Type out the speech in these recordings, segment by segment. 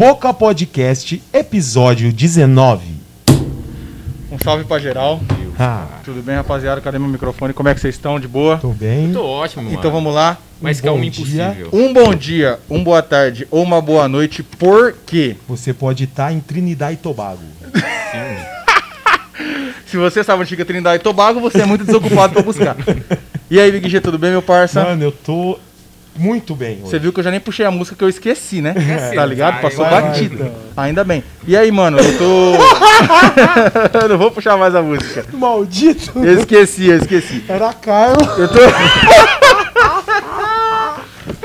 Boca Podcast, episódio 19. Um salve pra geral. Ah, Tudo bem, rapaziada? Cadê meu microfone? Como é que vocês estão? De boa? tô bem. Tô ótimo, mano. Então vamos lá. Mas Um calma bom impossível. Um bom dia, um boa tarde ou uma boa noite, por quê? Você pode estar em Trinidad e Tobago. Se você sabe onde fica Trindade e Tobago, você é muito desocupado pra buscar. E aí, Big G, tudo bem, meu parça? Mano, eu tô muito bem hoje. Você viu que eu já nem puxei a música que eu esqueci, né? Esqueci, tá ligado? vai, Passou vai, batido. vai, Ainda bem. E aí, mano, eu tô. eu não vou puxar mais a música. Maldito! Eu esqueci, eu esqueci. Era Carlos. Eu tô.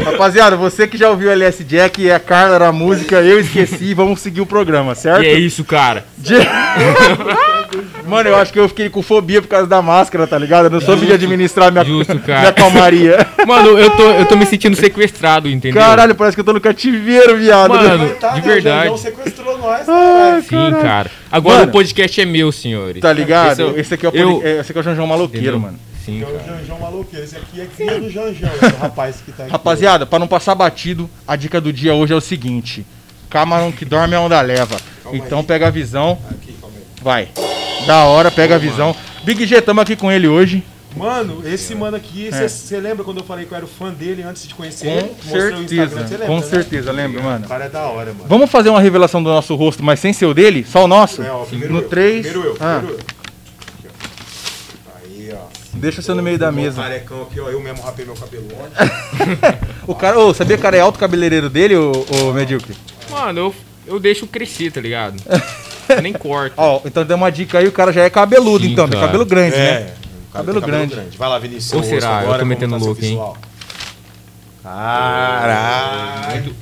Rapaziada, você que já ouviu LS Jack e a Carla era a música, eu esqueci, vamos seguir o programa, certo? E é isso, cara. De- Mano, eu acho que eu fiquei com fobia por causa da máscara, tá ligado? Eu não soube de administrar minha, Justo, cara. minha calmaria. Mano, eu tô, eu tô me sentindo sequestrado, entendeu? Caralho, parece que eu tô no cativeiro, viado. Mano, de verdade. Janjão sequestrou nós, caralho. Sim, cara. Agora Mano. o podcast é meu, senhores. Tá ligado? eu- Esse aqui é o, eu- pod- esse aqui é o Janjão Maloqueiro, Entendeu? mano. Sim, É o. Janjão maluqueiro. Esse aqui é cria do Janjão, esse rapaz que tá aqui. Rapaziada, pra não passar batido, a dica do dia hoje é o seguinte: camarão que dorme é onda leva. Então pega a visão. Vai. Da hora, pega a visão. Big G, tamo aqui com ele hoje. Mano, esse mano aqui, É. você lembra quando eu falei que eu era o fã dele antes de conhecer Com ele? Certeza. lembra, Com né? certeza, lembra, mano. O cara é da hora, mano. Vamos fazer uma revelação do nosso rosto, mas sem ser o dele? Só o nosso? É, ó, primeiro no eu, 3. Primeiro eu, Ah, primeiro eu. Deixa você no meio da mesa. carecão aqui, ó. Eu mesmo rapei meu cabelo ontem. O cara, ô, sabia que o cara é alto cabeleireiro dele, ô, ô Medíocre? Mano, eu, eu deixo crescer, tá ligado? Nem corto. Ó, então deu uma dica aí, o cara já é cabeludo, Sim, então, tem cara. cabelo grande, né? É. o cara Cabelo tem grande. Vai lá, Vinícius. Ou será? rosto Eu tô agora, metendo tá louco, hein? Caralho.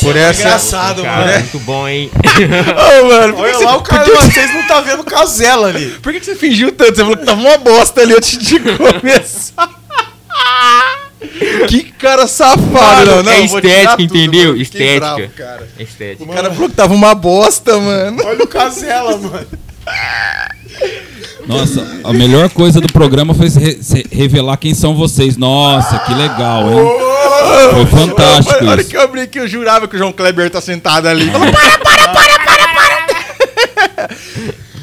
Por essa. Engraçado, Cara, mano. muito bom, hein? Ô, mano, Olha que lá você- o cara, mano, vocês não tá vendo o Casela ali. Por que, que você fingiu tanto? Você falou que tava uma bosta ali antes de começar. que cara safado, não, não. é estética, tudo, entendeu? mano. Fiquei Estética. bravo, cara. É estética. O cara falou que tava uma bosta, mano. Olha o Casela, mano. Nossa, a melhor coisa do programa foi re- se- revelar quem são vocês. Nossa, que legal, hein? Foi fantástico Olha, que eu abri que eu jurava que o João Kleber tá sentado ali. Falou, para, para, para, para, para.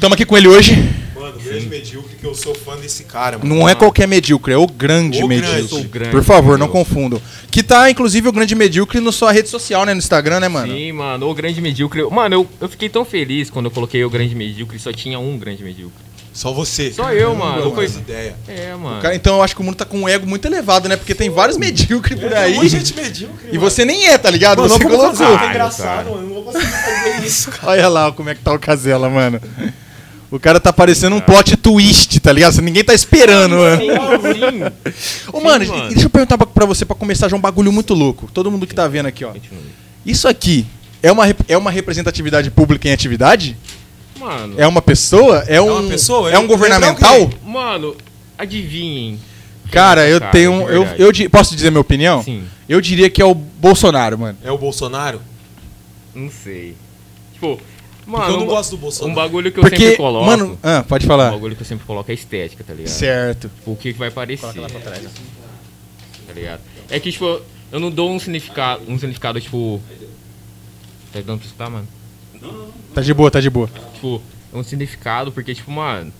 Tamo aqui com ele hoje. Mano, grande medíocre que eu sou fã desse cara, mano. Não é qualquer medíocre, é o grande O medíocre. grande. O grande, Por favor, não confundam. Que tá, inclusive, o grande medíocre na sua rede social, né? No Instagram, né, mano? Sim, mano, o grande medíocre. Mano, eu, eu fiquei tão feliz quando eu coloquei o grande medíocre, só tinha um grande medíocre. Só você. Só eu, mano. Não faz ideia. É, mano. Cara, então eu acho que o mundo tá com um ego muito elevado, né? Porque tem vários medíocres por Tem aí. muita gente medíocre. E você nem é, tá ligado? Mano, você como colocou. Caralho, engraçado, cara. mano. Eu não vou conseguir fazer isso, cara. Olha lá como é que tá o Casela, mano. O cara tá parecendo um plot twist, tá ligado? Ninguém tá esperando, mano. Sim, sim. Ô, mano, Sim, mano. deixa eu perguntar pra- você pra começar já um bagulho muito louco. Todo mundo que tá vendo aqui, ó. Isso aqui é uma, rep- é uma representatividade pública em atividade? Mano, É uma pessoa? É um, uma pessoa? É um governamental? mano, adivinhem. Cara, eu Cara, tenho. de Eu, eu di- posso dizer minha opinião? Sim, Eu diria que é o Bolsonaro, mano. É o Bolsonaro? não sei. Tipo, Porque mano, eu não um, gosto do um Bolsonaro. bagulho que eu Porque, sempre coloco. mano. Ah, pode um falar. bagulho que eu sempre coloco é estética, tá ligado? Certo. Tipo, o que, que vai parecer. Tá ligado? É que, tipo, eu não dou um significado, um significado, tipo. Tá dando pra escutar, mano? Tá de boa, tá de boa. Tipo, é um significado, porque, tipo, mano.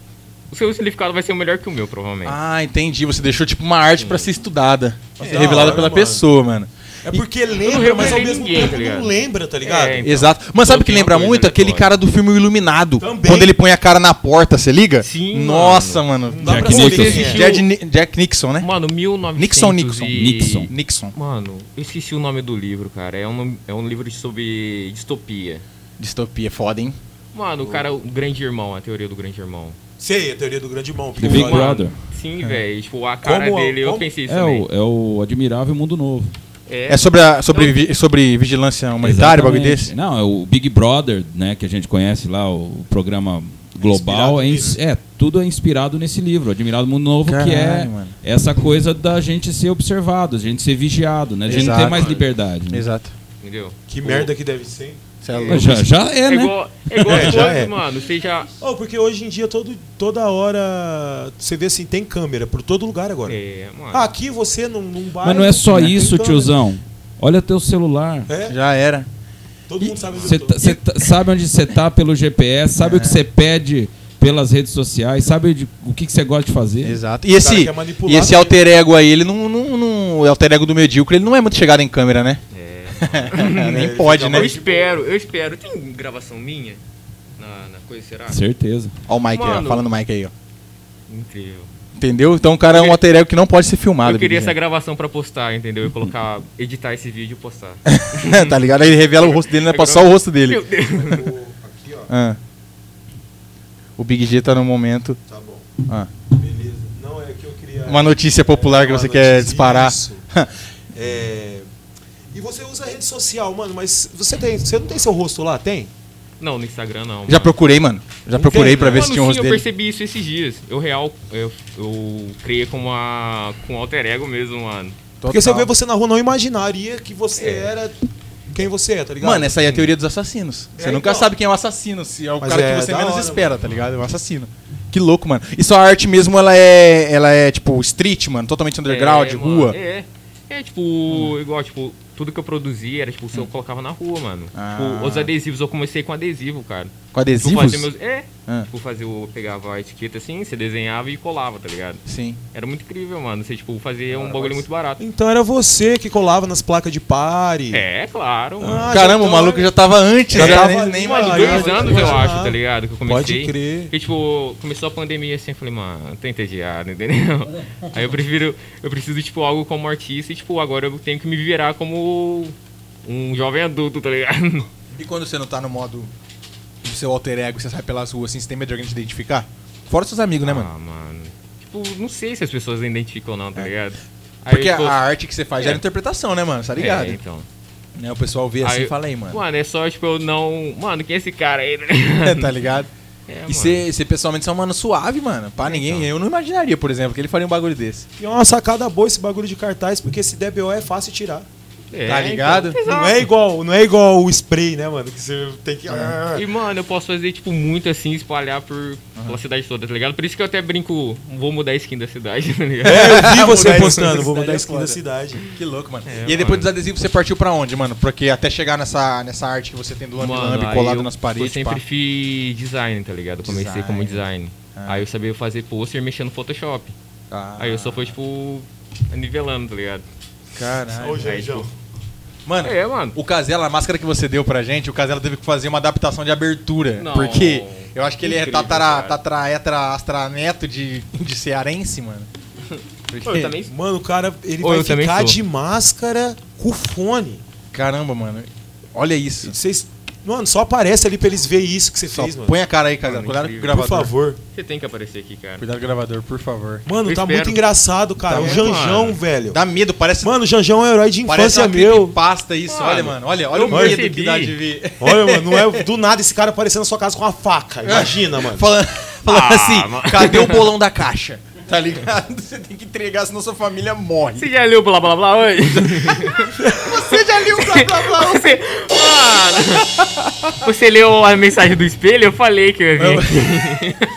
O seu significado vai ser o melhor que o meu, provavelmente. Ah, entendi. Você deixou tipo uma arte pra ser estudada. Pra ser da revelada hora, pela mano. pessoa, mano. É porque lembra, mas ao mesmo ninguém, tempo tá não lembra, tá ligado? É, então. Exato. Mas sabe o que lembra muito? Aquele cara do filme O Iluminado. Também. Quando ele põe a cara na porta, você liga? Sim, Nossa, mano. Dá Jack é. Jack, Jack Nixon, né? Mano, 1900 Nixon, Nixon. e... Nixon. Nixon. Mano, eu esqueci o nome do livro, cara. É um, é um livro sobre distopia. Distopia, foda, hein? Mano, o cara, o grande irmão, a teoria do grande irmão. Sei, a teoria do grande irmão. The Big Mano, Brother. Sim, velho. Tipo, a cara Como- dele, eu como- pensei isso É também. o, é o Admirável Mundo Novo. É sobre, a, sobre, vi- sobre vigilância humanitária, bagulho desse? Não, é o Big Brother, né, que a gente conhece lá, o programa global. Inspirado É, é, tudo é inspirado nesse livro, Admirável Mundo Novo, que é Caralho, mano. essa coisa da gente ser observado, a gente ser vigiado, né? A gente não Exato. ter mais liberdade. né? Exato. Entendeu? Que merda que deve ser. Cê é louco. Já, já é, É né? igual, é igual É, coisas, é. mano. Você já. Oh, porque hoje em dia todo, toda hora você vê assim, tem câmera por todo lugar agora. É, mano. Ah, aqui você num bar. Mas não é só tem isso, tiozão. Olha teu celular. É? Já era. Todo mundo sabe onde tô. tá- você tá- sabe onde você tá pelo GPS, sabe o que você pede pelas redes sociais, sabe de- o que você gosta de fazer. Exato. E esse, e esse alter ego aí, ele não, não, não. O alter ego do medíocre, ele não é muito chegado em câmera, né? É. Nem ele pode, né? Eu espero, eu espero. Tem gravação minha na, na coisa, será? Certeza. Ó o Mike aí, ó, Mano. falando o Mike aí, ó. Incrível. Entendeu? Então o cara é um alter ego que não pode ser filmado. eu queria essa gravação pra postar, entendeu? E colocar, editar esse vídeo e postar. Tá ligado? Aí ele revela o rosto dele, não é pra só o rosto dele. Meu Deus. Aqui, ó. Ah. O Big G tá no momento. Tá bom. Ah. Beleza. Não, é que eu queria. Uma notícia popular que Uma você quer disparar. isso. É, E você usa rede social, mano, mas você tem. Você não tem seu rosto lá? Tem? Não, no Instagram não. Já procurei, mano. Já procurei pra ver Mano, se tinha sim, rosto eu dele. percebi isso esses dias. Eu real, eu, eu criei com uma com um alter ego mesmo, mano. Porque se eu Total. ver você na rua, não imaginaria que você era quem você é, tá ligado? Mano, essa aí é a teoria dos assassinos. Você É, nunca então. sabe quem é o assassino, se é o Mas cara é que você menos hora, espera, tá ligado? É um assassino. Que louco, mano. E sua arte mesmo, ela é, ela é tipo street, mano, totalmente underground, É, rua. mano, é. É, tipo, igual, tipo, tudo que eu produzia era, tipo, se eu colocava na rua, mano. Ah. Tipo, os adesivos, eu comecei com adesivo, cara. Com Tipo, adesivos? fazer meus, é, Ah. tipo, fazer o, pegava a etiqueta assim, você desenhava e colava, tá ligado? Sim. Era muito incrível, mano. Você, tipo, fazia um bagulho muito barato. Então era você que colava nas placas de pare. É, claro, mano. Ah, Caramba, o maluco tá- já tava antes, Já já, tava nem, nem mano, dois já- anos eu acho, tá ligado? Que eu comecei. Pode crer. E tipo, começou a pandemia assim, eu falei, mano, tô entediado, entendeu? Aí eu prefiro, eu preciso, tipo, algo como artista e, tipo, agora eu tenho que me virar como um jovem adulto, tá ligado? E quando você não tá no modo do seu alter ego, você sai pelas ruas assim, você tem medo de alguém te identificar? Fora seus amigos, né, mano? Ah, mano. Tipo, não sei se as pessoas identificam ou não, tá ligado? Aí, Porque tipo, a arte que você faz já é É. interpretação, né, mano? Tá ligado? É, então. Né, o pessoal vê assim e fala aí, mano. Mano, é só, tipo, eu não. Mano, quem é esse cara aí, tá ligado? tá ligado? É, E você você pessoalmente é um mano suave, mano. Pra ninguém. então. Eu não imaginaria, por exemplo, que ele faria um bagulho desse. E é uma sacada boa esse bagulho de cartaz, porque esse DBO é fácil tirar. É, tá ligado? então, Não é igual, não é igual o spray, né, mano? Que você tem que. E, mano, eu posso fazer, tipo, muito assim, espalhar por, pela cidade toda, tá ligado? Por isso que eu até brinco, vou mudar a skin da cidade, tá ligado? É, eu vi você postando, vou da mudar a cidade skin é da cidade. Que louco, mano. É, e aí depois mano. dos adesivos você partiu pra onde, mano? Porque até chegar nessa, nessa arte que você tem do lambi colado eu- nas paredes, Eu pá. sempre fiz design, tá ligado? Eu comecei Design. como design. Ah. Aí eu sabia fazer pôster mexendo no Photoshop. Ah, Aí eu só fui, tipo, nivelando, tá ligado? Caralho. Ô, tipo, Mano, é, mano. o Casella, a máscara que você deu pra gente, o Casella teve que fazer uma adaptação de abertura. Não. Porque eu acho que ele Incrível, é tatara, cara. tatara, etra, astra, neto de, de cearense, mano. Porque- eu também. Mano, o cara, ele Ô, vai ficar de máscara com fone. Caramba, mano. Olha isso. Vocês. Mano, só aparece ali pra eles verem isso que você Só fez, mano. põe a cara aí. Mano, Cuidado com o incrível. Por gravador. favor. Você tem que aparecer aqui, cara. Cuidado com o gravador, por favor. Mano, Eu tá espero. muito engraçado, cara. Tá o Janjão, mano. velho. Dá medo, parece. Mano, o Janjão é um herói de parece infância uma meu. pasta isso, Mano, olha, mano. Olha, olha eu o medo percebi. que dá de ver. Olha, mano, não é do nada esse cara aparecendo na sua casa com uma faca. Imagina, mano. Falando, falando Ah, assim, mano. cadê o bolão da caixa? Tá ligado? Você tem que entregar, senão sua família morre. Você já leu blá blá blá hoje? Você já liu blá blá blá? Você. Mano! Você leu a mensagem do espelho? Eu falei que eu ia vir aqui.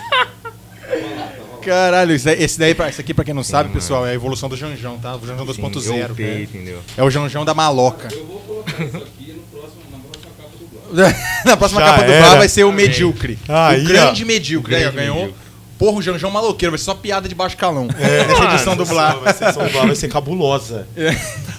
Caralho, aí- esse daí, pra- isso aqui pra quem não sabe, pessoal, é a evolução do Janjão, tá? O Janjão 2.0. Eu upei, entendeu? É o Janjão da maloca. Eu vou colocar isso aqui no próximo, na próxima capa do blog. Na próxima Já capa do. Blá vai ser o Amém. medíocre. Aí, o grande medíocre. O Aí, ó, grande ganhou. medíocre. Porra, o Janjão maloqueiro, vai ser só piada de baixo calão. É, Nessa edição do Blá. Vai ser, vai ser cabulosa. É.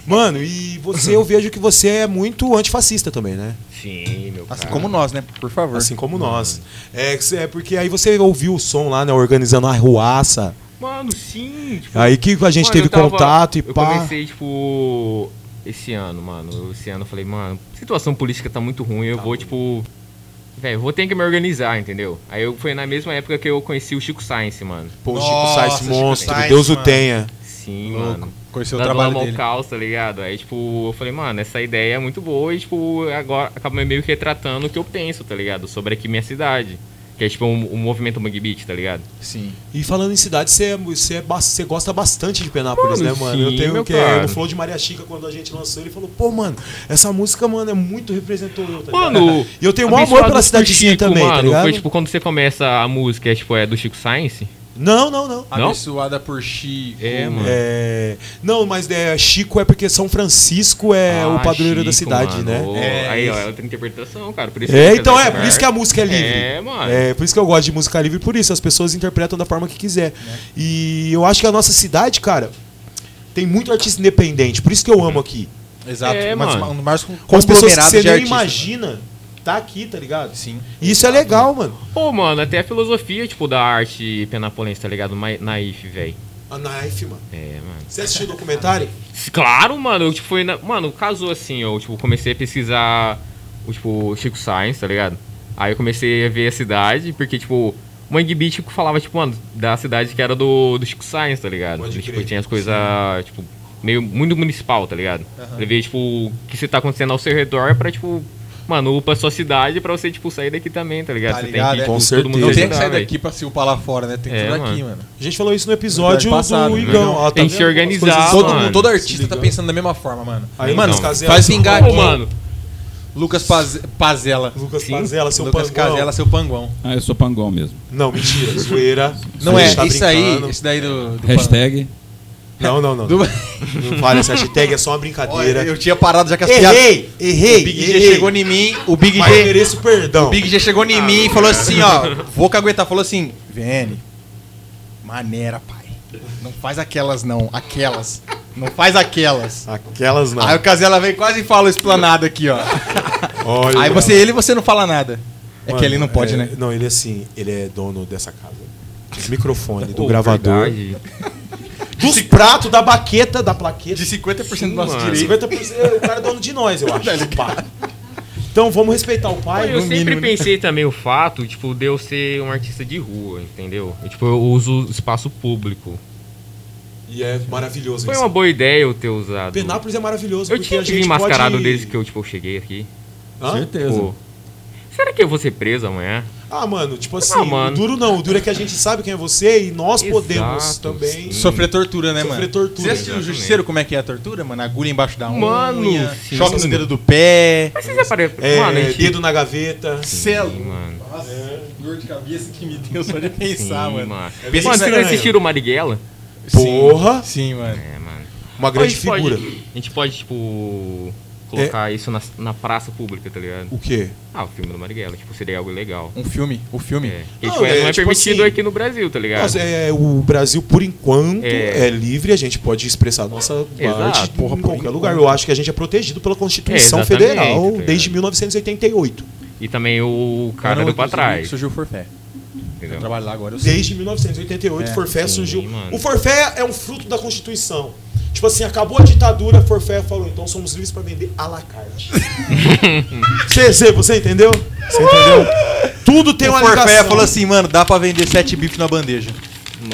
Mano, e você, eu vejo que você é muito antifascista também, né? Sim, meu Assim cara. como nós, né? Por favor. Assim como nós. É, é porque aí você ouviu o som lá, né? Organizando a ruaça. Mano, sim. Tipo, Aí que a gente mano, teve eu tava- contato e eu pá. comecei, tipo, esse ano, mano. Esse ano eu falei, mano, a situação política tá muito ruim, eu vou, tipo. Velho, vou ter que me organizar, entendeu? Aí eu, foi na mesma época que eu conheci o Chico Science, mano. Pô, o Nossa, Chico Sainz Chico monstro, Sainz, Deus o tenha. Sim, Louco. mano. Conheceu o trabalho dele. Caos, tá ligado? Aí, tipo, eu falei, mano, essa ideia é muito boa e, tipo, agora acaba meio que retratando o que eu penso, tá ligado? Sobre aqui minha cidade. Que é, tipo, um, um movimento Bug Beat, tá ligado? Sim. E falando em cidade, você, é- você, é você gosta bastante de Penápolis, Mano, né, mano? eu sim, tenho meu que é, cara. no Flow de Maria Chica, quando a gente lançou, ele falou, pô, mano, essa música, mano, é muito representou eu, tá ligado? Mano, E eu tenho o maior amor pela cidadezinha Chico, também, tá mano, ligado? Foi, tipo, quando você começa a música, é, tipo, é do Chico Science, Não, não, não. Abençoada por Chico. É, mano. É, não, mas é, Chico é porque São Francisco é Ah, o padroeiro da Chico, cidade, mano. né? É, aí, ó, é outra interpretação, cara. Por isso É, então é, essa por isso que a música é livre. É, mano. É, por isso que eu gosto de música livre, por isso as pessoas interpretam da forma que quiser. E eu acho que a nossa cidade, cara, tem muito artista independente, por isso que eu amo aqui. Exato. É, mas, mano. um mais Com as pessoas que você nem artistas. imagina, tá aqui, tá ligado? Sim. E isso é legal, mano. Pô, mano, até a filosofia, tipo, da arte penapolense, tá ligado? Naif, velho. A Knife, mano. É, mano. Você assistiu o documentário? Claro, mano, eu, tipo, foi na... Mano, casou assim, eu, tipo, comecei a pesquisar o, tipo, Chico Science, tá ligado? Aí eu comecei a ver a cidade, porque, tipo, o Mangue Beat tipo, falava, tipo, mano, da cidade que era do, do Chico Science, tá ligado? Pode tipo, crer. tinha as coisas, tipo, meio muito municipal, tá ligado? Pra ver, tipo, o que você tá acontecendo ao seu redor pra, tipo, mano, upa a sua cidade pra você, tipo, sair daqui também, tá ligado? Tá você ligado, tem que, é. tipo, Com todo mundo certeza. Não tem que sair daqui pra se upar lá fora, né? Tem que É, tudo aqui, mano. mano. A gente falou isso no episódio passado, do né? Igão. Ó, tá Tem que se organizar, Todo, mano. todo artista tá pensando da mesma forma, mano. Aí, mano, faz seu vingar aqui. mano, Lucas Paz, Pazela. Lucas Sim. Pazella, seu Lucas panguão. Seu panguão. Ah, eu sou pangão mesmo. Não, mentira, zoeira. Não é, tá isso aí, esse daí do. do Hashtag. Não, não, não. do- Não vale essa hashtag, é só uma Olha, brincadeira. eu tinha parado já com as piadas. Errei, errei. O Big errei. G chegou em mim, o Big Mas eu G, mereço perdão. o Big G chegou em mim e falou assim, ó, vou caguetar, falou assim, Vene, maneira, pai. Não faz aquelas não, aquelas. Não faz aquelas. Aquelas não. Aí o Casella vem quase e fala o explanado aqui, ó. Olha, Aí você, ele você não fala nada. É Mano, que ele não pode, é, né? Não, ele assim, ele é dono dessa casa. Do microfone, do pô, gravador. verdade. Dos pratos, da baqueta, da plaqueta. De 50% do nosso mano. direito. 50%. O cara é dono de nós, eu acho. Então vamos respeitar o pai. eu no sempre mínimo, né? pensei também o fato, tipo, de eu ser um artista de rua, entendeu? Eu, tipo, eu uso espaço público. E é maravilhoso Foi isso. uma boa ideia eu ter usado. Penápolis é maravilhoso. Eu porque tinha a que vir mascarado pode... desde que eu, tipo, eu cheguei aqui. Hã? Certeza. Pô, será que eu vou ser preso amanhã? Ah, mano, tipo assim, Ah, mano. o duro não. O duro é que a gente sabe quem é você e nós Exato, podemos também. sim. Sofrer tortura, né, Sofrer mano? tortura, Você assistiu o. Justiceiro como é que é a tortura, mano? Agulha embaixo da unha, Mano, sim. choque no dedo do pé. Mas vocês reparam, É, mano, a gente... dedo na gaveta. Celo. Sim, mano. Nossa, dor de cabeça que me deu só de Sim, pensar, mano. mano. Pensa Mano, que vocês assistiram o Marighella? Porra! Sim, mano. É, mano. Uma A grande pode- figura. a gente pode, tipo, colocar isso na, na praça pública, tá ligado? O quê? Ah, o filme do Marighella, tipo, seria algo legal. Um filme, o filme. É. Não, tipo, é, é, não é tipo permitido assim, aqui no Brasil, tá ligado? Nós, é, o Brasil, por enquanto, é. É. livre, a gente pode expressar nossa Exato. arte Porra, em por qualquer lugar. Eu acho que a gente é protegido pela Constituição É, Federal tá desde 1988. E também o cara Ano deu pra trás. Surgiu o forfé. Eu trabalho lá agora, eu sei. Desde 1988, É, forfé sim, surgiu. mano. O forfé é um fruto da Constituição. Tipo assim, acabou a ditadura, forfé falou, então somos livres para vender à la carte. você, você, você entendeu? Você entendeu? Tudo tem o uma forfé ligação. falou assim, mano, dá pra vender sete bifes na bandeja.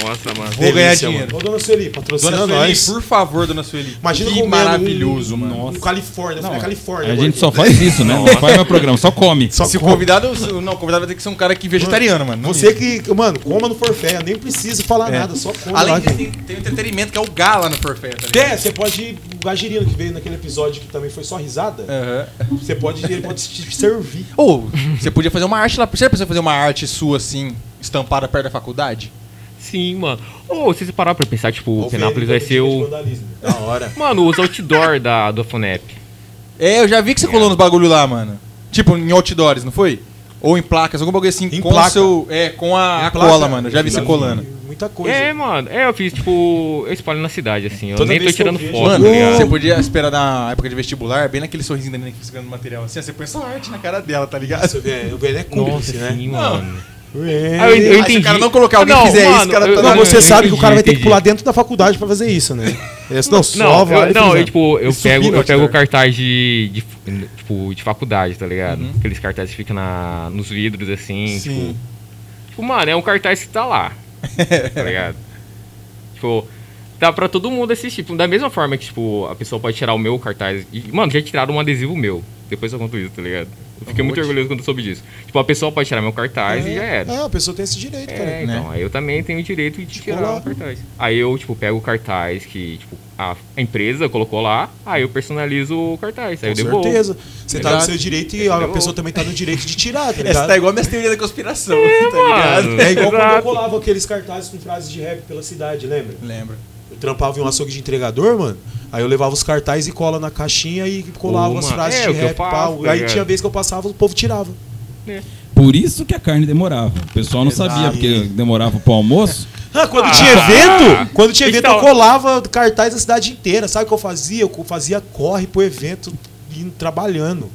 Nossa, mano. Vou ganhar dinheiro. mano. Ô, dona Sueli, patrocina Dona Sueli, nós. por favor, dona Sueli. Imagina que comendo maravilhoso, um, mano. Um Califórnia, não, é Califórnia. A gente só faz isso, né? Não faz meu programa, só come. Só Se o come. convidado. Não, o convidado vai ter que ser um cara que vegetariano, mano. não Você que, mano, coma no forfé, nem precisa falar É. nada, só come Além lá. disso, tem, tem o entretenimento que é o gala no forfé, tá ligado? Até, você pode ir, o Gagirino que veio naquele episódio que também foi só risada, Aham. você pode, ele pode te servir. Ou, você podia fazer uma arte lá. Você em fazer uma arte sua assim, estampada perto da faculdade? Sim, mano. Ô, se você parar pra pensar, tipo, o Ou Penápolis vai ser o. Da hora. Mano, os outdoor da, do FUNEP. É, eu já vi que você colou nos bagulho lá, mano. Tipo, em outdoors, não foi? Ou em placas, algum bagulho assim, Em com placa. o seu. É, com a, a Placa, cola, mano. Eu já vi você colando. Muita coisa. É, mano. É, eu fiz, tipo, eu espalho na cidade, assim. Eu Toda nem tô tirando foto, Mano, tá você podia esperar na época de vestibular, bem naquele sorrisinho da menina que fica segurando material assim, ó, você põe só arte na cara dela, tá ligado? Você vê, o velho é Nossa, cúmplice, né? sim, mano. É. Eu, eu entendi. se o cara não colocar alguém Não, fizer isso, mano, o cara eu- tá Não, você eu sabe que o cara vai ter que pular dentro da faculdade pra fazer isso, né? Esse não, só Não, não, eu, tipo, eu pego, eu pego outdoor. cartaz de, de, tipo, de faculdade, tá ligado? Uhum. Aqueles cartazes que ficam na, nos vidros, assim, Sim. tipo... Tipo, mano, é um cartaz que tá lá, tá ligado? Tipo, dá pra todo mundo assistir. Tipo, da mesma forma que, tipo, a pessoa pode tirar o meu cartaz... E, mano, já tiraram um adesivo meu. Depois eu conto isso, tá ligado? Eu fiquei muito orgulhoso quando eu soube disso. Tipo, a pessoa pode tirar meu cartaz e já era. É, a pessoa tem esse direito, cara. É, então, aí eu também tenho o direito de tirar lá. o cartaz. Aí eu, tipo, pego o cartaz que, tipo, a a empresa colocou lá, aí eu personalizo o cartaz. Aí eu Com devolvo. certeza. Você tá no Exato. seu direito e Eu a pessoa também tá no direito de tirar, tá Essa ligado? tá igual minhas teorias da conspiração, tá ligado? Mano, É igual quando eu exato. colava aqueles cartazes com frases de rap pela cidade, lembra? Lembra. Eu trampava em um açougue de entregador, mano. Aí eu levava os cartazes e cola na caixinha e colava Pô, as frases é, de rap. faço, Aí tinha vez que eu passava, o povo tirava. Por isso que a carne demorava. O pessoal não Exato. sabia porque demorava pro almoço. Ah, quando Ah. tinha evento, quando tinha evento Então- eu colava cartaz da cidade inteira. Sabe o que eu fazia? Eu fazia corre pro evento indo trabalhando.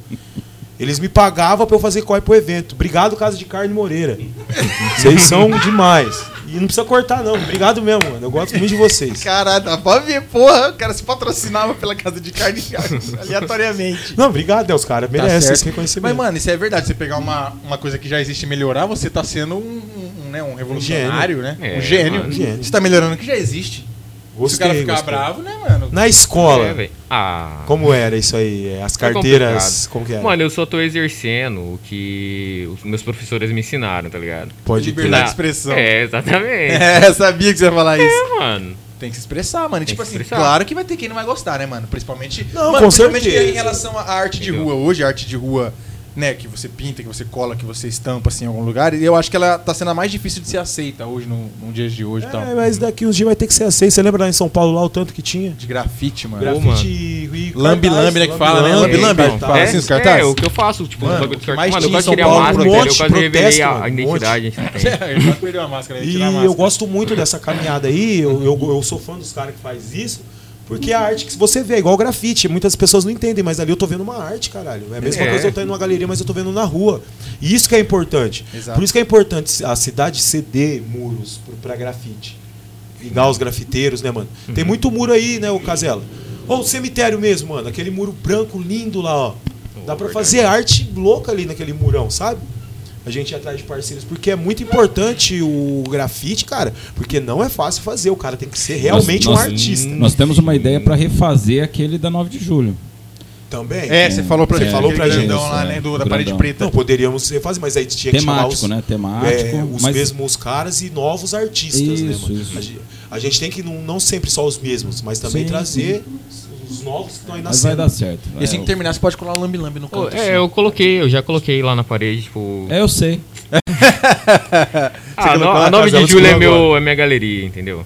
Eles me pagavam pra eu fazer corre pro evento. Obrigado, Casa de Carne Moreira. Vocês são demais. E não precisa cortar, não. Obrigado mesmo, mano. Eu gosto muito de vocês. Caralho, dá pra ver, porra. O cara se patrocinava pela casa de carne aleatoriamente. Não, obrigado? Os caras Tá merecem certo. esse reconhecimento. Mas, mano, isso é verdade. Você pegar uma, uma coisa que já existe e melhorar, você tá sendo um, um, né, um revolucionário, né? É, um gênio. mano. Gênio. Você tá melhorando o que já existe. Se o Gostei, cara ficar gostei. bravo, né, mano? Na escola, É, ah. como era isso aí? É, As É carteiras, como que era? Mano, eu só tô exercendo o que os meus professores me ensinaram, tá ligado? Pode liberdade de expressão. É, exatamente. É, sabia que você ia falar isso. É, mano. Tem que se expressar, mano. E, Tem tipo assim, expressar. claro que vai ter quem não vai gostar, né, mano? Principalmente. Não, mano, com principalmente certeza. em relação à arte de Entendeu? rua. Hoje, a arte de rua, né, que você pinta, que você cola, que você estampa assim em algum lugar. E eu acho que ela tá sendo a mais difícil de ser aceita hoje, no, no dias de hoje e tal. É, mas daqui uns dias vai ter que ser aceito. Você lembra lá em São Paulo lá o tanto que tinha? De grafite, mano. Gra- Grafite e Lambe, cartaz, lambe, né, que fala, né? Lambe, lambe, cartaz. fala é, assim os cartazes? É, o que eu faço, tipo, Mano, bagulho o de que cartaz. mais Mano, eu tinha em gosto São de criar Paulo, máscara, um monte eu quase revelei a, a um identidade. a. Eu perdi uma máscara, E a eu gosto muito dessa caminhada aí, eu, eu, eu sou fã dos caras que faz isso, porque a arte que você vê é igual grafite. Muitas pessoas não entendem, mas ali eu tô vendo uma arte, caralho. É a mesma É. coisa eu tô indo numa galeria, mas eu tô vendo na rua. E isso que é importante. Exato. Por isso que é importante a cidade ceder muros pra grafite. Ligar os grafiteiros, né, mano? Tem muito muro aí, né, o Casela? Ou o cemitério mesmo, mano. Aquele muro branco lindo lá, ó. Dá pra fazer arte louca ali naquele murão, sabe? A gente ir atrás de parceiros, porque é muito importante o grafite, cara, porque não é fácil fazer, o cara tem que ser realmente Nós- um nós- artista. Nós temos uma ideia pra refazer aquele da 9 de julho. Também. É, você falou pra Você gente. falou pra gente, grandão lá, é, né? Do, da grandão. parede preta. Não, poderíamos refazer, mas aí tinha que chamar Temático, os, né? Temático. é, os mas mesmos caras e novos artistas, né, Isso, mano? isso. A, gente, a gente tem que não, não sempre só os mesmos, mas também Sim, trazer os novos que estão aí mas vai nascendo. dar certo. E assim é, que terminar, você pode colar lambi-lambi no canto. assim. É, eu coloquei, eu já coloquei lá na parede, tipo. é, eu sei. Ah, no, a 9 casa, ela de julho é, meu, é minha galeria, entendeu?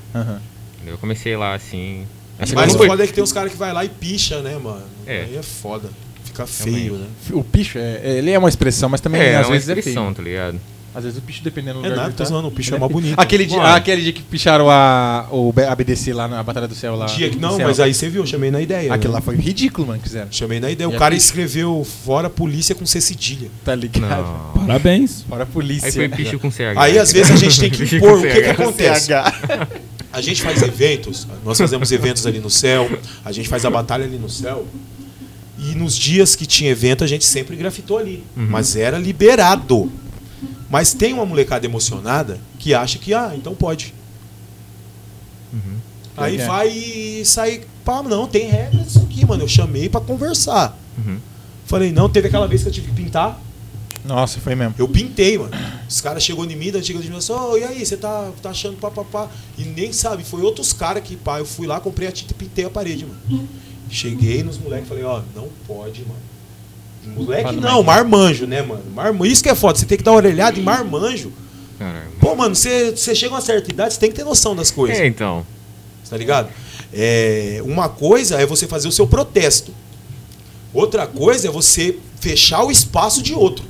Eu comecei lá assim. Acho que Mas o foi- foda é que tem uns caras que vai lá e picha, né, mano? É. Aí é foda. Fica feio, né? O picho, é, é- ele é uma expressão, mas também É, é às uma vezes é expressão, feio. tá ligado? Às vezes o picho, dependendo do É lugar nada, ele tá. zoando, o picho é mais bonito. Aquele dia, ah, aquele dia que picharam a, o B- a BDC lá na Batalha do Céu lá. Dia não, céu. mas aí você viu, eu chamei na ideia. Aquilo né? lá foi ridículo, mano, que fizeram. Chamei na ideia. E O cara escreveu fora polícia com C cedilha. Tá ligado? Não. Parabéns. Fora polícia. Aí foi picho com CH. Aí às vezes a gente tem que impor. O que, que acontece? A gente faz eventos, nós fazemos eventos ali no céu, a gente faz a batalha ali no céu. E nos dias que tinha evento, a gente sempre grafitou ali. Mas era liberado. Mas tem uma molecada emocionada que acha que, ah, então pode. Aí É. vai e sai. Pá, não, tem regra disso aqui, mano. Eu chamei pra conversar. Uhum. Falei, não, teve aquela vez que eu tive que pintar. Nossa, foi mesmo. Eu pintei, mano. Os caras chegou em mim da antiga administração, oh, e aí, você tá, tá achando pá, pá, pá. E nem sabe, foi outros caras que, pá, eu fui lá, comprei a tinta e pintei a parede, mano. Cheguei nos moleques e falei, ó, não pode, mano. Moleque não, marmanjo, né, mano? Marma- Isso que é foda, você tem que dar uma orelhada em marmanjo. Caralho. Pô, mano, você, você chega a uma certa idade, você tem que ter noção das coisas. É, então. Tá ligado? É, uma coisa é você fazer o seu protesto. Outra coisa é você fechar o espaço de outro.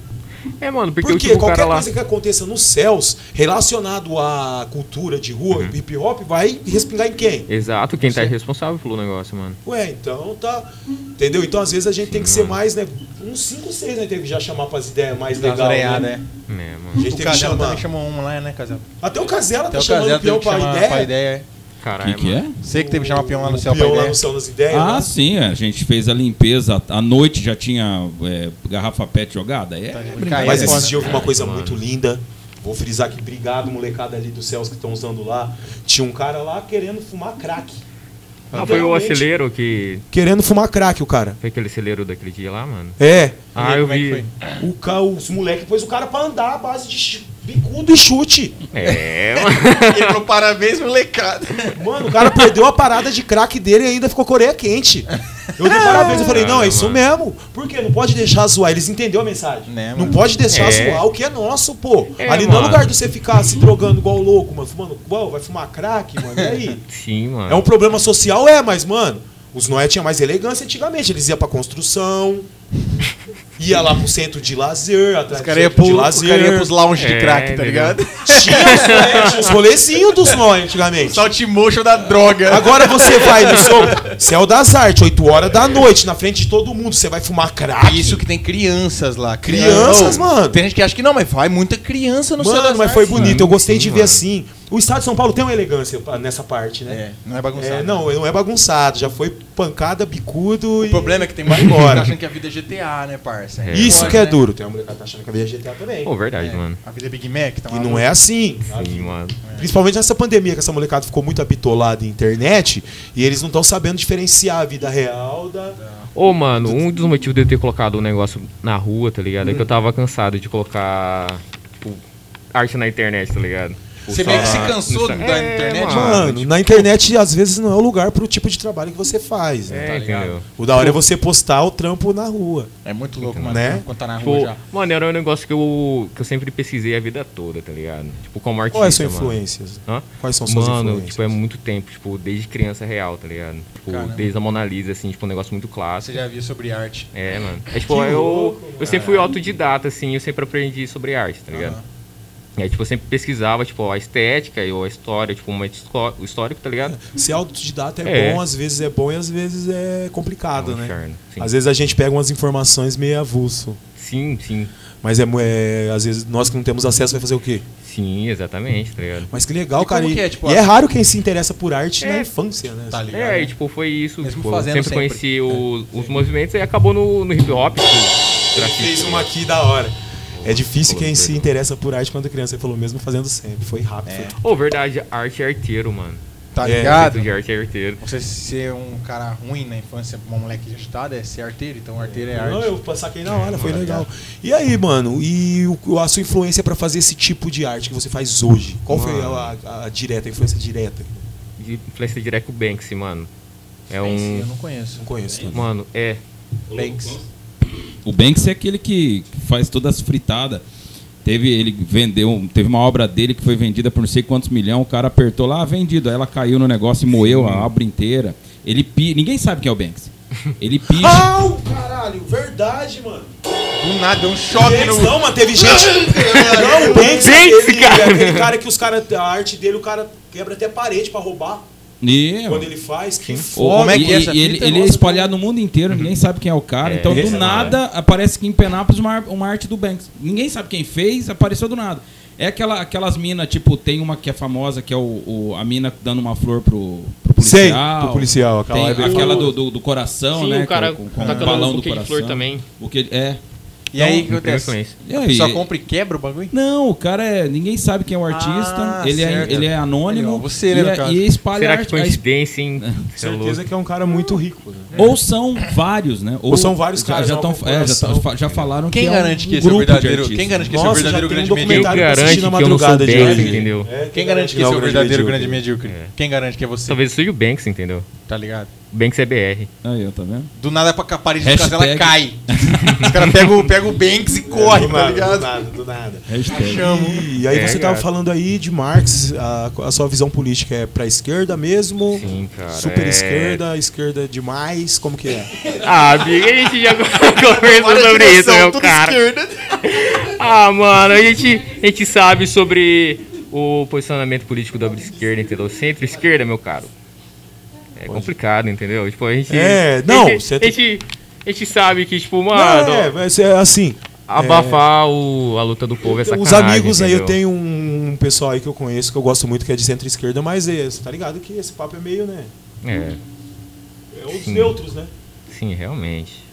É, mano, porque, Porque tipo, qualquer cara lá. coisa que aconteça nos céus relacionado à cultura de rua, Uhum. hip hop, vai respingar em quem? Exato, quem tá responsável pelo negócio, mano. Ué, então tá. Entendeu? Então às vezes a gente tem que ser mais, né? Uns 5, 6, né? Teve que já chamar pras ideias mais legais. oreadas, Né? é. É, A mano. gente O teve que chamar. também chamou uma lá, né, Casel? Até o Casela tá o chamando o peão que pra chamar ideia. pra ideia. O Caralho. que, que mano. é? Você que teve que chamar peão lá no O céu pra peão lá no céu nas ideias. Ah, né? sim, a gente fez a limpeza. À noite já tinha é, garrafa pet jogada. É, Tá brincadeira. Mas é esses dias vi uma coisa muito linda. Vou frisar aqui, obrigado, molecada ali dos céus que estão usando lá. Tinha um cara lá querendo fumar crack. Não, foi o acelero que. Querendo fumar crack, o cara. Foi aquele acelero daquele dia lá, mano. É. Ah, eu é que vi. O ca... Os moleques pôs o cara pra andar à base de bicudo e chute. É, mano. Ele falou parabéns, molecada. Mano, o cara perdeu a parada de crack dele e ainda ficou Coreia quente. Eu dei parabéns, eu falei, não, é isso mesmo. Por quê? Não pode deixar zoar. Eles entenderam a mensagem. Né, não mano? pode deixar É. zoar o que é nosso, pô. É, Ali não é mano. lugar de você ficar se drogando igual louco, mano. Fumando, igual, vai fumar crack, mano. E aí? Sim, mano. É um problema social, é, mas, mano, os Noé tinham mais elegância antigamente. Eles iam pra construção, ia lá pro centro de lazer, atrás Os caras iam centro de pro, os lazer. cara ia pros lounge de É, crack, tá entendeu? ligado? Tinha os, rolezinhos dos Noé antigamente. Saltimotion da droga. Agora você vai no seu Céu das Artes, 8 horas da noite, na frente de todo mundo, você vai fumar crack. Isso que tem crianças lá. Crianças, mano. Tem gente que acha que não, mas vai muita criança no céu Mano, das mas foi bonito, eu gostei de ver mano. assim. O estado de São Paulo tem uma elegância nessa parte, né? É, não é bagunçado. É, não, não é bagunçado, já foi pancada, bicudo e. O problema é que tem muito embora. achando que a vida é GTA, né, parça? É. Isso Pode, que é né? duro. Tem uma mulher que tá achando que a vida é GTA também. Pô, verdade, É, mano. A vida é Big Mac, tá E não é assim. Sim, mano. Principalmente nessa pandemia, que essa molecada ficou muito habitolada em internet e eles não estão sabendo diferenciar a vida real da. Ô, mano, um dos motivos de eu ter colocado o negócio na rua, tá ligado? É que eu tava cansado de colocar, tipo, arte na internet, tá ligado? Tipo, Você meio que se cansou da internet, mano. Mano, na internet às vezes não é o lugar pro tipo de trabalho que você faz. Né? É, tá ligado? O da hora é você postar o trampo na rua. É muito louco, mano. Né? Quando tá na rua Tipo, já. mano, era um negócio que eu, que eu sempre pesquisei a vida toda, tá ligado? Tipo, como artista, Qual é a sua mano. influência? Hã? Quais são suas Mano, influências? tipo, é muito tempo, tipo, desde criança real, tá ligado? Tipo, Caramba. desde a Mona Lisa, assim, tipo, um negócio muito clássico. Você já viu sobre arte. É, mano. É tipo, Que eu, louco, eu sempre fui autodidata, assim, eu sempre aprendi sobre arte, tá ligado? E aí, tipo, eu sempre pesquisava, tipo, a estética e a história, tipo, um momento histó- o histórico, tá ligado? Ser autodidata é, É. bom, às vezes é bom e às vezes é complicado, É um né? inferno, sim. Às vezes a gente pega umas informações meio avulso. Sim, sim. Mas é, é, às vezes nós que não temos acesso vai fazer o quê? Sim, exatamente, tá ligado? Mas que legal, E cara. E, que é, tipo, e a- é raro quem se interessa por arte na É. infância, né? Tá ligado? É, né? e tipo, foi isso. Mesmo Tipo, eu fazendo sempre, sempre. conheci o- os movimentos e acabou no, no hip hop. Tipo, grafite, fez uma aqui da hora. É difícil quem se interessa por arte quando criança. Ele falou mesmo fazendo sempre. Foi rápido. É. Ô, verdade, arte é arteiro, mano. Tá É, ligado? De arte é arteiro. Você ser um cara ruim na infância, um moleque agitado, é ser arteiro. Então arteiro é arte. Não, eu saquei na hora, foi Tá legal. ligado? E aí, mano, e o- a sua influência pra fazer esse tipo de arte que você faz hoje? Qual foi a, a- a direta, a influência direta? De influência direta com o Banksy, mano. É Eu um. não conheço. Não conheço. Mano, é. Banks. O Banks é aquele que faz todas as fritadas. Teve, ele vendeu, teve uma obra dele que foi vendida por não sei quantos milhões, o cara apertou lá, ah, vendido. Aí ela caiu no negócio e moeu a obra inteira. Ele pi... Ninguém sabe quem é o Banks. Ele pisa. Ah, o caralho, verdade, mano. Do nada, deu um choque Banks, no. não, mano, teve gente. não, o Banks, Banks, aquele, cara. aquele cara que os caras, a arte dele, o cara quebra até parede pra roubar. E, Quando ele faz, que foda. como é que e- é essa ele, ele é espalhado no mundo inteiro, ninguém sabe quem é o cara. É, então, do é nada, aparece aqui em Penápolis uma, uma arte do Banks. Ninguém sabe quem fez, apareceu do nada. É aquela, aquelas minas, tipo, tem uma que é famosa, que é o, o- a mina dando uma flor pro, pro Sei, policial. pro policial. Aquela Tem é aquela do, do, do coração, Sim, né? o cara com, com, com tacando o balão um do buquê de coração. flor também. Buquê- é. E aí, o que Não acontece? E A aí, pessoa ele- compra e quebra o bagulho? Não, o cara é. Ninguém sabe quem é o artista. Ah, ele, é, ele é anônimo. Legal, você, né, e, é- e espalha Será que coincidência, hein? É Certeza que é um cara muito rico. Né? Ou são vários, né? Ou são vários já, caras, já, é tão, é, já, já falaram Quem que é um garante que esse é o grupo de verdadeiro? Quem garante que esse é o Nossa, já verdadeiro tem um grande medíocre? documentário Quem garante na que eu não sou Banks, entendeu? É, Quem garante que esse é o verdadeiro grande medíocre? É. Quem garante que é você? Talvez seja o Banks, entendeu? Tá ligado? Banks é BR. Aí, ó, tá vendo? Do nada pra a parede de casa ela cai. Os caras pegam, pegam o Banks e correm, do tá nada, ligado? Do nada, do nada. Hashtag. E aí É, você tava cara. falando aí de Marx, a, a sua visão política é pra esquerda mesmo? Sim, cara. Super é- esquerda, esquerda demais, como que é? Ah, amigo, a gente já conversou sobre isso, meu cara. esquerda. Ah, mano, a gente, a gente sabe sobre o posicionamento político da esquerda, entendeu? Centro-esquerda, meu caro. É complicado, entendeu? Tipo, a gente. É, não, A gente, a gente, a gente sabe que, tipo, Não, mano, é, mas é assim, abafar o, a luta do povo é os amigos aí, eu entendeu? tenho um, pessoal aí que eu conheço que eu gosto muito que é de centro-esquerda, mas é, você tá ligado que esse papo é meio, né? É, É os Sim. neutros, né? sim, realmente.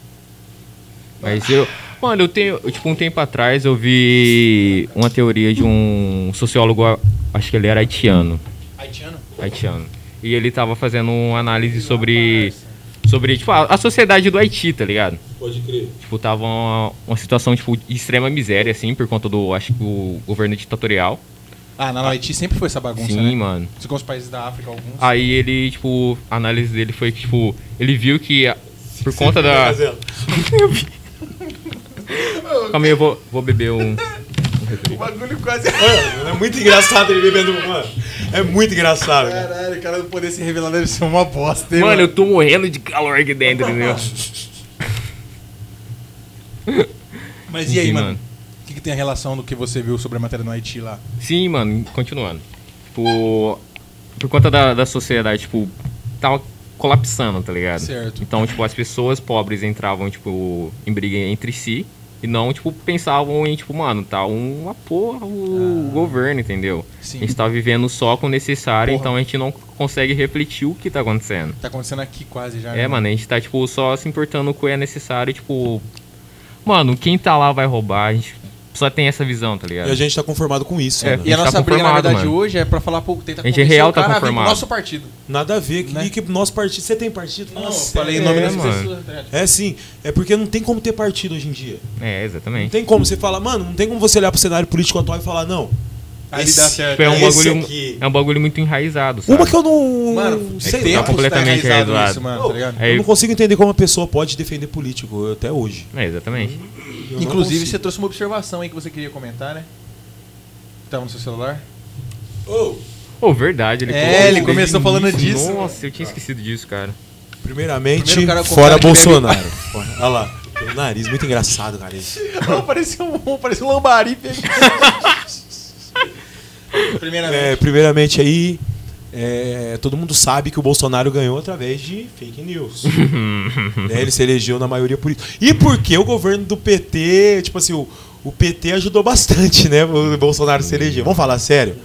Mas eu. Mano, eu tenho. Tipo, um tempo atrás eu vi uma teoria de um sociólogo, acho que ele era haitiano. Haitiano? haitiano. E ele tava fazendo uma análise sobre. Sobre, tipo, a, a sociedade do Haiti, tá ligado? Pode crer. Tipo, tava uma, uma situação, tipo, de extrema miséria, assim, por conta do, acho que, o governo ditatorial. Ah, na Haiti sempre foi essa bagunça, Sim, né? mano. Como os países da África, alguns. Aí ele, tipo, a análise dele foi que, tipo, ele viu que a- por conta da. Calma aí, eu vou, vou beber um. O bagulho quase... Mano, é muito engraçado ele bebendo. Mano, é muito engraçado. cara. Caralho, o cara não poder se revelar deve ser uma bosta, hein, Mano, eu tô morrendo de calor aqui dentro, entendeu? Mas e aí, mano? mano. O que, que tem a relação do que você viu sobre a matéria no Haiti lá? Sim, mano, continuando. Tipo, por conta da, da sociedade, tipo, tava colapsando, tá ligado? Certo. Então, tipo, as pessoas pobres entravam, tipo, em briga entre si e não, tipo, pensavam em, tipo, mano, tá uma porra o governo, entendeu? Sim. A gente tá vivendo só com o necessário, Porra. então a gente não consegue refletir o que tá acontecendo. Tá acontecendo aqui quase já. É, né? mano, a gente tá, tipo, só se importando com o que é necessário, tipo. Mano, quem tá lá vai roubar, a gente só tem essa visão, tá ligado? E a gente tá conformado com isso. É, né? E a tá nossa briga, na verdade, mano. hoje é pra falar, pô, tenta A gente convencer real tá a conformado. nosso partido. Nada a ver. Que, Né? que nosso partido. Você tem partido? Não, Nossa, falei em é, nome é, das mano. pessoas. tá? É sim, é porque não tem como ter partido hoje em dia. É, Não exatamente. tem como você falar, mano, não tem como você olhar pro cenário político atual e falar, não. Dá certo. É um bagulho, aqui. é um bagulho muito enraizado, sabe? Uma que eu não. Mano, sei tem lá. tá completamente enraizado enraizado. isso, mano, tá ligado? É, Eu não consigo entender como uma pessoa pode defender político até hoje. é, exatamente. Eu Inclusive, você trouxe uma observação aí que você queria comentar, né? Tava no seu celular? Ô, Pô, verdade. Ele É, colocou ele começou falando início. disso, Nossa, eu tinha esquecido disso, cara. primeiramente, fora Bolsonaro. Olha lá, pelo nariz, muito engraçado, cara. Parecia um, parecia um lambari. Primeiramente. É, primeiramente aí, é, todo mundo sabe que o Bolsonaro ganhou através de fake news. Né, Ele se elegeu na maioria por isso. E porque o governo do PT, tipo assim, o, o PT ajudou bastante, né? O Bolsonaro se eleger. Vamos falar sério?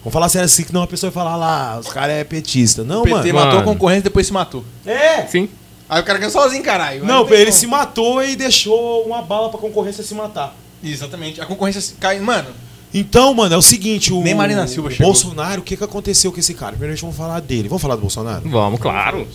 Vamos falar sério assim, que não a pessoa vai falar lá, os caras é petista. Não, o PT mano. matou a Mano. concorrência e depois se matou. É! Sim. Aí o cara ganhou sozinho, caralho. Não, tem ele como. se matou e deixou uma bala pra concorrência se matar. Exatamente. A concorrência cai. Mano, Então, mano, é o seguinte, o, Nem Marina Silva o chegou. Bolsonaro, o que, que aconteceu com esse cara? Primeiro vamos falar dele. Vamos falar do Bolsonaro? Vamos, claro.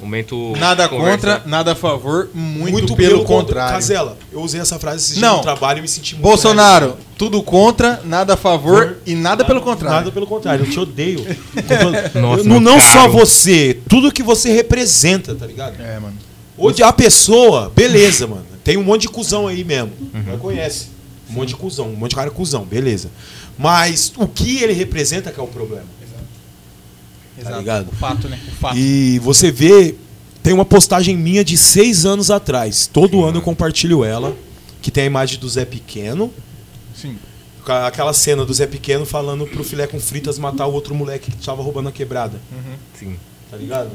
Momento. nada conversa. contra, nada a favor, muito, pelo, con- contrário. Casela, eu usei essa frase esse dia Não. no trabalho e me senti muito Bolsonaro, tudo contra, nada a favor e nada pelo contrário. Nada pelo contrário, eu te odeio. Nossa, Eu- não não caro. só você, tudo que você representa, tá ligado? É, mano. Onde a pessoa, beleza, mano. Tem um monte de cuzão aí mesmo. Uhum. Não conhece. Um monte de cuzão, um monte de cara cuzão, beleza. Mas o que ele representa que é o problema. Exato. ligado? O fato, né? O fato. E você vê, tem uma postagem minha de seis anos atrás. Todo ano eu compartilho ela. Que tem a imagem do Zé Pequeno. Sim. Aquela cena do Zé Pequeno falando pro filé com fritas matar o outro moleque que tava roubando a quebrada. Sim. Tá ligado?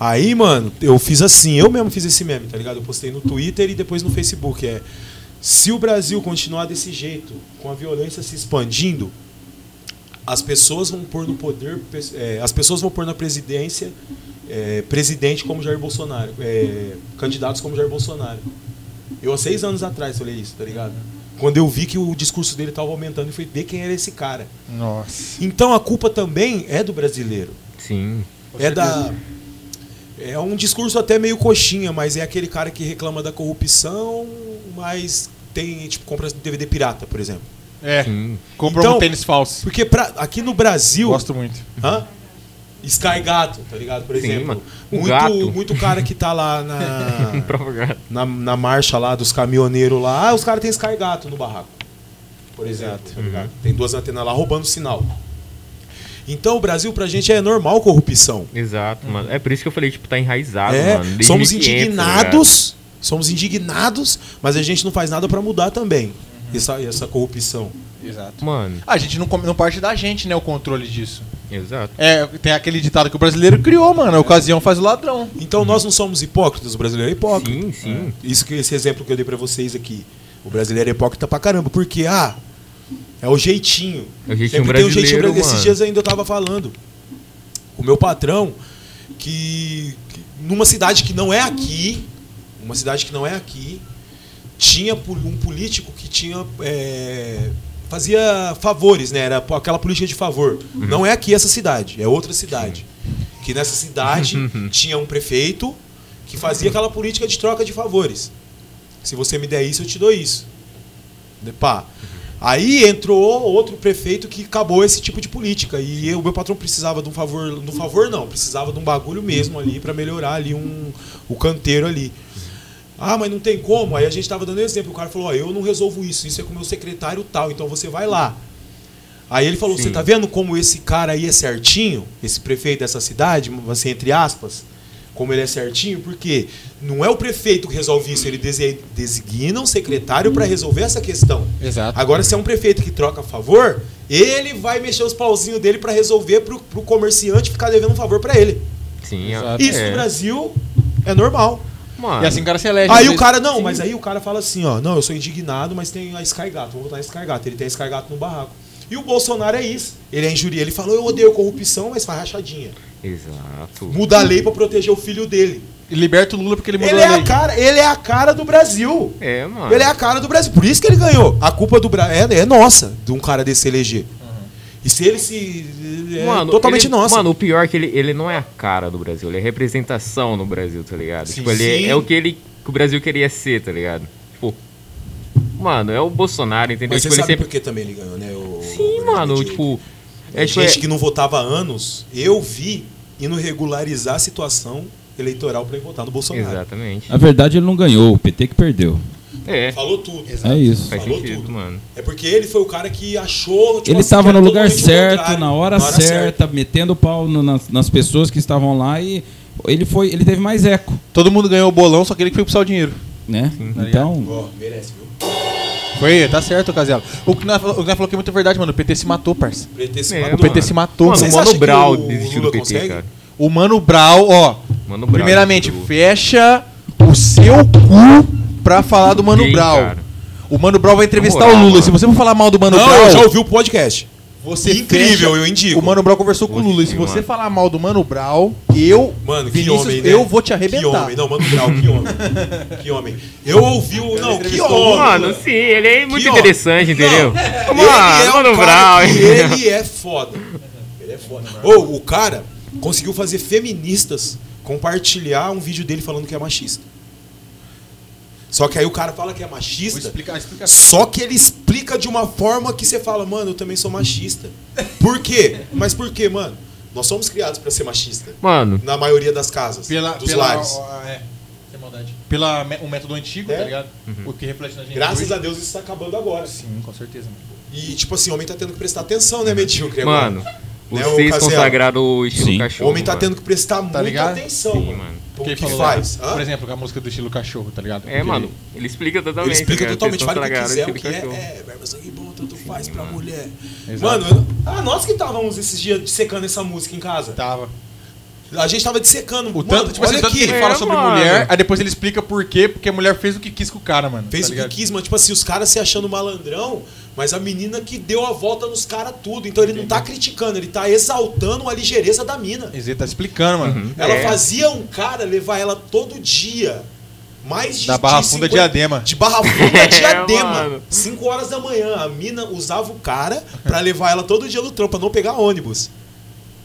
Aí, mano, eu fiz assim, eu mesmo fiz esse meme, tá ligado? Eu postei no Twitter e depois no Facebook. É. Se o Brasil continuar desse jeito, com a violência se expandindo, as pessoas vão pôr no poder, é, as pessoas vão pôr na presidência é, presidente como Jair Bolsonaro, é, candidatos como Jair Bolsonaro. Eu há seis anos atrás falei isso, tá ligado? Quando eu vi que o discurso dele tava aumentando e fui ver quem era esse cara. Nossa. Então a culpa também é do brasileiro. Sim. É da. É um discurso até meio coxinha, mas é aquele cara que reclama da corrupção, mas tem, tipo, compra DVD pirata, por exemplo. É. Sim. Comprou Então- um tênis falso. Porque pra, aqui no Brasil. Gosto muito. Hã? Sky Gato, tá ligado? Por Sim, exemplo. mano. O muito, gato. muito cara que tá lá na, na, na marcha lá dos caminhoneiros lá. Ah, os caras têm Sky Gato no barraco. Por exemplo, tá ligado? Tem duas antenas lá roubando sinal. Então o Brasil pra gente é normal corrupção. Exato, mano. É por isso que eu falei, tipo, tá enraizado, É, mano. desde somos 1500, tá indignados, somos indignados, mas a gente não faz nada pra mudar também essa, essa corrupção. Exato. Mano, A gente não, come- não parte da gente, né, o controle disso. exato. É, tem aquele ditado que o brasileiro criou, mano. A ocasião faz o ladrão. Então nós não somos hipócritas, o brasileiro é hipócrita. Sim, sim. Isso que esse exemplo que eu dei pra vocês aqui. O brasileiro é hipócrita pra caramba, porque ah, é o jeitinho. É o jeitinho Sempre tem um jeitinho brasileiro. Esses dias ainda eu tava falando. O meu patrão, que, que numa cidade que não é aqui, uma cidade que não é aqui, tinha um político que tinha é, fazia favores, né? Era aquela política de favor. Não é aqui essa cidade, é outra cidade. Que nessa cidade tinha um prefeito que fazia aquela política de troca de favores. Se você me der isso, eu te dou isso. De pá. Aí entrou outro prefeito que acabou esse tipo de política. E o meu patrão precisava de um favor. De um favor, não. Precisava de um bagulho mesmo ali para melhorar ali um, o canteiro ali. Ah, mas não tem como. Aí a gente tava dando exemplo. O cara falou: Ó, eu não resolvo isso. Isso é com o meu secretário tal. Então você vai lá. Aí ele falou: Você tá vendo como esse cara aí é certinho? Esse prefeito dessa cidade, assim, entre aspas, como ele é certinho? Porque não é o prefeito que resolve isso, ele designa um secretário para resolver essa questão. Exato. Agora, se é um prefeito que troca a favor, ele vai mexer os pauzinhos dele para resolver pro, pro comerciante ficar devendo um favor para ele. Sim, Exato. Isso é. no Brasil é normal. Mano, E assim o cara se elege. Aí o cara, não, Sim. mas aí o cara fala assim, ó, não, eu sou indignado, mas tem a Sky Gato, vou votar em Sky Gato. Ele tem a Sky Gato no barraco. E o Bolsonaro é isso. Ele é injuria. Ele falou, eu odeio corrupção, mas faz rachadinha. Exato. Muda a lei pra proteger o filho dele. Liberta o Lula porque ele mudou Ele é a lei. a cara, ele é a cara do Brasil. É, mano. Ele é a cara do Brasil. Por isso que ele ganhou. A culpa do Brasil é, é nossa, de um cara desse eleger. E se ele se. É totalmente ele- nossa. Mano, o pior é que ele, ele não é a cara do Brasil, ele é representação no Brasil, tá ligado? Sim, tipo, ele é- sim. é o que ele que o Brasil queria ser, tá ligado? Tipo, mano, é o Bolsonaro, entendeu? Mas você tipo, ele sabe sempre por que também ele ganhou, né? O, Sim, o mano, tipo, É é, tipo, gente é- que não votava há anos, eu vi indo regularizar a situação eleitoral para votar no Bolsonaro. Exatamente. Na verdade, ele não ganhou, o PT que perdeu. É, Falou tudo. É isso. faz falou sentido, tudo. mano. É porque ele foi o cara que achou. tipo Ele assim, estava era no lugar certo, contrário, na hora, certa, metendo o pau no- nas, nas pessoas que estavam lá e ele foi, ele teve mais eco, Todo mundo ganhou o bolão, só que ele que foi pro o dinheiro. né? Tá Então, Ó, merece, viu? Foi, tá certo, Casela. O que nós falou o que falou que é muito verdade, mano. O PT se matou, parça. O PT se É, matou. O PT mano. se matou, Mano, o Mano Brown o desistiu do PT, consegue? cara. O Mano Brau, ó. Mano Brown primeiramente, fecha o seu cu pra falar do Mano Brau. cara. O Mano Brau vai entrevistar moral, o Lula. mano. Se você for falar mal do Mano Não, Brau, eu já ouvi o podcast. Você Incrível, fecha- eu indico. O Mano Brau conversou com o Lula. E se você mano. falar mal do Mano Brau, eu, Mano, que Vinícius, homem, né? eu vou te Que arrebentar. homem. Não, Mano Brown, que homem. que homem. Eu ouvi o. Não, que homem. Mano, sim, ele é muito Que interessante, homem. entendeu? Não, Mano, ele é Mano Brown. que Ele é foda. Ele é foda. Ô, o cara conseguiu fazer feministas compartilhar um vídeo dele falando que é machista. Só que aí o cara fala que é Vou machista. explicar, explica. Só que ele explica de uma forma que você fala, mano, eu também sou machista. Por quê? Mas por quê, mano? Nós somos criados pra ser machista. Mano, Na maioria das casas, Pela, dos pela, lares. é, sem maldade. Pela me- um método antigo, É. tá ligado? O que reflete na gente. Graças hoje. a Deus isso tá acabando agora. Sim, com certeza, mano. E, tipo assim, o homem tá tendo que prestar atenção, né, medíocre? mano, Né, vocês consagraram o estilo Sim. O cachorro. homem tá mano. tendo que prestar muita ligado? atenção, Sim, mano. mano. Que falou, faz? né? Hã? Por exemplo, com a música do estilo cachorro, tá ligado? É, Porque mano, ele explica totalmente. Ele explica cara, totalmente, fala o que quiser, o que é, cachorro. é, verba sangue bom, tanto faz pra mano. mulher. Exato. Mano, eu- ah, nós que estávamos esses dias secando essa música em casa. Tava. A gente tava dissecando. O tanto, tipo assim, olha tanto que aqui. ele fala É, sobre mano. mulher, aí depois ele explica por quê, porque a mulher fez o que quis com o cara, mano. Fez tá o que ligado? quis, mano. Tipo assim, os caras se achando malandrão, mas a menina que deu a volta nos caras tudo. Então ele não tá criticando, ele tá exaltando a ligeireza da mina. Ele tá explicando, mano. Ela É. fazia um cara levar ela todo dia. Mais de Da Barra de Funda Diadema. De Barra Funda Diadema. mano. 5 horas da manhã. A mina usava o cara pra levar ela todo dia no trampo, pra não pegar ônibus.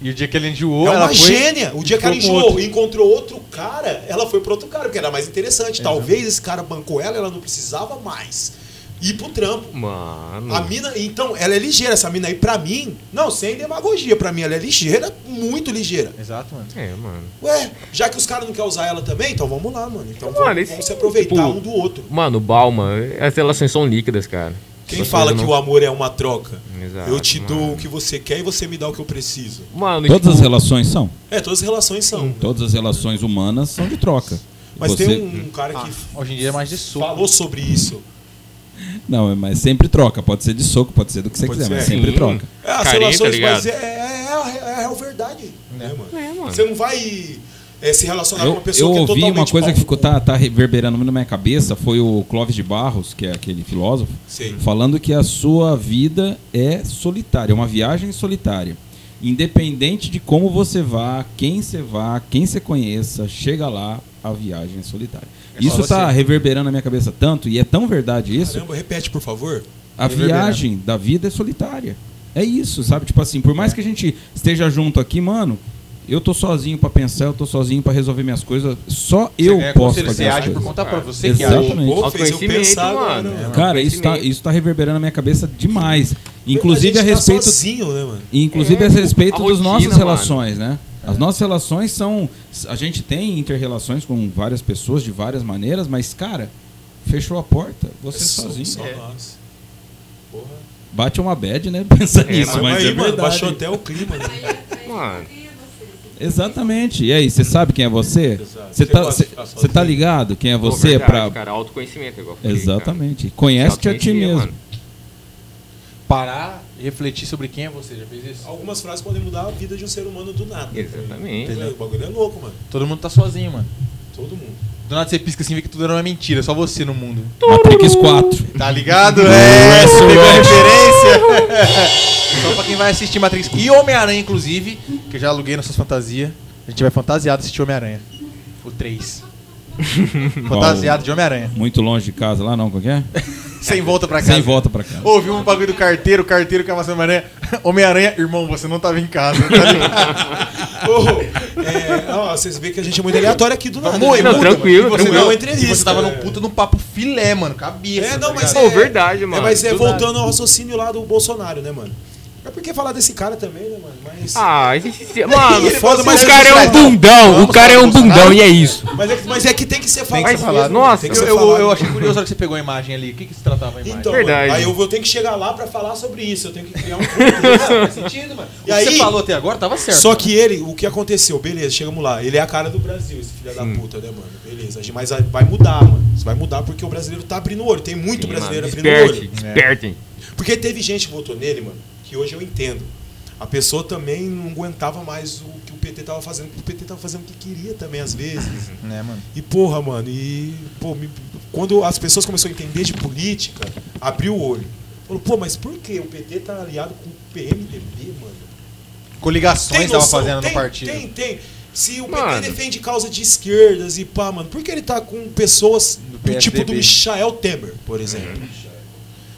E o dia que ele enjoou, é ela uma foi... gênia. O dia que ela enjoou outro. e encontrou outro cara, ela foi pro outro cara, porque era mais interessante. Talvez esse cara bancou ela, ela não precisava mais ir pro trampo. Mano. A mina, então, ela é ligeira, essa mina aí, pra mim, não, sem demagogia, pra mim ela é ligeira, muito ligeira. Exato, mano. É, mano. Ué, já que os caras não querem usar ela também, então vamos lá, mano. Então Mano, vamos, vamos se aproveitar tipo, um do outro. Mano, Balma, as relações são líquidas, cara. Quem fala não- que o amor é uma troca? Exato, eu te dou mano. o que você quer e você me dá o que eu preciso. Mano, todas tipo, as relações são. É, todas as relações são. Todas as relações humanas são de troca. Mas Você- tem um cara que Ah, hoje em dia é mais de soco. falou sobre isso. Não, mas sempre troca. Pode ser de soco, pode ser do que você Pode quiser, mas ser. sempre Sim. troca. É, as Carinho, relações, tá mas é, é, é a, é a real verdade. Né, mano? É, mano. Você não vai é, se relacionar com Eu, uma pessoa eu que é ouvi uma coisa que ficou, tá, tá reverberando muito na minha cabeça, foi o Clóvis de Barros, que é aquele filósofo, Sei. falando que a sua vida é solitária, é uma viagem solitária. Independente de como você vá, quem você vá, quem você conheça, chega lá, a viagem é solitária. É isso tá você. reverberando na minha cabeça tanto, e é tão verdade isso, Caramba, repete, por favor. A viagem da vida é solitária. É isso, sabe? Tipo assim, por mais que a gente esteja junto aqui, mano, eu tô sozinho pra pensar, eu tô sozinho pra resolver minhas coisas. Só eu posso fazer Você as age por conta própria. Você que Exatamente. age. Pô, fez eu Autoconhecimento, pensar mano. né? Cara, isso tá, isso tá reverberando na minha cabeça demais. Inclusive a, a gente tá respeito sozinho, né, mano? Inclusive É, a respeito a das nossas mano. relações, né? As nossas relações são. A gente tem interrelações com várias pessoas de várias maneiras, mas, cara, fechou a porta, você Só- sozinho. Só É. nós. Porra. Bate uma bad, né? Pensar É, nisso, mas mas aí, é mano, verdade. baixou até o clima, né? Mano. Exatamente. E aí, você sabe quem é você? Tá, você sozinho? tá ligado quem é Pô, você verdade, pra. Cara, autoconhecimento, igual falei, Exatamente. Conhece-te a ti Autoconhecer, mesmo. mano. Parar e refletir sobre quem é você. Já fez isso? Algumas frases podem mudar a vida de um ser humano do nada. Exatamente. Entendeu? O bagulho é louco, mano. Todo mundo tá sozinho, mano. Todo mundo. Do nada você pisca assim e vê que tudo era uma mentira. Só você no mundo. Matrix 4. Tá ligado? É, pegou a referência. Só pra quem vai assistir Matrix. E Homem-Aranha, inclusive, que eu já aluguei nas suas fantasias. A gente vai fantasiado assistir Homem-Aranha. O 3. fantasiado de Homem-Aranha. Muito longe de casa lá, não? Qual que é? Sem volta pra casa. Sem volta pra casa. Ouvi um bagulho do carteiro, o carteiro que é Homem-Aranha. Homem-Aranha, irmão, você não tava em casa. Tá? Ô, é, ó, vocês veem que a gente é muito aleatório aqui do nada. Muito, né? Não, tranquilo, você, tranquilo. não, É uma entrevista, e você tava é. num puta num papo filé, mano. Cabeça. É, não, tá mas ligado? é. Pô, verdade, mano. É, mas é Do voltando ao raciocínio lá do Bolsonaro, né, mano? É porque falar desse cara também, né, mano? Mas. Ah, a gente. se- Mano, Ele foda, mas o cara é um bundão. O cara é um bundão e é isso. Mas é, que- mas é que tem que ser falado. que ser falado. Nossa, tem que Eu, ser eu, falado. eu achei curioso que você pegou a imagem ali. O que, que se tratava a imagem? Então, Verdade. mano, aí eu vou ter que chegar lá pra falar sobre isso. Eu tenho que criar um faz sentido, mano. E o que aí- você falou até agora tava certo. Só mano. que ele, o que aconteceu? Beleza, chegamos lá. Ele é a cara do Brasil, esse filho da puta, né, mano? Beleza. Mas vai mudar, mano. Isso vai mudar porque o brasileiro tá abrindo o olho. Tem muito Sim, brasileiro mano, abrindo o olho. despertem. Porque teve gente que votou nele, mano, que hoje eu entendo. A pessoa também não aguentava mais o que o PT tava fazendo, porque o PT tava fazendo o que queria também, às vezes. Né, mano? E porra, mano, e pô, me- quando as pessoas começaram a entender de política, abriu o olho. Falou, pô, mas por que o PT tá aliado com o PMDB, mano? Coligações tava fazendo tem, no partido. Tem, tem. Se o Mano. PT defende causa de esquerdas e pá, mano, por que ele tá com pessoas do, PSDB. tipo do Michael Temer, por exemplo?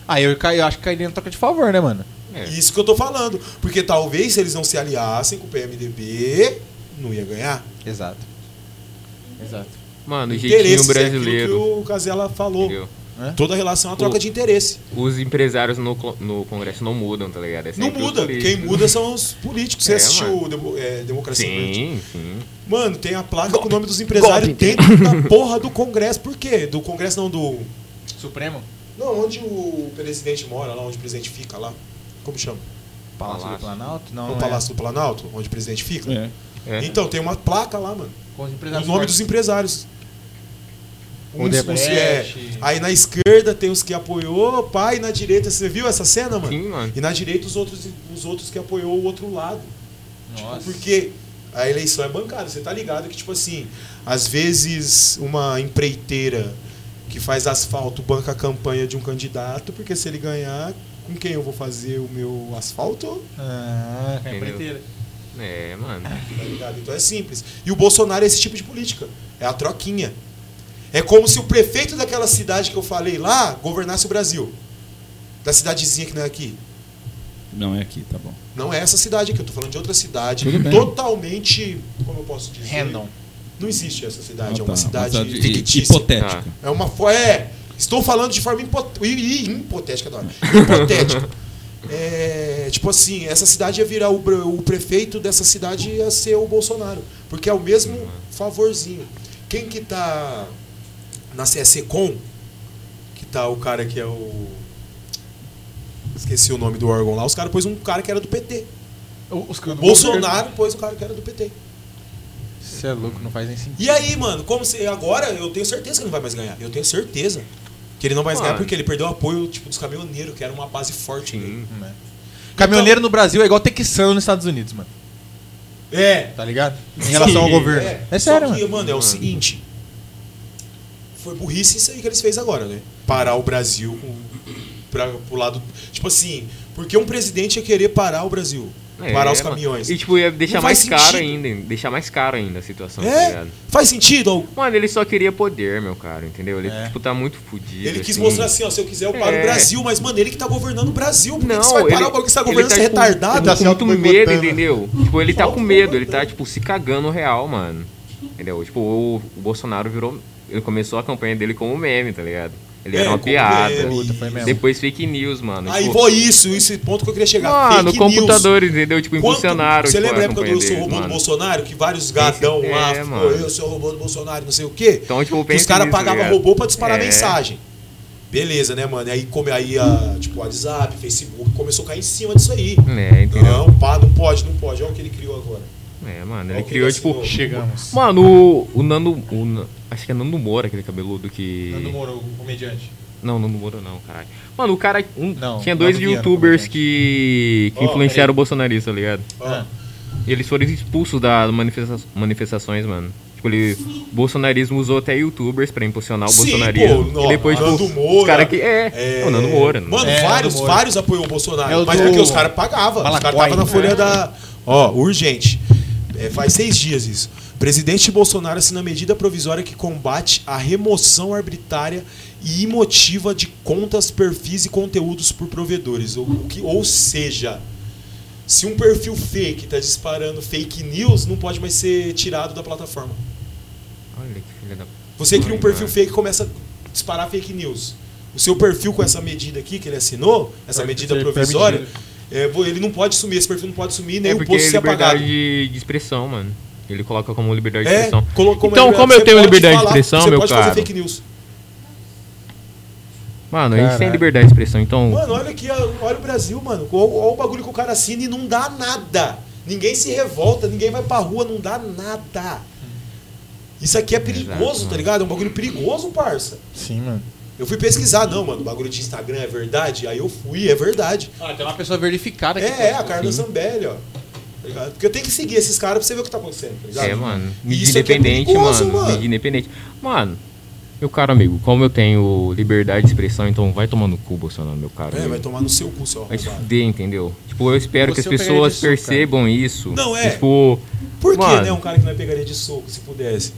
Aí eu, caí, eu acho que cairia na troca de favor, né, mano? É. Isso que eu tô falando. Porque talvez se eles não se aliassem com o PMDB, não ia ganhar. Exato. Exato. Mano, o jeitinho Interesse, é brasileiro. que o Casella falou. entendeu? Toda a relação é uma troca O- de interesse. Os empresários no, no Congresso não mudam, tá ligado? É Não muda. Quem muda são os políticos. Você É, assistiu Demo- é, Democracia? Sim, sim. Mano, tem a placa com o nome dos empresários Golpe. dentro da porra do Congresso. Por quê? Do Congresso não, do. Supremo? Não, onde o presidente mora, lá onde o presidente fica lá. Como chama? Palácio, Palácio. do Planalto? Não, o não Palácio do Planalto, onde o presidente fica. É. É. Então, tem uma placa lá, mano. É. Com os O empresários nome fortes. dos empresários. Odebrecht. uns, é, aí na esquerda tem os que apoiou, pai, e na direita, você viu essa cena, mano? Sim, mano. E na direita os outros, os outros que apoiou o outro lado. Nossa. Porque a eleição é bancada, você tá ligado que, tipo assim, às vezes uma empreiteira que faz asfalto banca a campanha de um candidato, porque se ele ganhar, com quem eu vou fazer o meu asfalto? Ah, é empreiteira. É, mano. Tá ligado? Então é simples. E o Bolsonaro é esse tipo de política. É a troquinha. É como se o prefeito daquela cidade que eu falei lá governasse o Brasil. Da cidadezinha que não é aqui. Não é aqui, tá bom. Não é essa cidade aqui, eu tô falando de outra cidade. Totalmente. Como eu posso dizer? Random. Não existe essa cidade, Ah, é uma tá. cidade Uma cidade fictícia. hipotética. É uma. É. Estou falando de forma hi- hipotética, adoro. Hipotética. É, tipo assim, essa cidade ia virar o, o prefeito dessa cidade ia ser o Bolsonaro. Porque é o mesmo favorzinho. Quem que tá na CSECOM, que tá o cara que é o. Esqueci o nome do órgão lá, os caras pôs um cara que era do PT. Os, O Bolsonaro pôs o cara que era do PT. Você é louco, não faz nem sentido. E aí, mano, como se agora eu tenho certeza que não vai mais ganhar. Eu tenho certeza que ele não vai Mano. ganhar porque ele perdeu o apoio tipo dos caminhoneiros, que era uma base forte. Sim. Né? Caminhoneiro no Brasil é igual texano nos Estados Unidos, mano. É. Tá ligado? Em relação ao governo. É, sério, Só que, mano. mano, é o seguinte. Foi burrice isso aí que eles fez agora, né? Parar o Brasil com, pra, pro lado. Tipo assim, porque um presidente ia querer parar o Brasil? É, parar os mano. caminhões. E tipo, ia deixar mais faz caro sentido. ainda. Deixar mais caro ainda a situação, tá É? ligado? Faz sentido? Mano, ele só queria poder, meu cara, entendeu? Ele, É. tipo, tá muito fudido. Ele quis assim. mostrar assim, ó, se eu quiser eu paro É. o Brasil, mas, mano, ele que tá governando o Brasil. Por Não, que você vai parar ele- o bagulho que você tá governando? tá Você é com- retardado? Ele tá com se muito medo, entendeu? Tipo, ele tá com medo, ele tá, tipo, se cagando real, mano. Entendeu? Tipo, o, o Bolsonaro virou. Ele começou a campanha dele como meme, tá ligado? Ele É, era uma piada. Puta, foi mesmo. Depois fake news, mano. Aí, tipo, vou isso, esse ponto que eu queria chegar. mano, Fake computadores, entendeu? Tipo, impulsionaram. Você tipo, lembra a época do Eu Sou Robô do. Bolsonaro? Que vários gadão Esse- lá, é, mano. eu sou o robô do Bolsonaro, não sei o quê. Então, tipo, que os caras nisso, pagavam robô pra disparar É. mensagem. Beleza, né, mano? E aí, come, aí a, tipo, WhatsApp, Facebook, começou a cair em cima disso aí. É, entendeu? Não, pá, não pode, não pode. Olha o que ele criou agora. É, mano, ele criou, tipo. Chegamos. Mano, o, o Nando. O, acho que é Nando Moura, aquele cabeludo que. Nando Moura, o comediante. Não, Nando Moura não, caralho. Mano, o cara. um- Não, tinha dois Nando youtubers que. que Ó, influenciaram o bolsonarista, tá ligado? Ah. E eles foram expulsos das manifesta manifestações, mano. Tipo, ele, o bolsonarismo usou até youtubers pra impulsionar o Sim, bolsonarismo. pô, e depois, Nando tipo, Moura, os caras que. É, o Nando Moura. né? Mano, É, vários, Nando Moura. vários apoiou o Bolsonaro. É o mas do porque os caras pagavam. Os caras estavam na folha né? da. Ó, urgente. É, faz seis dias isso. Presidente Bolsonaro assina medida provisória que combate a remoção arbitrária e imotiva de contas, perfis e conteúdos por provedores. Ou, que, ou seja, se um perfil fake está disparando fake news, não pode mais ser tirado da plataforma. Olha que filha da. Você cria um perfil mano. fake e começa a disparar fake news. O seu perfil com essa medida aqui que ele assinou, essa medida provisória, é, ele não pode sumir, esse perfil não pode sumir, nem É o post é ser apagado. liberdade de, de expressão, mano. Ele coloca como liberdade de É, expressão. Então, como eu tenho liberdade de falar, expressão, você meu pode caro? fazer fake news. Mano, a gente tem liberdade de expressão, então. Mano, olha aqui, olha o Brasil, mano. Olha, olha o bagulho que o cara assina e não dá nada. Ninguém se revolta, ninguém vai pra rua, não dá nada. Isso aqui é perigoso, Exato, tá ligado? É um bagulho perigoso, parça. Sim, mano. Eu fui pesquisar, não, mano, o bagulho de Instagram é verdade? Aí eu fui, é verdade. Ah, tem uma pessoa verificada aqui. É, é, a Carla Zambelli, ó. Tá? Porque eu tenho que seguir esses caras pra você ver o que tá acontecendo, tá ligado? É, mano. Mídia isso aqui é independente, perigoso, mano. mano. Mídia independente. Mano, meu caro amigo, como eu tenho liberdade de expressão, então vai tomar no cu, Bolsonaro, meu caro. É, amigo. vai tomar no seu cu, seu Vai se fuder, entendeu? Tipo, eu espero que as Você eu pegaria pessoas percebam isso. Não, é. Tipo, Por que, né, um cara que não é pegaria de soco, se pudesse?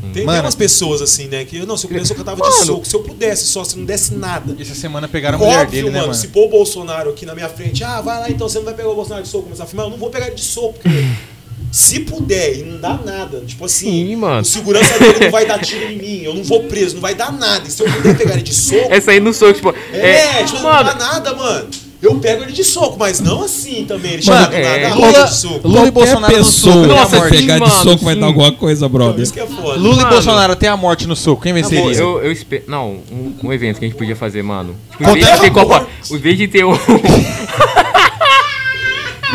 Sim. Tem, tem Mano. umas pessoas assim, né, que, não, se eu pudesse eu tava de soco. Se eu pudesse só, se não desse nada. Essa semana pegaram a mulher Óbvio, dele, né, mano, mano? se pôr o Bolsonaro aqui na minha frente, ah, vai lá então, você não vai pegar o Bolsonaro de soco, começar a filmar, eu não vou pegar ele de soco, porque se puder e não dá nada, tipo assim, Sim, mano. o segurança dele não vai dar tiro em mim, eu não vou preso, não vai dar nada. E se eu puder pegar ele de soco, Essa aí no soco, tipo. é, tipo, não mano, dá nada, mano. Eu pego ele de soco, mas não assim também. Ele Mano, chega é, nada, Lula- Lula, de soco. Lula e Bolsonaro no pessoa soco, que Nossa, sim, pegar de soco vai dar alguma coisa, brother. isso que é foda. Lula e Mano. Bolsonaro tem a morte no soco. Quem venceria? eu, eu espero. Não, um, um evento que a gente podia fazer, mano. Tipo, em vez de ter Copa. Em vez de ter o.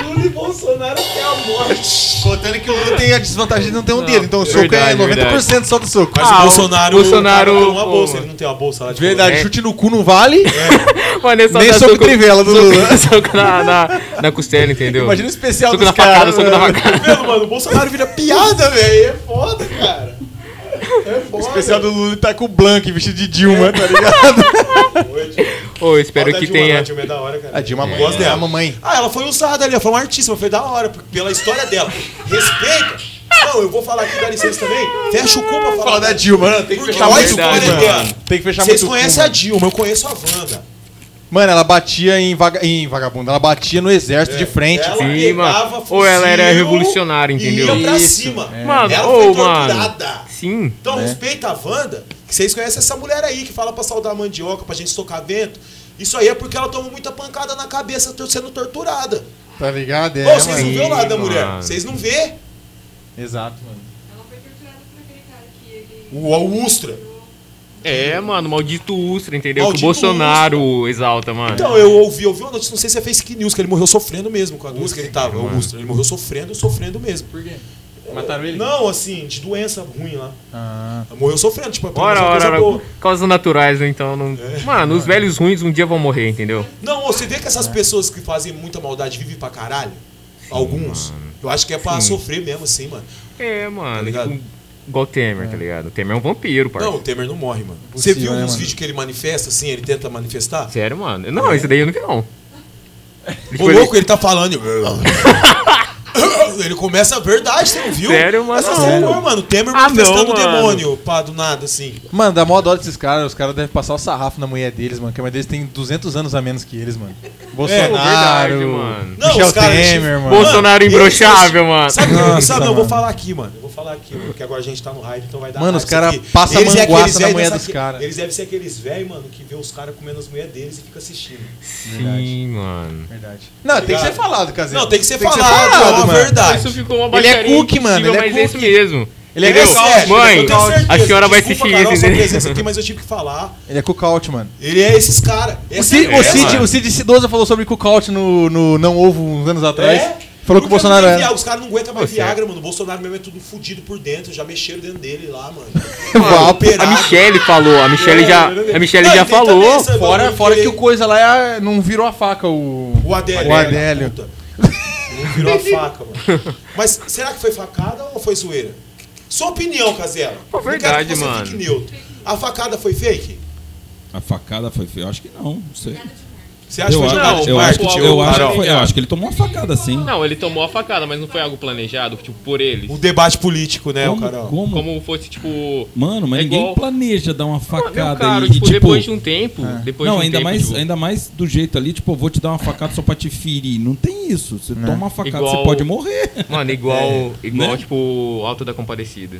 Lula e Bolsonaro até a morte. Contando que o Lula tem a desvantagem de não ter um Não, dedo. Então o soco verdade, é 90% só do soco. Mas Ah, o o Bolsonaro, Bolsonaro, o cara tem uma bolsa, ele não tem uma bolsa lá de Verdade, É. chute no cu não vale. Mano, é só Nem dar soco trivela do soco- Lula. Soco na, na, na costela, entendeu? Imagina o especial Soco dos na facada, caras. soco na mano. facada. Tá mano? O Bolsonaro vira piada, velho. É foda, cara. É O foda. especial do Lula tá com o Blank vestido de Dilma, tá ligado? Ô, eu espero que Dilma, tenha. A Dilma é da hora, cara. A Dilma Eu gosto é dela. a mamãe. Ah, ela foi usada ali, ela foi uma artista, mas foi da hora, pela história dela. Respeita. Não, eu vou falar aqui, dá licença também. Fecha o cu pra falar. Fala da Dilma, né? Tem que fechar muito cu, verdade, história mano. dela. Tem que fechar Vocês conhecem a mano. Dilma, eu conheço a Wanda. Mano, ela batia em, vaga... em vagabundo. Ela batia no exército de frente. Ela Sim, mano. Ou ela era revolucionária, e entendeu? Ia pra Isso, cima. é. Mano, ela ô, foi mano. Sim. Então né? respeita a Wanda, que vocês conhecem essa mulher aí que fala pra saudar a mandioca, pra gente socar vento. Isso aí é porque ela tomou muita pancada na cabeça sendo torturada. Tá ligado? É, Ô, vocês mano. não vê o lado da mulher. mano. Vocês não vê Exato, mano. Ela foi torturada por aquele cara que ele. o, Ustra. É, mano, maldito Ustra, entendeu? Maldito que o Bolsonaro exalta, mano. Então, eu ouvi, ouvi uma notícia, não sei se é fake news, que ele morreu sofrendo mesmo com a doença que ele tava. O. Ustra. Ele morreu sofrendo, sofrendo mesmo. Por quê? Mataram ele? Não, assim, de doença ruim lá. Ah. Morreu sofrendo, tipo, é Ora, coisa ora, boa. ora. Causas naturais, então não. Mano, os velhos ruins um dia vão morrer, entendeu? Não, você vê que essas pessoas que fazem muita maldade vivem pra caralho? Alguns. Eu acho que é pra Sim. sofrer mesmo, assim, mano. É, mano. Tá tipo, igual o Temer, tá ligado? O Temer é um vampiro, parça. Não, o Temer não morre, mano. Você viu né, uns mano? vídeos que ele manifesta, assim, ele tenta manifestar? Sério, mano. Não, esse daí eu não vi, não. Ô, louco, ele tá falando. Ele começa a verdade, você não viu? Sério, mano? Essa Não. pô, mano, o Temer Ah, manifestando não, mano. demônio, pá, do nada, assim. Mano, dá mó dó desses caras. Os caras devem passar o sarrafo na mulher deles, mano. Que a mulher deles tem 200 anos a menos que eles, mano. Bolsonaro, verdade, mano. Não, Michel os caras- Temer, mano. Bolsonaro imbrochável, mano. Sabe, Nossa, sabe não, eu vou mano. falar aqui, mano. Eu vou falar aqui, mano, porque agora a gente tá no hype, então vai dar Mano, os cara isso aqui. passa Eles é manguaça aqueles na velhos mulher dos cara. Eles devem ser aqueles velhos, mano, que vê os caras comendo as mulheres deles e fica assistindo. Sim, mano. Verdade. Não, tem que ser falado, Casinho. Não, tem que ser falado, é mano. verdade. Isso ficou uma Ele é cookie, mano, ele é mas é isso cookie. mesmo. Ele é Entendeu? sério, Mãe, eu tenho certeza. a senhora vai assistir isso, entendeu? aqui, mas eu tive que falar. Ele é cookout, mano. Ele é esses caras. O Cid, o, Cid, o Cid Cidoza falou sobre cookout no, no Não Ovo uns anos atrás. É? Falou que o Porque Bolsonaro. Viagra, Os caras não aguentam mais Você Viagra, mano. O Bolsonaro mesmo é tudo fudido por dentro. Já mexeram dentro dele lá, mano. Vapo. A. Michelle falou, a Michelle já, a Michelle Não, já falou. Fora, fora que o coisa lá é- não virou a faca, o. O Adélio. O Adélio. Virou a faca, mano. Mas será que foi facada ou foi zoeira? Sua opinião, Casela. Pô, verdade, que você mano. fique neutro. A facada foi fake? A facada foi feia. Eu acho que não, não sei. Você acha que Eu, foi acho- Não, de eu, acho, marketing? o- eu, acho Carol. que foi- eu acho que ele tomou uma facada sim. Não, ele tomou a facada, mas não foi algo planejado, tipo, por eles. O debate político, né, o como, Carol? como? Como fosse, tipo... Mano, mas É ninguém igual- planeja dar uma Não, facada cara, e, tipo, tipo, depois de um tempo, depois não, de um ainda tempo, mais, tipo, ainda mais do jeito ali, tipo, eu vou te dar uma facada só pra te ferir. Não tem isso. Você toma uma facada, Igual- você pode morrer. Mano, igual, igual né? tipo, Alto da Compadecida.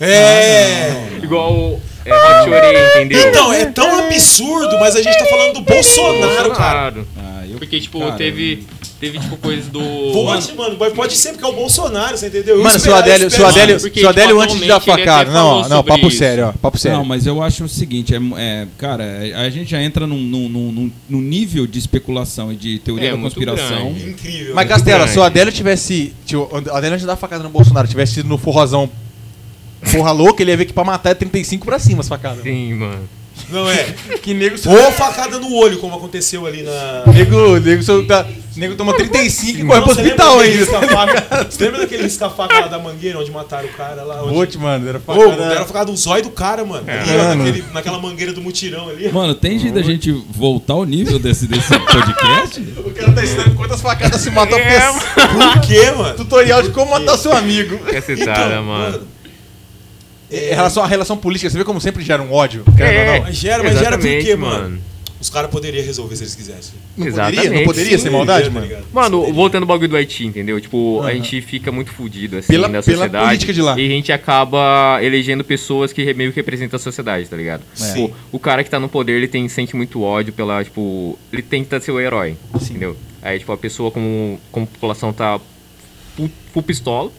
É. Igual é, Hot Chorei, entendeu? Então, é tão absurdo, mas a gente tá falando do Bolsonaro, cara. Ah, eu- Porque, tipo, cara, teve, teve, tipo, coisas do... Vote, mano, mas pode ser porque é o Bolsonaro, você entendeu? Eu Mano, se o esperava- Adélio, se o esperava- Adélio, porque, se o Adélio tipo, antes de dar facada. Não, não, papo isso. sério, ó. Papo sério. Não, mas eu acho o seguinte, é, é, cara, a gente já entra num, num, num- num- nível de especulação e de teoria É, da conspiração. grande. Incrível. Mas? Castela, se o Adélio tivesse. tipo, O Adélio antes de dar facada no Bolsonaro tivesse ido no forrozão porra louca, ele ia ver que pra matar é 35 pra cima as facadas. Sim, mano. Não é. Que nego. Ou facada no olho, como aconteceu ali na. Nego, nego, só tá- nego toma 35 e corre Não, pro hospital ainda. Você lembra daquele risca-faca lá da mangueira onde mataram o cara lá? Onde... Ote, mano, era facada. deram facada no zóio do cara, mano. Ali, ó, Mano. naquele- naquela mangueira do mutirão ali. Mano, tem jeito da gente voltar ao nível desse, desse podcast? O cara tá ensinando quantas facadas se matam a É, pessoa. Por quê, mano? Tutorial de como matar seu amigo. Cacetada, mano. Em relação à relação política, você vê como sempre gera um ódio? É, não? Mas gera, mas gera por quê, exatamente, mano? Os caras poderiam resolver se eles quisessem. Não poderia? Não Exatamente, poderia sim. ser maldade, Tá mano? Mano, voltando ao bagulho do Haiti, entendeu? Tipo, a gente fica muito fudido, assim, Pela- na pela sociedade. política de lá. E a gente acaba elegendo pessoas que meio que representam a sociedade, tá ligado? Sim. Tipo, o cara que tá no poder, ele tem, sente muito ódio pela, tipo... Ele tenta ser o herói, entendeu? Aí, tipo, a pessoa, como, como a população tá full pistola,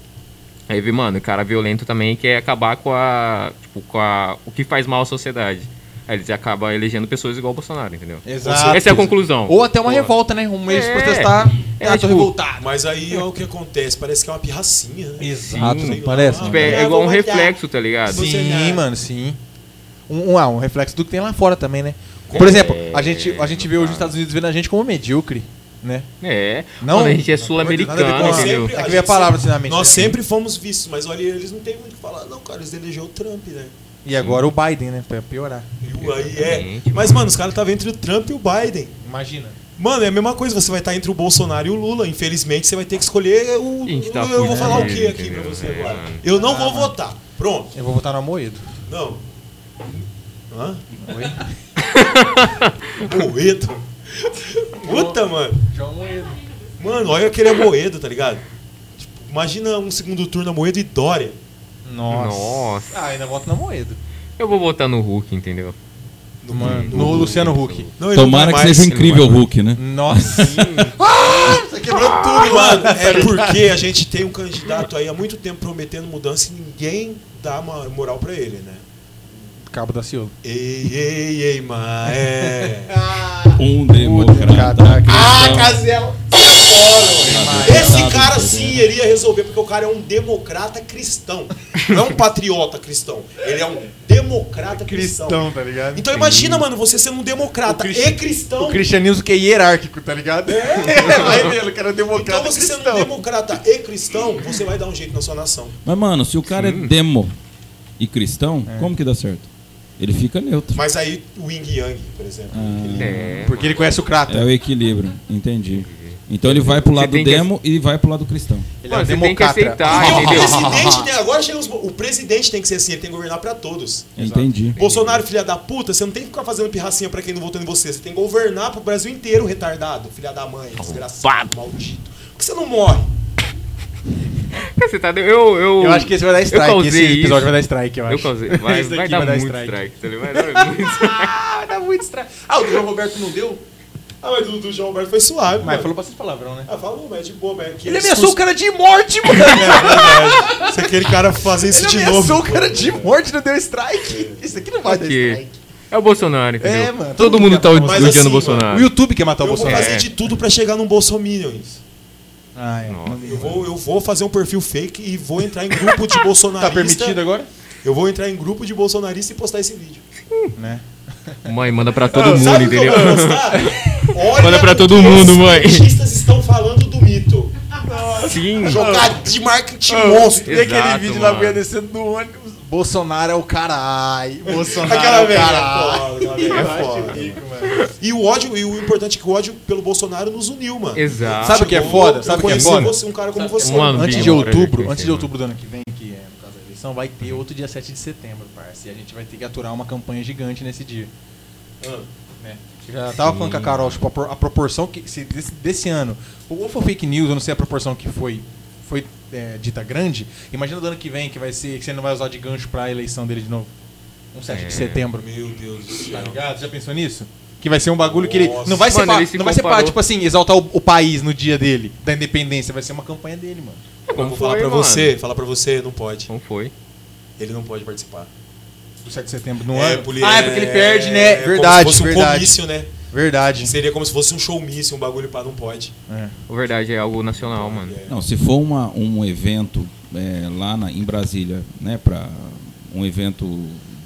aí vê, mano, o cara violento também quer acabar com a... Tipo, com a... O que faz mal à sociedade. Aí eles acabam elegendo pessoas igual o Bolsonaro, entendeu? Exato. Essa é a conclusão. Ou até uma Pô. revolta, né? Um de É. protestar. É, ah, tô tipo, revoltado. Mas aí é o que acontece, parece que é uma pirracinha, né? Exato, Sim. não parece? Tipo, é, é igual um reflexo, tá ligado? Sim. Mano, sim. Um, um, ah, um reflexo do que tem lá fora também, né? Por exemplo, a gente, a gente vê hoje os Estados Unidos vendo a gente como medíocre, né? É. Não, a gente é sul-americano, entendeu? sempre- É que a veio a gente palavra, sempre- assim, na mente, Nós assim. sempre fomos vistos, mas olha, eles não tem muito o que falar, não, cara. Eles elegeu o Trump, né? E agora o Biden, né? Pra piorar. E o- aí é. Mas, mano, os caras estavam entre o Trump e o Biden. Imagina. Mano, é a mesma coisa, você vai estar entre o Bolsonaro e o Lula. Infelizmente, você vai ter que escolher o. Tá eu vou falar o que aqui entendeu? pra você É, agora? Eu não vou votar. Pronto. Eu vou votar no Amoedo. Não. Hã? Oi? Moedo? Puta, mano. João Amoedo. Mano, olha aquele Moedo, tá ligado? Tipo, imagina um segundo turno Moedo e Dória. Nossa. Nossa. Ah, ainda voto no Amoedo. Eu vou votar no Hulk, entendeu? No, Mano, no Luciano Huck. Não, Tomara que seja um incrível vai Hulk, né? Nossa. ah, você quebrou tudo, Mano, mano. é porque a gente tem um candidato aí há muito tempo prometendo mudança e ninguém dá uma moral pra ele, né? Cabo da Ciolo. Ei, ei, ei, mas é. Um democrata Ah. Casela. Esse cara sim iria resolver, porque o cara é um democrata cristão. Não é um patriota cristão. Ele é um democrata cristão. Cristão, tá ligado? Então imagina, mano, você sendo um democrata cristi- e cristão. O cristianismo que é hierárquico, tá ligado? É, vai nele, o cara é Então democrata você sendo cristão. um democrata e cristão, você vai dar um jeito na sua nação. Mas, mano, se o cara é demo e cristão, como que dá certo? Ele fica neutro. Mas aí o Ying Yang, por exemplo. Ah. ele- É. Porque ele conhece o Krata. É o equilíbrio, entendi. Então ele vai pro lado que- demo e vai pro lado cristão. Ele é Mano, um você tem que aceitar, o presidente tem, agora chega os- o presidente tem que ser assim, ele tem que governar pra todos. Entendi. Bolsonaro, filha da puta, você não tem que ficar fazendo pirracinha pra quem não votou em você. Você tem que governar pro Brasil inteiro, retardado, filha da mãe, desgraçado, maldito. Por que você não morre? Você tá, eu, eu, Eu acho que esse vai dar strike. causei Esse episódio isso. vai dar strike, eu acho. Eu causei. Vai, Esse vai daqui dar vai dar muito strike. strike. tá? Vai dar muito strike. Ah, vai dar muito strike. Ah, o do João Roberto não deu? Ah, mas do, do João Alberto foi suave, Mas mano. falou bastante palavrão, né? Ah, falou, mas é de boa, mas... Ele ameaçou o cara de morte, mano. Se aquele cara fazer isso Ele de ameaçou novo... o cara de morte e não deu strike. Isso aqui não vai dar Porque strike. é o Bolsonaro, entendeu? É, mano, Todo, todo mundo tá Mas odiando assim, o Bolsonaro. O YouTube quer matar o Eu vou Bolsonaro. fazer de tudo pra chegar num Bolsominions. Ah, é. Nossa. Eu vou, eu vou fazer um perfil fake e vou entrar em grupo de bolsonarista. Tá permitido agora? Eu vou entrar em grupo de bolsonarista e postar esse vídeo. Né? Mãe, manda pra todo Ah, mundo, sabe o que eu entendeu? Olha Manda pra todo mundo, os mãe. cientistas estão falando do mito. Sim. Jogada de marketing monstro. E aquele vídeo lá mano. mulher descendo do ônibus. Bolsonaro é o caralho. Bolsonaro Aquela é o caralho. é foda. rico, mano. E o ódio, e o importante é que o ódio pelo Bolsonaro nos uniu, mano. Exato. Sabe o que é Chegou, foda? Sabe o que é foda? você, um cara como você. Mano, Antes de outubro, antes de mano. outubro do ano que vem, que é por causa da eleição, vai ter outro dia 7 de setembro, parça. E a gente vai ter que aturar uma campanha gigante nesse dia. Ah. né? Eu já tava falando com a Carol, tipo, a proporção que. se desse, desse ano. Ou foi fake news, eu não sei a proporção que foi. Foi é, dita grande. Imagina do ano que vem que vai ser. Que você não vai usar de gancho pra eleição dele de novo. Um 7 de É. setembro. Meu Deus do Tá céu. ligado? Já pensou nisso? Que vai ser um bagulho que ele. Nossa. Não vai ser, Mano, pra, se não vai ser pra, tipo assim, exaltar o, o país no dia dele, da independência. Vai ser uma campanha dele, mano. Como vou falar foi, pra mano? você, falar pra você, não pode. Como foi? Ele não pode participar. Do 7 de setembro no É, ano. Ah, é porque ele perde, né? como verdade, se fosse um verdade. comício, né? Verdade. Seria como se fosse um showmício, um bagulho pra não pode. É. Verdade é algo nacional, mano. É. Não, se for uma, um evento é, lá na- em Brasília, né, para um evento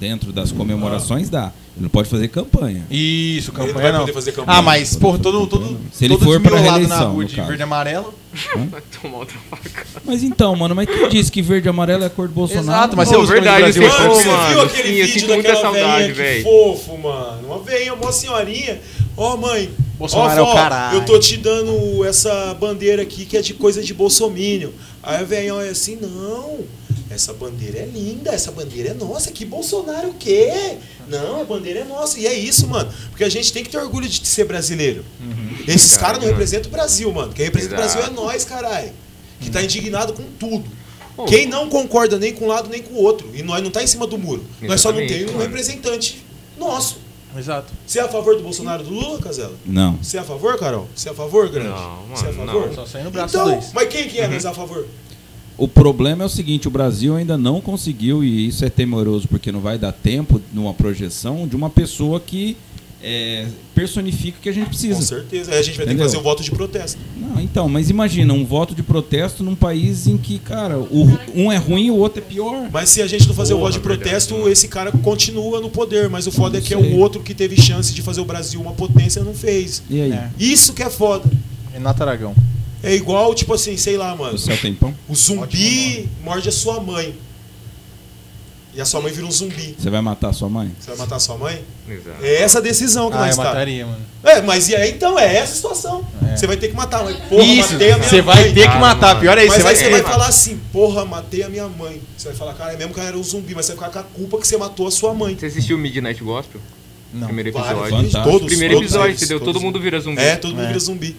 dentro das comemorações, dá. Ele não pode fazer campanha. Isso, Ele não campanha vai não. poder fazer campanha. Ah, mas, pode todo, todo, campanha. Se ele todo for pra desmiolado na reeleição, rua de verde e amarelo. Vai tomar outra faca. Mas então, mano, mas quem disse que verde e amarelo é a cor do Bolsonaro? Exato, mas você usa verdade, você- Mano, você viu aquele sim, eu vídeo sinto muita daquela saudade, véi. fofo, mano? Uma velhinha, uma senhorinha. Ó, mãe. Bolsonaro ó, é o vó, caralho. Eu tô te dando essa bandeira aqui que é de coisa de bolsomínio. Aí a velhinha olha assim, não. Essa bandeira é linda, essa bandeira é nossa. Que Bolsonaro o quê? Não, a bandeira é nossa. E é isso, mano. Porque a gente tem que ter orgulho de ser brasileiro. Esses Verdade, caras não mano. representam o Brasil, mano. Quem representa o Brasil é Exato. nós, caralho. Que tá indignado com tudo. Pô. Quem não concorda nem com um lado nem com o outro. E nós não tá em cima do muro. Nós só não Exatamente, temos um mano. representante nosso. Exato. Você é a favor do Bolsonaro e do Lula, Casela? Não. Você é a favor, Carol? Você é a favor, Grande? Não, Você é a mano, favor? não. Só sair no braço Então, dois. mas quem que é mais a favor? O problema é o seguinte, o Brasil ainda não conseguiu, e isso é temoroso porque não vai dar tempo numa projeção de uma pessoa que é, personifica o que a gente Com precisa. certeza. Aí a gente vai ter que Entendeu? fazer o voto de protesto. Não, então, mas imagina, um voto de protesto num país em que, cara, o, um é ruim e o outro é pior. Mas se a gente não fazer o Porra, voto de verdade, protesto, mano. esse cara continua no poder. Mas o foda é que é o outro que teve chance de fazer o Brasil uma potência não fez. E aí? É. Isso que é foda. Renato Aragão. É igual, tipo assim, sei lá, mano. O céu tem pão? O zumbi morde a sua mãe. E a sua mãe vira um zumbi. Você vai matar sua mãe? Você vai matar a sua mãe? Exato. É essa a decisão que Ah, nós eu tá. mataria, mano. É, mas e aí então é essa a situação. É. Você vai ter que matar, mas porra, Isso, matei a minha você mãe. vai ter que matar. mano. Pior é isso, Mas você aí vai você vai falar assim, porra, matei a minha mãe. Você vai falar, cara, é mesmo que ela era um zumbi, mas você vai ficar com a culpa que você matou a sua mãe. Você assistiu Midnight Gospel? Não. Primeiro episódio. Fantástico. todos, Primeiro todos episódio, eles, entendeu? todos Todo mundo vira zumbi. É, todo mundo É. vira zumbi.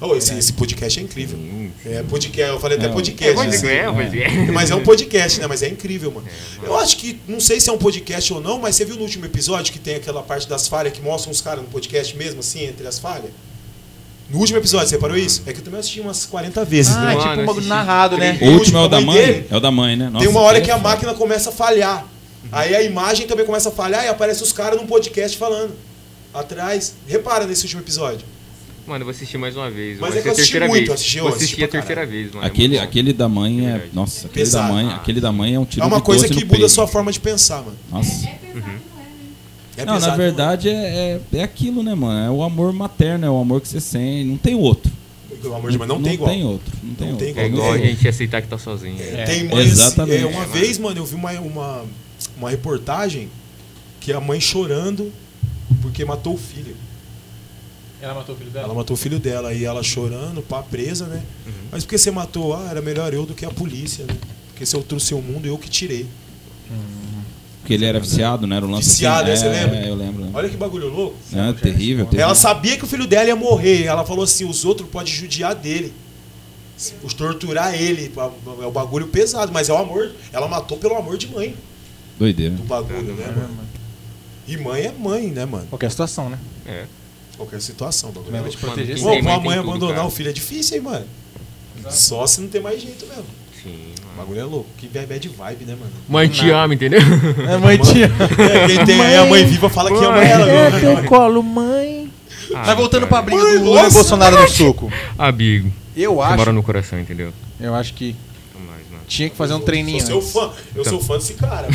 Oh, esse, esse podcast é incrível. É podcast, eu falei até É, É, podcast. né? é, ser. Mas é um podcast, né? Mas é incrível, mano. Eu acho que, não sei se é um podcast ou não, mas você viu no último episódio que tem aquela parte das falhas que mostram os caras no podcast mesmo, assim, entre as falhas? No último episódio, você parou isso? É que eu também assisti umas 40 vezes, Ah, né? é Mano, tipo um bagulho narrado, né? O último é o da mãe dele? É o da mãe, né? Nossa, Tem uma hora que é a máquina começa a falhar. Aí a imagem também começa a falhar e aparece os caras num podcast falando. Atrás. Repara nesse último episódio. Mano, eu vou assistir mais uma vez. Mas é que eu assisti terceira muito, vez. eu assisti, eu vou assisti assistir a terceira vez, mano. é Aquele, bom. aquele da mãe é. Nossa, aquele Pesado. da mãe, aquele da mãe é um tiro É uma de coisa doce que muda a sua forma de pensar, mano. Nossa. É não é, né? É não, na verdade é, é, é aquilo, né, mano? É o amor materno, é o amor que você sente. Não tem outro. Pelo amor de Deus, não, tem igual. Tem outro. Não tem Não outro. tem É igual a É. gente aceitar que tá sozinho. Tem mães. Exatamente. É, uma vez, mano, eu vi uma, uma, uma reportagem que a mãe chorando porque matou o filho. Ela matou o filho dela? Ela matou o filho dela e ela chorando, pá, presa, né? Mas por que você matou? Ah, era melhor eu do que a polícia, né? Porque se eu trouxe o mundo, eu que tirei. Porque ele era viciado, né? Era um lance Viciado, assim. né? Você lembra? É, eu lembro. lembro. Olha que bagulho louco. É, terrível, terrível. Ela sabia que o filho dela ia morrer. Ela falou assim: os outros podem judiar dele. Os torturar ele. É o bagulho pesado, mas é o amor. Ela matou pelo amor de mãe Doideira. do bagulho, né, mano? E mãe é mãe, né, mano? Qualquer situação, né? É. Qualquer situação, bagulho. De Mano, proteger Pô, pra mãe uma mãe tem tudo, abandonar cara. o filho é difícil, hein, mano? Só se não tem mais jeito mesmo. Sim, O mano. bagulho é louco. Que bad vibe, né, mano? Mãe te ama, entendeu? É, mãe tia. É, quem tem aí a mãe viva fala que ama ela, viu? colo, mãe. Ah, Mas voltando pra cara. briga Mãe, do Lula e Bolsonaro no soco. Amigo. Eu acho. mora no coração, entendeu? Eu acho que mano. Tinha que fazer um treininho. Eu sou antes. fã. Eu sou fã desse cara.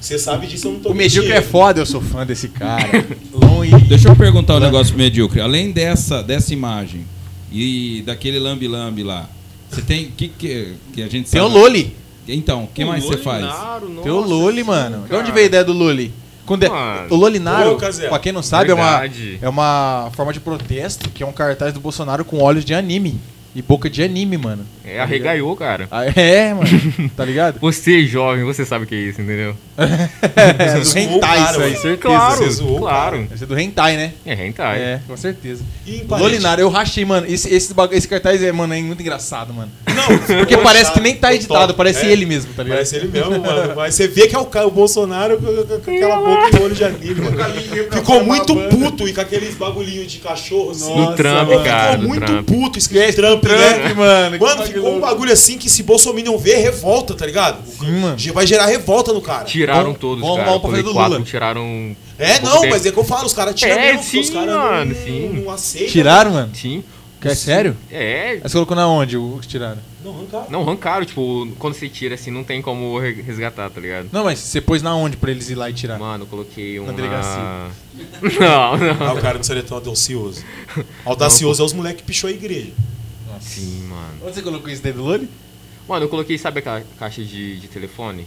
Você sabe disso, eu não tô O medíocre é foda, eu sou fã desse cara. Long. Deixa eu perguntar um negócio pro medíocre. Além dessa, dessa imagem e daquele lambi-lambi lá, você tem. que, que, que a gente Tem o? Loli. Então, o que mais você faz? Tem o Loli, mano. De onde veio a ideia do Loli? Quando é- Mano. O Lolinaro, Ô, Cazé. pra quem não sabe, é uma, é uma forma de protesto que é um cartaz do Bolsonaro com olhos de anime. E boca de anime, mano. É, arregaiou, cara. Ah, É, mano. Tá ligado? Você, jovem, você sabe o que é isso, entendeu? É, do zoou o hentai isso aí, mano. certeza. Claro, zoou, claro. Deve ser do hentai, né? É, hentai. É, com certeza. E em O parede? Lolinaro, eu rachei, mano. Esse, esse, esse cartaz é, mano, é muito engraçado, mano. Não, Porque ficou parece que nem tá ficou editado, top. parece É, ele mesmo, tá ligado? Parece ele mesmo, mano. Mas você vê que é o, o Bolsonaro com, com- com aquela boca e olho de anime, mano. Ficou muito puto e com aqueles bagulhinhos de cachorro assim. Do Trump, Ficou cara. do muito Trump. puto escrito Trump, Trump, né? mano. Mano, ficou um bagulho assim que se Bolsonaro ver, revolta, tá ligado? Sim, mano. Vai gerar revolta no cara. Tiraram Vamos- todos, vamos cara. um pra Play fazer do 4 Lula. tiraram... É, não, tempo. mas é que eu falo, os caras tiram É, os sim, caras mano, não, sim. não aceitam. Tiraram, mano? Sim. Que é sério? É, Aí você colocou na onde o que tiraram? Não, arrancaram. não, arrancaram, tipo, quando você tira assim, não tem como re- resgatar, tá ligado? Não, mas você pôs na onde pra eles ir lá e tirar? Mano, eu coloquei uma... delegacia. Não, não. Ah, o cara não seria tão audacioso. Audacioso é os moleques que pichou a igreja. Sim, mano. Onde você colocou isso daí do Loli? Mano, eu coloquei, sabe aquela caixa de, de telefone?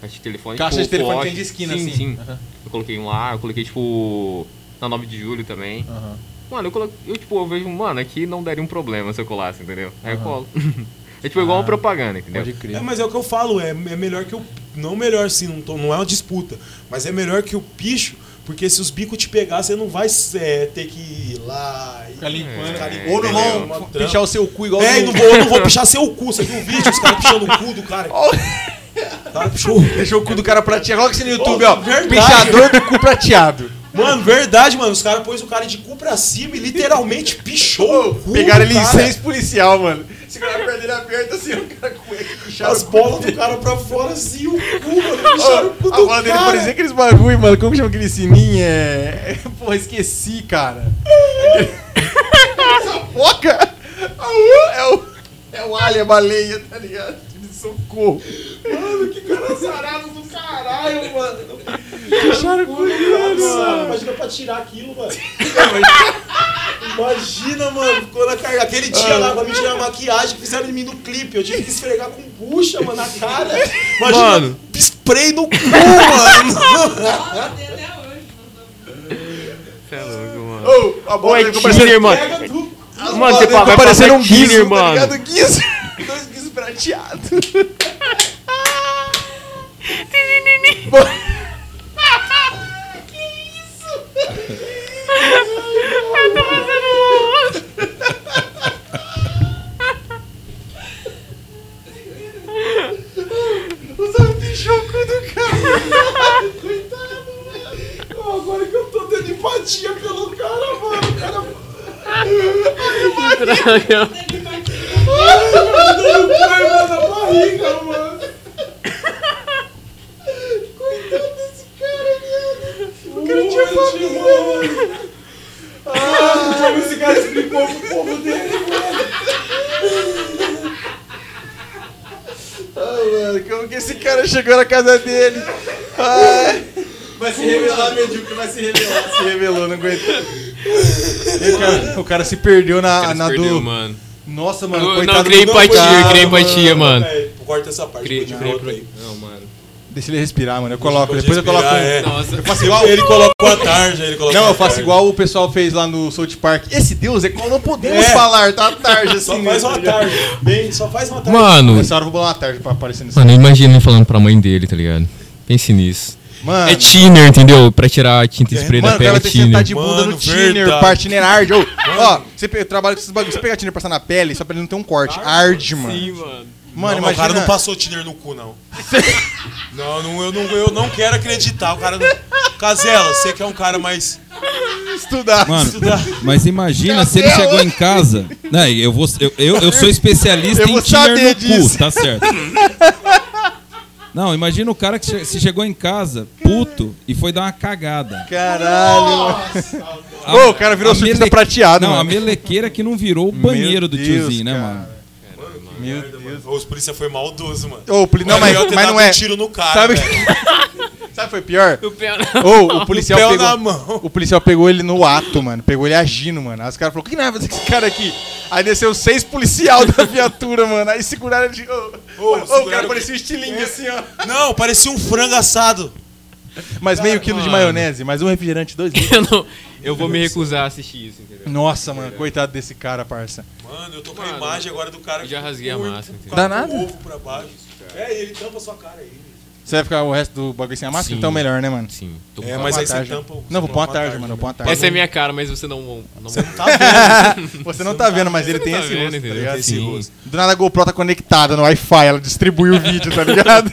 Caixa de telefone. Caixa tipo, de telefone flash. tem de esquina, sim, assim. Sim, Aham. Eu coloquei um lá, eu coloquei, tipo, na 9 de julho também. Aham. Mano, eu coloquei, eu, tipo, eu vejo, mano, aqui não daria um problema se eu colasse, entendeu? Aí eu colo. é tipo igual Ah, uma propaganda, entendeu? Pode crer. É, mas é o que eu falo, é, é melhor que o. Não melhor assim, não, tô- não é uma disputa. Mas é melhor que o picho, porque se os bicos te pegar, você não vai é, ter que ir lá e Ficar limpando. ficar É, limpando, Ou não trampa. pichar o seu cu igual É, do- não vou, eu não vou pichar seu cu. Você viu o vídeo? Os caras pichando o cu do cara. Cara pichou. Deixou o cu do cara prateado. Coloca isso no YouTube, ó. verdade. Pichador do cu prateado. Mano, verdade, mano. Os caras pôs o cara de cu pra cima e literalmente pichou o cu. Pegaram ele em cara. seis policial, mano. Seguraram a perna dele aberta assim, o cara com ele As bolas do cara pra fora assim, o cu, mano. Picharam o cu do A bola dele cara. parecia aqueles bagulho, mano. Como que chama aquele sininho? É. Porra, esqueci, cara. Essa foca é o. É o baleia, tá ligado? De socorro. Mano, que cara azarado do caralho, mano. Picharam o cu do cara, Nossa, imagina pra tirar aquilo, mano. Imagina, mano, ficou na cara. Aquele dia lá pra me tirar a maquiagem que fizeram em mim no clipe. Eu tive que esfregar com bucha, mano, na cara. Imagina, Mano. spray no cu, mano. Você é louco, mano. Ô, a bola Oi, dele ficou parecendo. Kinner, mano. Pega tudo. Mano, você vai parecendo um guiso, Kinner, tá mano. Ligado? Guiso. Dois guisos prateados. Você pichou o cu do cara. Coitado, mano. Agora que eu tô tendo empatia pelo cara, mano. O cara Teve partida. Dando coisa na barriga, mano. Coitado desse cara, viado. O cara tinha família. Ah, como esse cara explicou pro povo dele, mano. Ai, mano, como que esse cara chegou na casa dele? Ai. Vai se revelar, medíocre, vai se revelar. Se revelou, não aguentou. O, cara, o cara se perdeu na, Cara, na se do. perdeu, mano. Nossa, mano, Não, coitado não, criei empatia, criei mano. empatia, mano. É, corta essa parte. Criei, criei, aí. Não, mano. Deixa ele respirar, mano. Eu coloco. Depois eu coloco. é. Nossa. Eu faço igual. Ele colocou a tarja, ele colocou Não, eu faço tarja. igual o pessoal fez lá no South Park. Esse Deus é qual não podemos É. falar, tá? Tarde assim. Só faz né, uma tarja. Bem, só faz uma tarja. Mano, Nessa hora eu vou bolar uma tarde pra aparecer nesse. mano, imagina ele falando pra mãe dele, tá ligado? Pense nisso. Mano, É thinner, entendeu? Pra tirar a tinta spray mano, da o cara pele vai é ter que sentar thinner. de bunda Mano, no thinner, verdade. parte thinner arde. Ô, Ó, você pe- trabalha com esses bagulhos. Você pegar thinner e passar na pele, só pra ele não ter um corte. Arde, mano. mano. Mano, não, mas o cara imagina. não passou tiner no cu, não. não, não, eu não, eu não quero acreditar. O cara não. Casela, você que é um cara mais. estudar. Mano, mas imagina se ele chegou em casa. Não, eu, vou, eu, eu, eu sou especialista Eu em saber no disso. cu, tá certo. Não, imagina o cara que che- se chegou em casa, puto, e foi dar uma cagada. Caralho. A- Ô, o cara virou a surfista mele- prateado, Não, a mano. melequeira que não virou o banheiro do Deus, tiozinho, né, cara. mano? Meu Deus. Os polícia foi maldoso, mano. Ô, poli- não, mas, mas não é. um tiro no cara. Sabe o que foi pior? O pé Ô, o policial Pé pegou. na mão. O policial pegou ele no ato, mano. Pegou ele agindo, mano. Aí os caras falaram, o que nada fazer com esse cara aqui? Aí desceu seis policial da viatura, mano. Aí seguraram ele de. Ô, Ô, mano, ô, o cara parecia um estilingue assim, ó. Não, parecia um frango assado. Mas meio quilo de mano. maionese, mais um refrigerante, dois litros. Eu, não- eu vou me recusar a assistir isso, entendeu? Nossa, mano, coitado desse cara, parça. Mano, eu tô com a imagem agora do cara eu já rasguei a com entendeu? Dá nada. ovo pra baixo. É, ele tampa a sua cara aí. Você vai ficar o resto do bagulho sem a máscara? Sim. Então melhor, né, mano? Sim. Tô É, com- mas aí você tarja. tampa. o- Não, vou você pôr uma tarja, mano. Vou pôr uma tarja. Essa é minha cara, mas você não. não... Tá vendo? Você não tá vendo, mas ele Você tem tá esse vendo, rosto, tá ligado? Esse Sim. rosto. Do nada a GoPro tá conectada no Wi-Fi, ela distribui o vídeo, tá ligado?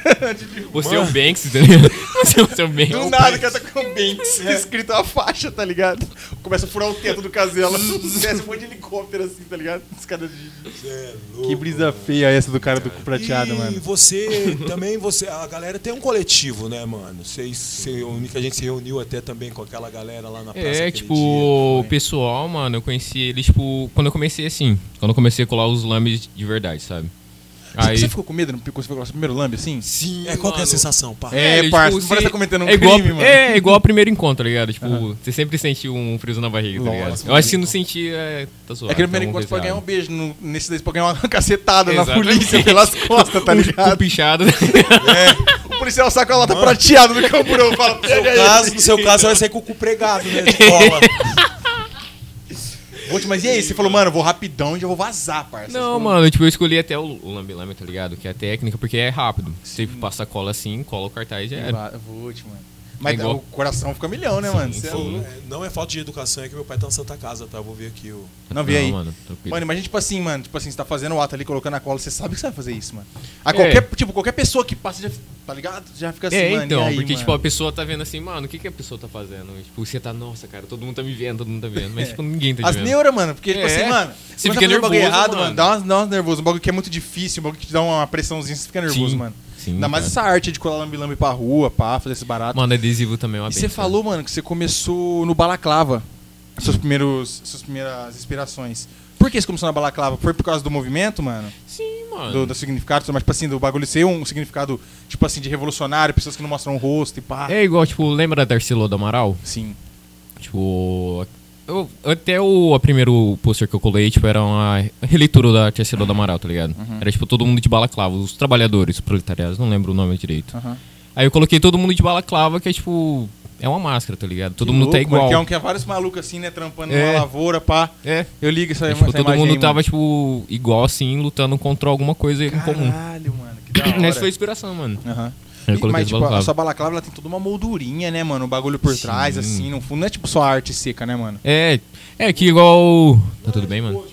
Você é o Banks, entendeu? Você é o seu Banks. Do nada o cara tá com Banks escrito a faixa, tá ligado? Começa a furar o teto do casela, desce um monte de helicóptero assim, tá ligado? Os caras de... É louco. Que brisa feia essa do cara do prateado, e mano. você também, você, a galera tem um coletivo, né, mano? Vocês se reuni- que a gente se reuniu até também com aquela galera lá na praça. É, tipo, dia, o né? pessoal, mano, eu conheci eles, tipo, quando eu comecei assim. Quando eu comecei a colar os lames de verdade, sabe? Você- Aí. Você ficou com medo no quando você foi o primeiro lambe assim? Sim, é qual que é a mano. sensação, pá? É, tipo, parça, não você- parece tá cometendo um é igual, crime, mano. É, igual ao primeiro encontro, tá ligado? Tipo, você sempre sentiu um friso na barriga, tá ligado? Nossa, Eu acho que se não sentir, é, tá zoado. É aquele primeiro alguma encontro pra ganhar um beijo, no, nesse daí pra ganhar uma cacetada na Exatamente. polícia pelas costas, tá Com ligado? pichado. O policial saca a lata prateada do camburão fala, No seu, caso, no seu caso, você vai sair com o cu pregado, né? Mas e aí, você falou, mano, eu vou rapidão e já vou vazar, parça. Não, falou, mano, tipo, eu escolhi até o, lambe-lambe, tá ligado? Que é a técnica, porque é rápido. Você passa a cola assim, cola o cartaz e já era. Vou te, mano. Mas igual- o coração fica milhão, né, mano? Você é sim. É, Não é falta de educação, é que meu pai tá na Santa Casa, tá? Eu vou ver aqui o. Não vi aí. mano, tranquilo. Mano, imagina, tipo assim, mano, tipo assim, você tá fazendo o ato ali, colocando a cola, você sabe que você vai fazer isso, mano. A É. qualquer, tipo, qualquer pessoa que passa, já, tá ligado? Já fica assim, é, mano, então, e aí, porque, mano? tipo, a pessoa tá vendo assim, mano, o que, que a pessoa tá fazendo? Tipo, você tá, nossa, cara, todo mundo tá me vendo, todo mundo tá vendo. Mas, É. tipo, ninguém tá As vendo. neuras, mano, porque, tipo É. assim, mano, Você fica tá nervoso, errado, mano, mano. dá umas, dá umas nervoso, um bagulho que é muito difícil, um bagulho que te dá uma pressãozinha, você fica nervoso, Sim. mano. Sim, Ainda mais essa arte de colar lambi-lambi pra rua, pá, fazer esse barato. Mano, adesivo também é uma E você falou, mano, que você começou no balaclava. Seus primeiros, suas primeiras inspirações. Por que você começou na balaclava? Foi por causa do movimento, mano? Sim, mano. Do, do significado, mas tipo assim, do bagulho ser um significado, tipo assim, de revolucionário, pessoas que não mostram o rosto e pá. É igual, tipo, lembra da Darcelo do Amaral? Sim. Tipo, eu, até o a primeiro pôster que eu colei, tipo, era uma releitura da Darcelo do Amaral, tá ligado? Uhum. Era, tipo, todo mundo de balaclava, os trabalhadores, os proletariados, não lembro o nome direito. Aham. Aí eu coloquei todo mundo de balaclava, que é, tipo, é uma máscara, tá ligado? Todo Que mundo tá louco, mano, igual. Que é, um, que é vários malucos assim, né, trampando É. numa lavoura, pá. É. Eu ligo isso aí, É, tipo, essa todo mundo aí, tava, mano. tipo, igual assim, lutando contra alguma coisa em comum. Caralho, mano, que da hora. Essa foi a inspiração, mano. Aham. Coloquei mas, tipo, a sua balaclava ela tem toda uma moldurinha, né, mano? O bagulho por Sim. trás, assim, no fundo. Não é tipo só arte seca, né, mano? É, é que igual. Tá tudo bem, mano?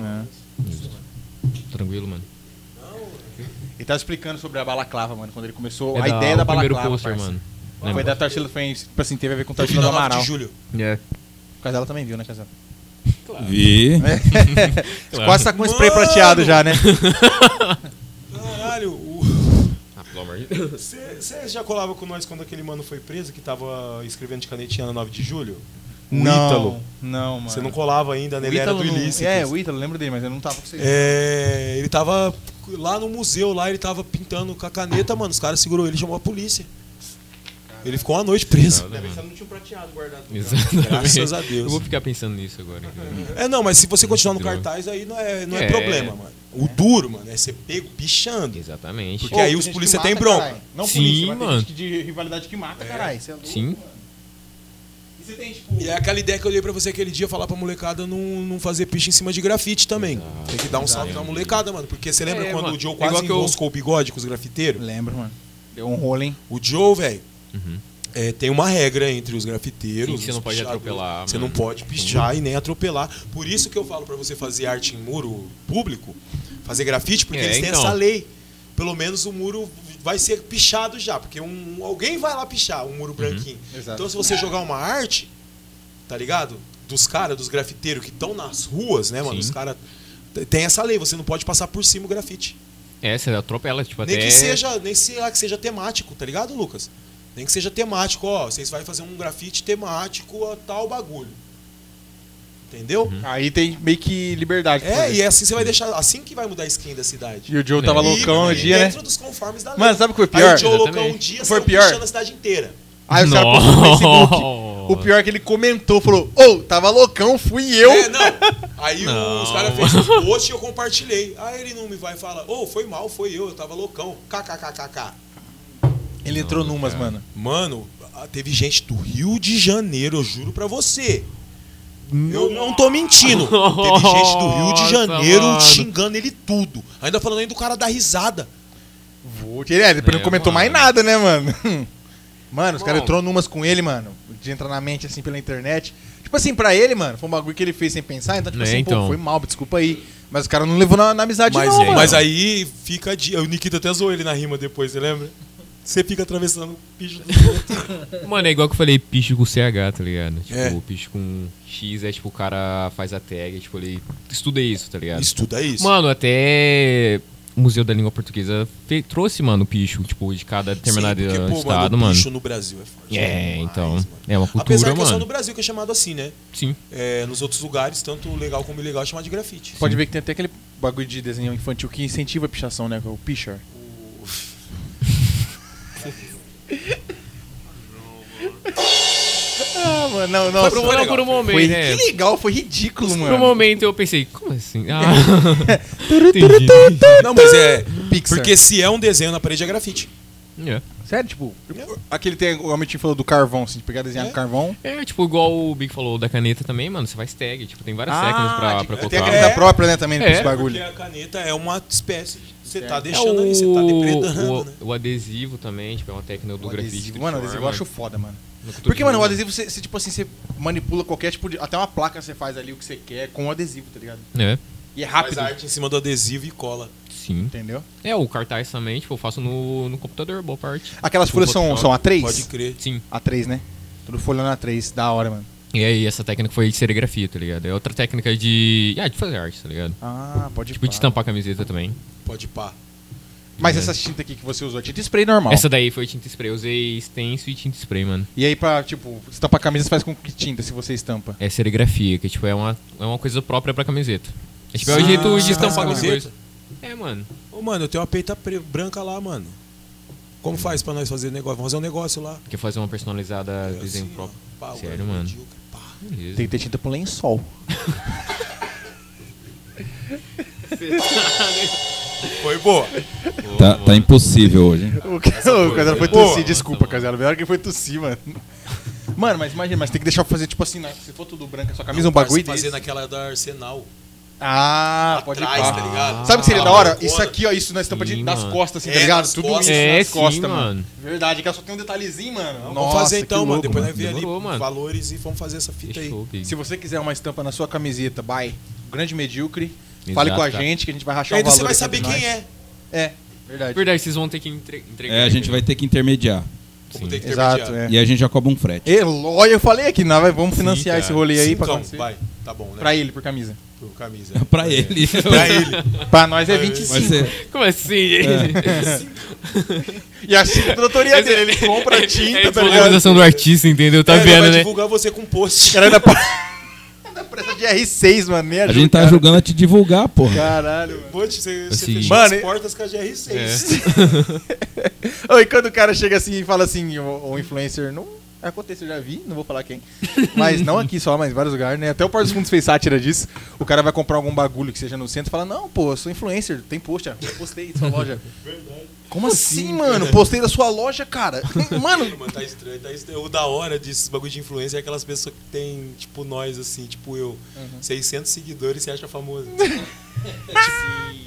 É. Tranquilo, mano. Ele tava explicando sobre a balaclava, mano, quando ele começou. É a ideia da o primeiro balaclava, pôster, parça. mano. Foi Lembra? da Tarsila, foi, tipo assim, teve a ver com Tarsila do 9 Amaral. de julho. É. O Casela também viu, né, Casela? Vi. Você quase tá com um spray prateado já, né? Pelo amor de Deus. Você já colava com nós quando aquele mano foi preso, que tava escrevendo de canetinha na 9 de julho? O não, Ítalo. Não, mano. Você não colava ainda, né? O Ele era do não- ilícito. É, o Ítalo, lembro dele, mas eu não tava com vocês. É, ele tava lá no museu, lá ele tava pintando com a caneta, mano. Os caras segurou ele e chamou a polícia. Ele ficou uma noite preso. Ainda bem que não tinha um prateado guardado. Exatamente. Graças a Deus. Eu vou ficar pensando nisso agora. entendeu? É, não, mas se você continuar no cartaz, aí não é, não é, É. problema, mano. O duro, mano, é ser pego pichando. Exatamente. Porque aí os que tem mata, bronca. caralho. Não Sim, polícia, mas tem mano. gente de rivalidade que mata, caralho. Cê é louco, Sim. mano. E você tem, tipo... E é aquela ideia que eu dei pra você aquele dia, falar pra molecada não, não fazer picha em cima de grafite também. Tem que dar um salve na molecada, mano. Porque você lembra É, quando mano, o Joe igual quase que eu- enroscou o bigode com os grafiteiros? Lembro, mano. Deu um rolo, hein? O Joe, velho, Uhum. É, tem uma regra entre os grafiteiros. Sim, você não pode pichadores. atropelar, Você mano. não pode pichar e nem atropelar. Por isso que eu falo pra você fazer arte em muro público, fazer grafite, porque É, eles têm então. essa lei. Pelo menos o muro vai ser pichado já, porque um, alguém vai lá pichar um Uhum. muro branquinho. Exato. Então se você jogar uma arte, tá ligado? Dos caras, dos grafiteiros que estão nas ruas, né, mano? Sim. Os caras. Tem essa lei, você não pode passar por cima o grafite. É, você atropela, tipo, Nem até... que seja, nem sei lá, que seja temático, tá ligado, Lucas? Nem que seja temático, ó, vocês vão fazer um grafite temático a tal bagulho. Entendeu? Uhum. Aí tem meio que liberdade. É, e é assim você vai deixar. Assim que vai mudar a skin da cidade. E o Joe tava É. loucão e dia, né? dentro dos conformes da lei. Mano, sabe o que foi Aí pior? o Joe loucão um dia Foi pior? a cidade inteira. Aí os caras no Facebook. O pior é que ele comentou, falou, ô, tava loucão, fui eu. É, não. Aí o- Não. os caras fez um post e eu compartilhei. Aí ele não me vai falar, ô, foi mal, foi eu, eu tava loucão. KKKKK. Ele entrou numas, mano. Mano, ah, teve gente do Rio de Janeiro, eu juro pra você. Eu não tô mentindo. Teve gente do Rio de Nossa, Janeiro mano. xingando ele tudo. Ainda falando aí do cara da risada. Vou. Ele, é, depois É, não comentou mano. mais nada, né, mano? Mano, os caras entrou numas com ele, mano. De entrar na mente, assim, pela internet. Tipo assim, pra ele, mano, foi um bagulho que ele fez sem pensar. Então, tipo É, assim, então. pô, foi mal, desculpa aí. Mas o cara não levou na, na amizade, Mas, não, mano. mas aí fica. De... O Nikita até zoou ele na rima depois, você lembra? Você fica atravessando o bicho do outro. Mano, é igual que eu falei, picho com CH, tá ligado? Tipo, É. picho com X é tipo, o cara faz a tag, tipo, ele estuda isso, tá ligado? Estuda isso. Mano, até o Museu da Língua Portuguesa fe- trouxe, mano, o picho, tipo, de cada determinado Sim, porque, pô, estado, mano. mano. o bicho no Brasil é forte. É, demais, então. mano. É uma cultura, Apesar que é só no mano. Brasil que é chamado assim, né? Sim. É, nos outros lugares, tanto legal como ilegal, é chamado de grafite. Pode ver que tem até aquele bagulho de desenho infantil que incentiva a pichação, né? que é O Pichar. Ah, mano, não, não. Foi por, um- por um momento, Foi né? que legal, foi ridículo, Por um mano. momento eu pensei, como assim? Ah, entendi. Não, mas é. Pixar. Porque se é um desenho na parede, é grafite. É. Sério, tipo, aquele tem, o Amitinho falou do carvão, assim, de pegar desenhar no carvão. É, tipo, igual o Big falou da caneta também, mano, você faz tag, tipo, tem várias Ah, técnicas pra, pra tem a colocar. caneta É. própria, né, também, É, com esse bagulho. Porque a caneta é uma espécie. de- Você tá É deixando aí, você tá depredando, o, né? o adesivo também, tipo, é uma técnica do O grafite. adesivo, mano, o forma, adesivo eu acho foda, mano. Porque, mano, o adesivo, você, você, tipo assim, você manipula qualquer tipo de. Até uma placa você faz ali o que você quer com o adesivo, tá ligado? É, E é Faz rápido. arte em cima do adesivo e cola. sim. Entendeu? É, o cartaz também, tipo, eu faço no, no computador, boa parte. Aquelas Tipo, folhas são, são A3? Pode crer. Sim. A3, né? Tudo folha na A3, da hora, mano. E aí, essa técnica foi de serigrafia, tá ligado? É outra técnica de. Ah, de fazer arte, tá ligado? Ah, pode Tipo, pá. de estampar camiseta também. Pode pá. Mas É. essa tinta aqui que você usou, é tinta spray normal. Essa daí foi tinta spray. Eu usei stencil e tinta spray, mano. E aí, pra, tipo, estampar a camisa, você faz com que tinta, se você estampa? É serigrafia, que tipo, é uma, é uma coisa própria pra camiseta. É tipo, é o Ah, jeito de estampar alguma camiseta? coisa. É, mano. Ô, mano, eu tenho uma peita branca lá, mano. Como faz pra nós fazer negócio? Vamos fazer um negócio lá. Quer fazer uma personalizada É desenho assim, próprio. Sério, mano. medíocre. Beleza. Tem que ter tinta pro lençol. Foi boa. Tá, tá impossível hoje. hein? O Casela foi boa. tossir, desculpa. Casela. Melhor que foi tossir, mano. Mano, mas imagina, mas tem que deixar pra fazer, tipo assim, né? se for tudo branco, a sua camisa, um Parça, bagulho fazer desse. naquela da Arsenal. Ah, pode atrás, tá ligado? Sabe o que seria da Aquela hora? Isso aqui, ó, isso na estampa de, Sim, das mano. costas, assim, tá É, ligado? nas Tudo costas. isso É, nas sim, costas, mano. mano. Verdade, que ela só tem um detalhezinho, mano. Vamos Nossa, fazer que então, mano. louco, Depois mano. nós ver ali mano. valores e vamos fazer essa fita Fechou, aí. Big. Se você quiser uma estampa na sua camiseta, vai. Grande Medíocre. Fale Exato, com a gente que a gente vai rachar o você valor vai aqui saber entre quem nós. é. É, verdade. Verdade, vocês vão ter que entre- entregar. É, a gente vai ter que intermediar. Vamos Sim. ter que Exato, intermediar. é. E a gente já cobra um frete. E, olha, eu falei aqui, vai- vamos financiar cara. esse rolê aí pra, Então, vai. Tá bom, né? pra ele, por camisa. Por camisa. Pra ele. pra ele. Pra nós é Vai 25. Vai ser. Como assim, gente? E a tinta da autoria dele, ele compra tinta, É a tá ligado? valorização do artista, entendeu? Tá É, ele vendo, vai né? divulgar você com post. O cara ainda presta de R6, mano. A ajuda, gente tá cara. ajudando a te divulgar, porra. Caralho, mano. Post, você, você Assim. fechou Mano, as portas com a GR6. É. E quando o cara chega assim e fala assim, o, o influencer, não, Aconteceu, eu já vi, não vou falar quem. Mas não aqui só, mas em vários lugares, né? Até o Porto dos Fundos fez sátira disso. O cara vai comprar algum bagulho que seja no centro e fala, não, pô, eu sou influencer, tem post, postei sua loja. Como assim, mano? Postei da sua loja, cara. Mano, Mano, tá estranho, tá estranho. O da hora desses bagulho de influência é aquelas pessoas que tem, tipo, nós, assim, tipo eu. 600 seguidores e se acha famoso. Tipo,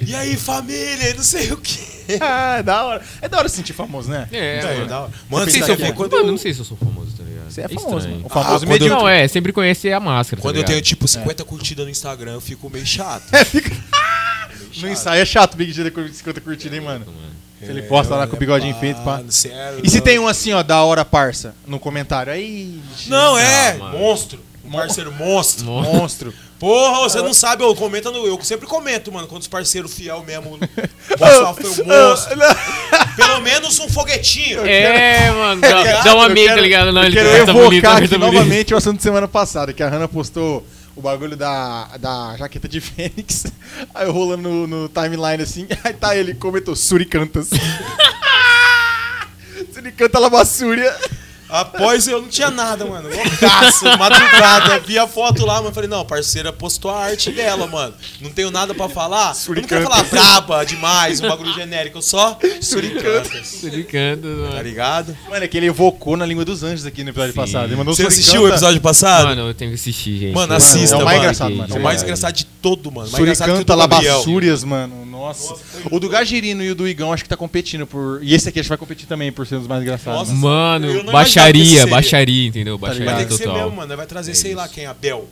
e aí, família, não sei o quê. ah, é da hora. É da hora se sentir famoso, né? É, É, mano. da hora. Não Mano, sei você se eu sou quando Mano, eu- não sei se eu sou famoso, tá ligado? Você é estranho. famoso, mano. O Ah, famoso eu- medíocre. Não, é, sempre conhece a máscara. Quando tá eu tenho, tipo, 50 curtidas no Instagram, eu fico meio chato. No ensaio é chato o Big G com 50 curtidas, hein, mano? Se ele posta lá com o bigodinho feito, pá. Sério, E se tem um assim, ó, da hora parça, no comentário? Aí. Não, é, Ah, mano. monstro. Um parceiro monstro. Mon- Monstro. Porra, você não sabe, eu comento no. Eu sempre comento, mano, quando os parceiros fiel mesmo. Nossa, foi um monstro. Pelo menos um foguetinho. É, mano, dá, dá meia, quero- tá ligado? Não, eu ele quero tá evocar bonito, aqui tá bonito. novamente o assunto de semana passada, que a Hannah postou o bagulho da, da jaqueta de Fênix. Aí rolando no, no timeline assim, aí tá ele, comentou Suricantas. Suricanta Lamassúria. Após eu não tinha nada, mano. Loucaço, madrugada. Vi a foto lá, mano. Falei, não, a parceira postou a arte dela, mano. Não tenho nada pra falar. Eu não quero falar braba demais, um bagulho genérico. Eu só suricantas. Suricando, Tá mano. ligado? Mano, é que ele evocou na língua dos anjos aqui no episódio Sim. passado. Ele mandou Você Suricanta. assistiu o episódio passado? Mano, eu tenho que assistir, gente. Mano, assista, é o mais mano. engraçado, mano. É o mais engraçado de todo, mano. Mais engraçado que o Suricanta. Labassúrias, mano. Nossa. O do Gagirino e o do Igão acho que tá competindo por. E esse aqui acho que vai competir também por ser um dos mais engraçados. Nossa, mano. Baixaria, baixaria, entendeu? Baixaria Vai ter que ser total. mesmo, mano. Vai trazer, É sei lá quem, Abel.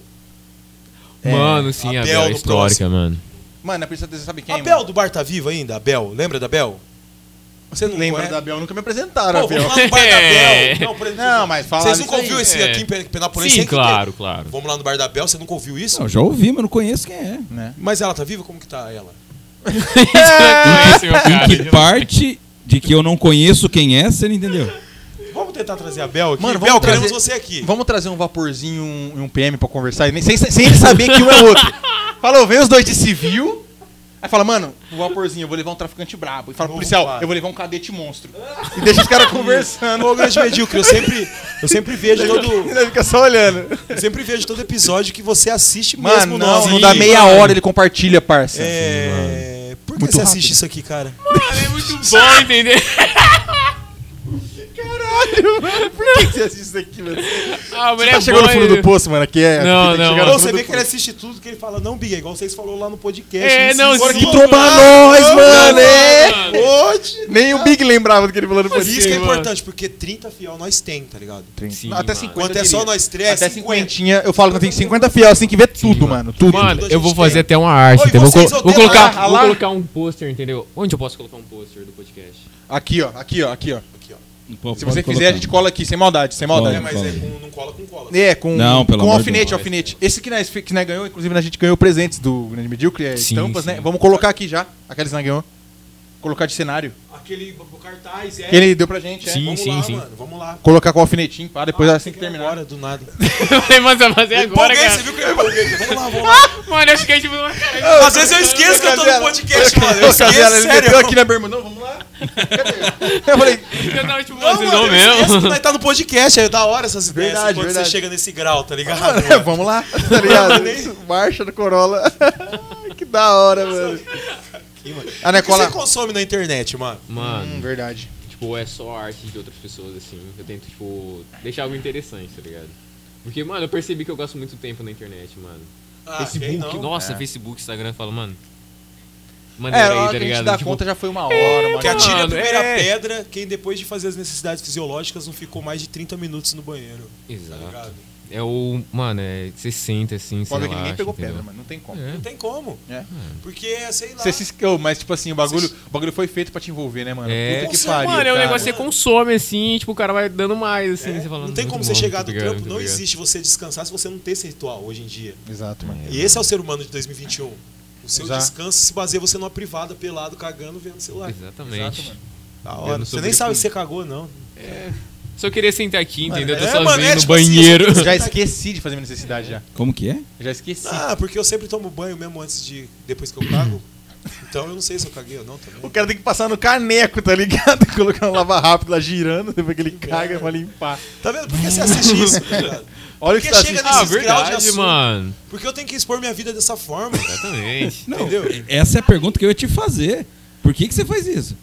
Mano, sim, a Abel Bela no histórica, mano. Mano, a Princesa você sabe quem? Abel mano? do Bar tá vivo ainda? Abel? Lembra da Abel? Você não Lembra conhece? da Abel? Nunca me apresentaram, Pô, Abel. vamos lá no bar da É. Abel. Não, por exemplo, Não, mas fala Vocês nunca ouviu aí. esse É. aqui em Pe- Penápolis? Sim, claro, claro. Vamos lá no bar da Abel, você nunca ouviu isso? Não, já ouvi, mas não conheço quem é. Né? Mas ela tá viva? Como que tá ela? Conhece, meu cara. Em que parte de que eu não conheço quem é, você não entendeu? Vamos tentar trazer a Bel aqui? Mano, Bel, vamos queremos trazer- você aqui. Vamos trazer um vaporzinho e um, um PM pra conversar, nem- sem, sem ele saber que um é outro. Falou, vem os dois de civil. Aí fala, mano, o vaporzinho, eu vou levar um traficante brabo. E fala, policial, eu vou levar um cadete monstro. E deixa os caras conversando. Ô, grande medíocre, eu sempre, eu sempre vejo todo, Ele fica só olhando. eu sempre vejo todo episódio que você assiste Mano, mesmo não, não dá meia hora, ele compartilha, parça. É... Por que Muito você rápido. assiste isso aqui, cara? Mano, é muito bom, entendeu? Caralho, mano, por que que você assiste isso aqui, mano? Ah, Você tá chegando no fundo do poço, mano, aqui é... Não, tem não, Ou você vê que ele assiste tudo que ele fala, não, Big, é igual vocês falou lá no podcast. É, não, sim. que Tromba nós, não, mano, é. Pode. Nem o Big lembrava do que ele falou no Por isso que é podcast. importante, porque 30 fiel nós tem, tá ligado? Sim, Até mano. 50 Quando é só nós três, Até 50. 50, eu falo que eu tenho 50 fiel, assim que ver tudo, mano. Tudo. Mano, eu vou fazer tem. até uma arte, entendeu? Vou, colocar um pôster, entendeu? Onde eu posso colocar um pôster do podcast? Aqui, ó, aqui, ó, aqui, ó. Pô, Se pode você quiser, colocar. a gente cola aqui, sem maldade, sem maldade. É, Cola. mas é com, não cola com cola. É, com, Não, pelo com alfinete, Deus. alfinete. Esse que nós, que nós ganhou, inclusive a gente ganhou presentes do Grande Medíocre, é Sim, estampas, sim. né? Vamos colocar aqui já, aqueles que nós ganhou. Colocar de cenário. Aquele o cartaz, é. Que ele deu pra gente, é. Sim. Vamos sim, lá, sim. mano, vamos lá. Colocar com alfinetinho, pá, depois assim que terminar. Agora, do nada. Mas vai fazer agora, cara. você viu que eu empolguei. Vamos lá, vamos lá. Mano, eu fiquei tipo... Cara, Às vezes eu esqueço que eu tô no podcast, mano. Eu esqueço, ele sério. meteu aqui na bermuda. Não, vamos lá. Eu falei, eu tava tipo, Não, vocês mano, não eu esqueço que mesmo. nós tá no podcast, é da hora essas ideias Verdade, quando você chega nesse grau, tá ligado? "É, vamos lá, tá ligado? Marcha do Corolla. que da hora, mano. Aqui, mano. Ah, né, O que você consome na internet, mano? Mano, Hum, verdade. tipo, é só arte de outras pessoas, assim. Eu tento, tipo, deixar algo interessante, tá ligado? Porque, mano, eu percebi que eu gasto muito tempo na internet, mano. Ah, Facebook, não? nossa, É. Facebook, Instagram, eu falo, mano. É, Maneira a aí, tá que a gente ligado? dá Tipo, conta já foi uma hora, mano. Que atire a primeira é. pedra, quem depois de fazer as necessidades fisiológicas não ficou mais de 30 minutos no banheiro. Tá Exato. ligado? É o. Mano, é. Você senta assim, Pode ver sei que ninguém pegou entendeu? pedra, mano. Não tem como. É. Não tem como. É. Porque, sei lá. Você se esqueceu, mas tipo assim, o bagulho, o bagulho foi feito pra te envolver, né, mano? É. Puta que pariu. Mano, é um cara. negócio que você consome assim, tipo, o cara vai dando mais, assim, você fala. Não tem como bom, você chegar tá do ligado, trampo. tá Não ligado? existe você descansar se você não ter esse ritual hoje em dia. Exato, mano. E esse é o ser humano de 2021. O seu Exato. descanso se baseia você numa privada, pelado, cagando, vendo o celular. Exatamente. Exato, mano. Da hora. Você nem sabe se você cagou, não. Só queria sentar aqui, entendeu? Eu tô é, sozinho mano, é no tipo assim, banheiro. eu sou- Já esqueci de fazer minha necessidade já. Como que é? Já esqueci. Ah, porque eu sempre tomo banho mesmo antes de. depois que eu cago. Então eu não sei se eu caguei ou não também. O cara tem que passar no caneco, tá ligado? Colocando lava rápido lá girando, depois que ele caga pra limpar. Tá vendo? Por que você assiste isso? tá ligado? Olha o Porque que tá chega assistindo. Ah, verdade, assunto. mano. Porque eu tenho que expor minha vida dessa forma. Exatamente. Entendeu? Essa é a pergunta que eu ia te fazer. Por que, que você faz isso?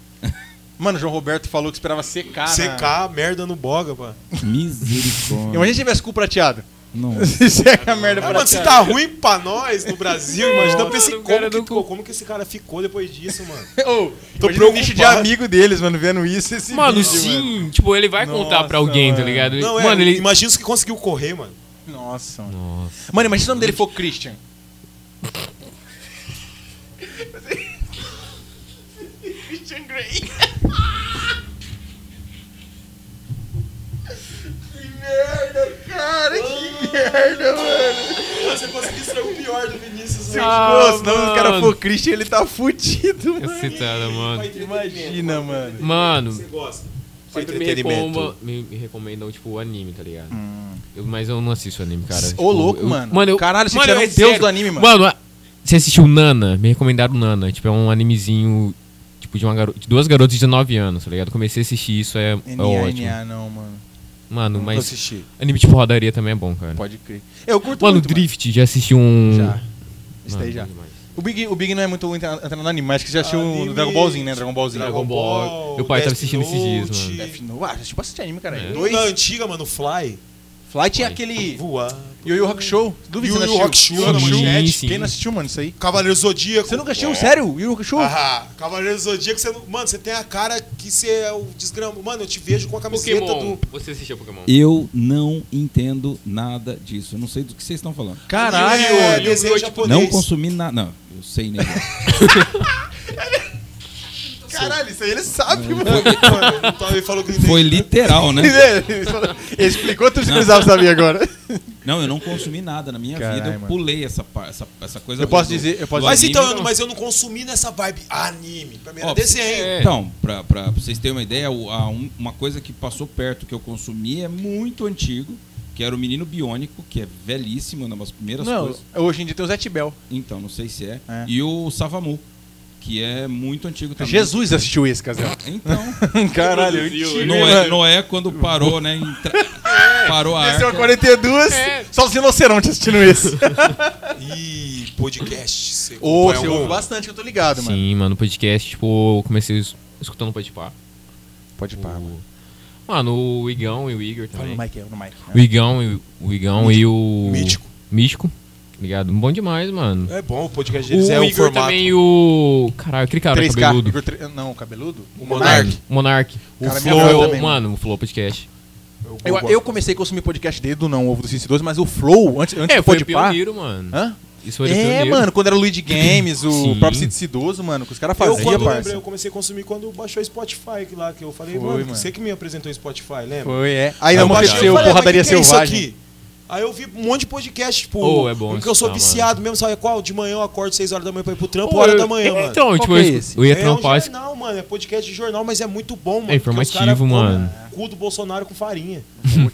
Mano, o João Roberto falou que esperava secar. na- Secar, merda no boga, pá. Misericórdia. Imagina se tivesse cu prateado. Não. Se seca a merda Ah, mano, se prateada. tá ruim pra nós no Brasil, imagina pra esse Mano, o como cara que, cu. como que esse cara ficou depois disso, mano. Ô, Tô imagina o nicho de preocupado. amigo deles, mano, vendo isso. Esse Mano, vídeo, sim. Tipo, ele vai contar pra Nossa, alguém, tá mano. ligado? Não, é, mano, ele. imagina os que conseguiu correr, mano. Nossa, mano. Nossa. Mano, imagina se o nome dele for Christian. Christian Grey. Merda, cara. Que merda, mano. Você conseguiu extrair o pior do Vinícius, Se Ah, o nome do cara for Christian, ele tá fudido, mano. Excitada, mano. Imagina, mano. Mano, Você gosta? sempre me, recomendam, me, me recomendam, tipo, anime, tá ligado? Eu- mas eu não assisto anime, cara. Ô, Tipo, louco, eu- mano. Mano, eu, Caralho, você mano, um é deus sério. do anime, mano. Mano, você assistiu Nana? Me recomendaram Nana. Tipo, é um animezinho, tipo, de, uma garo... de duas garotas de 19 anos, tá ligado? Comecei a assistir isso, é, é ótimo. NA, não, mano. Mano, mas assisti. anime tipo rodaria também é bom, cara. Pode crer. Eu curto Mano, muito, Drift, já assisti um... Já. Isso daí já. demais. O Big, o Big não é muito entrando no anime, mas que já assistiu Anime, o Dragon Ballzinho, né? Dragon Ballzinho. Dragon Ball. Meu pai tava assistindo esses dias, mano. Death Note. Ah, assistiu bastante anime, cara. É. Dois. Na antiga, mano, Fly. Fly tinha aquele. Voar. Yu Yu Hakusho. Duvido que Yu você Yu não Hakusho, Sim, sim. Quem não assistiu, mano, isso aí? Cavaleiro Zodíaco. Você nunca assistiu? É. Sério? Yu Yu Hakusho? Ah, Cavaleiro Zodíaco, você não... Mano, você tem a cara que você é o desgrama. Mano, eu te vejo com a camiseta Pokémon. do. Você assistiu Pokémon? Eu não entendo nada disso. Eu não sei do que vocês estão falando. Caralho! Yu-Yu é Yu-Yu, desenho tipo, japonês. Não consumi nada. Não, eu sei nem. Caralho, isso aí ele sabe, mano. Mano, então ele falou que não Foi literal, né? Ele falou- ele explicou tudo que precisava saber agora. Não, eu não consumi nada na minha Caralho, vida. Eu mano. pulei essa, essa, essa coisa. Eu posso do- dizer- eu posso Mas anime. então, eu, mas eu não consumi nessa vibe anime. Pra mim era Ó, desenho. é. Então, pra, pra vocês terem uma ideia, o- a um- uma coisa que passou perto que eu consumi é muito antigo, que era o Menino Biônico, que é velhíssimo, uma das primeiras Não, coisas. hoje em dia tem o Zet Bell. Então, não sei se é. É. E o Savamu, que é muito antigo também. Jesus assistiu esse, Casel. Então, Caralho, antigo, Noé? Noé quando parou, né? entra- Parou a arca. 42, É. só os rinocerontes assistindo esse. E podcast. Você Ô, você ouve bastante que eu tô ligado, mano. Sim, mano, podcast, tipo, eu comecei es- escutando o Podpah. Pode pá, O- mano. Mano, o Igão e o Igor Fala também. no mic, é, no mic. O Igão, e- o Igão e o... Mítico. Mítico. Ligado? Bom demais, mano. É bom, o podcast O deles é um Igor formato. também o... Caralho, aquele cara 3K. cabeludo. Igor tre- Não, cabeludo? O Monark. O Monark. O Cara, Flow. mano, o Flow Podcast. Eu, eu comecei a consumir podcast desde o Não Ovo do Cici 12, mas o Flow, antes, antes É, do foi Podpah... pioneiro, mano. Hã? Isso foi É, pioneiro. mano, quando era o Luigi Games, o Sim. próprio Cid Cidoso, mano, que os caras Eu, faziam, quando parça. lembrei, eu comecei a consumir quando baixou o Spotify que lá, que eu falei, Foi, mano, mano. você que me apresentou o Spotify, lembra? Foi, é. Aí Eu não aconteceu eu Porradaria é isso Selvagem. aqui? Aí eu vi um monte de podcast, tipo, Oh, é bom porque eu sou escutar, viciado mesmo, sabe qual? De manhã eu acordo 6 horas da manhã pra ir pro trampo, Pô, hora eu- da manhã, é, mano. Então, tipo, é esse? eu ia é um trampar... esse- jornal, mano, é podcast de jornal, mas é muito bom, mano. É informativo, mano. Cu do Bolsonaro com farinha.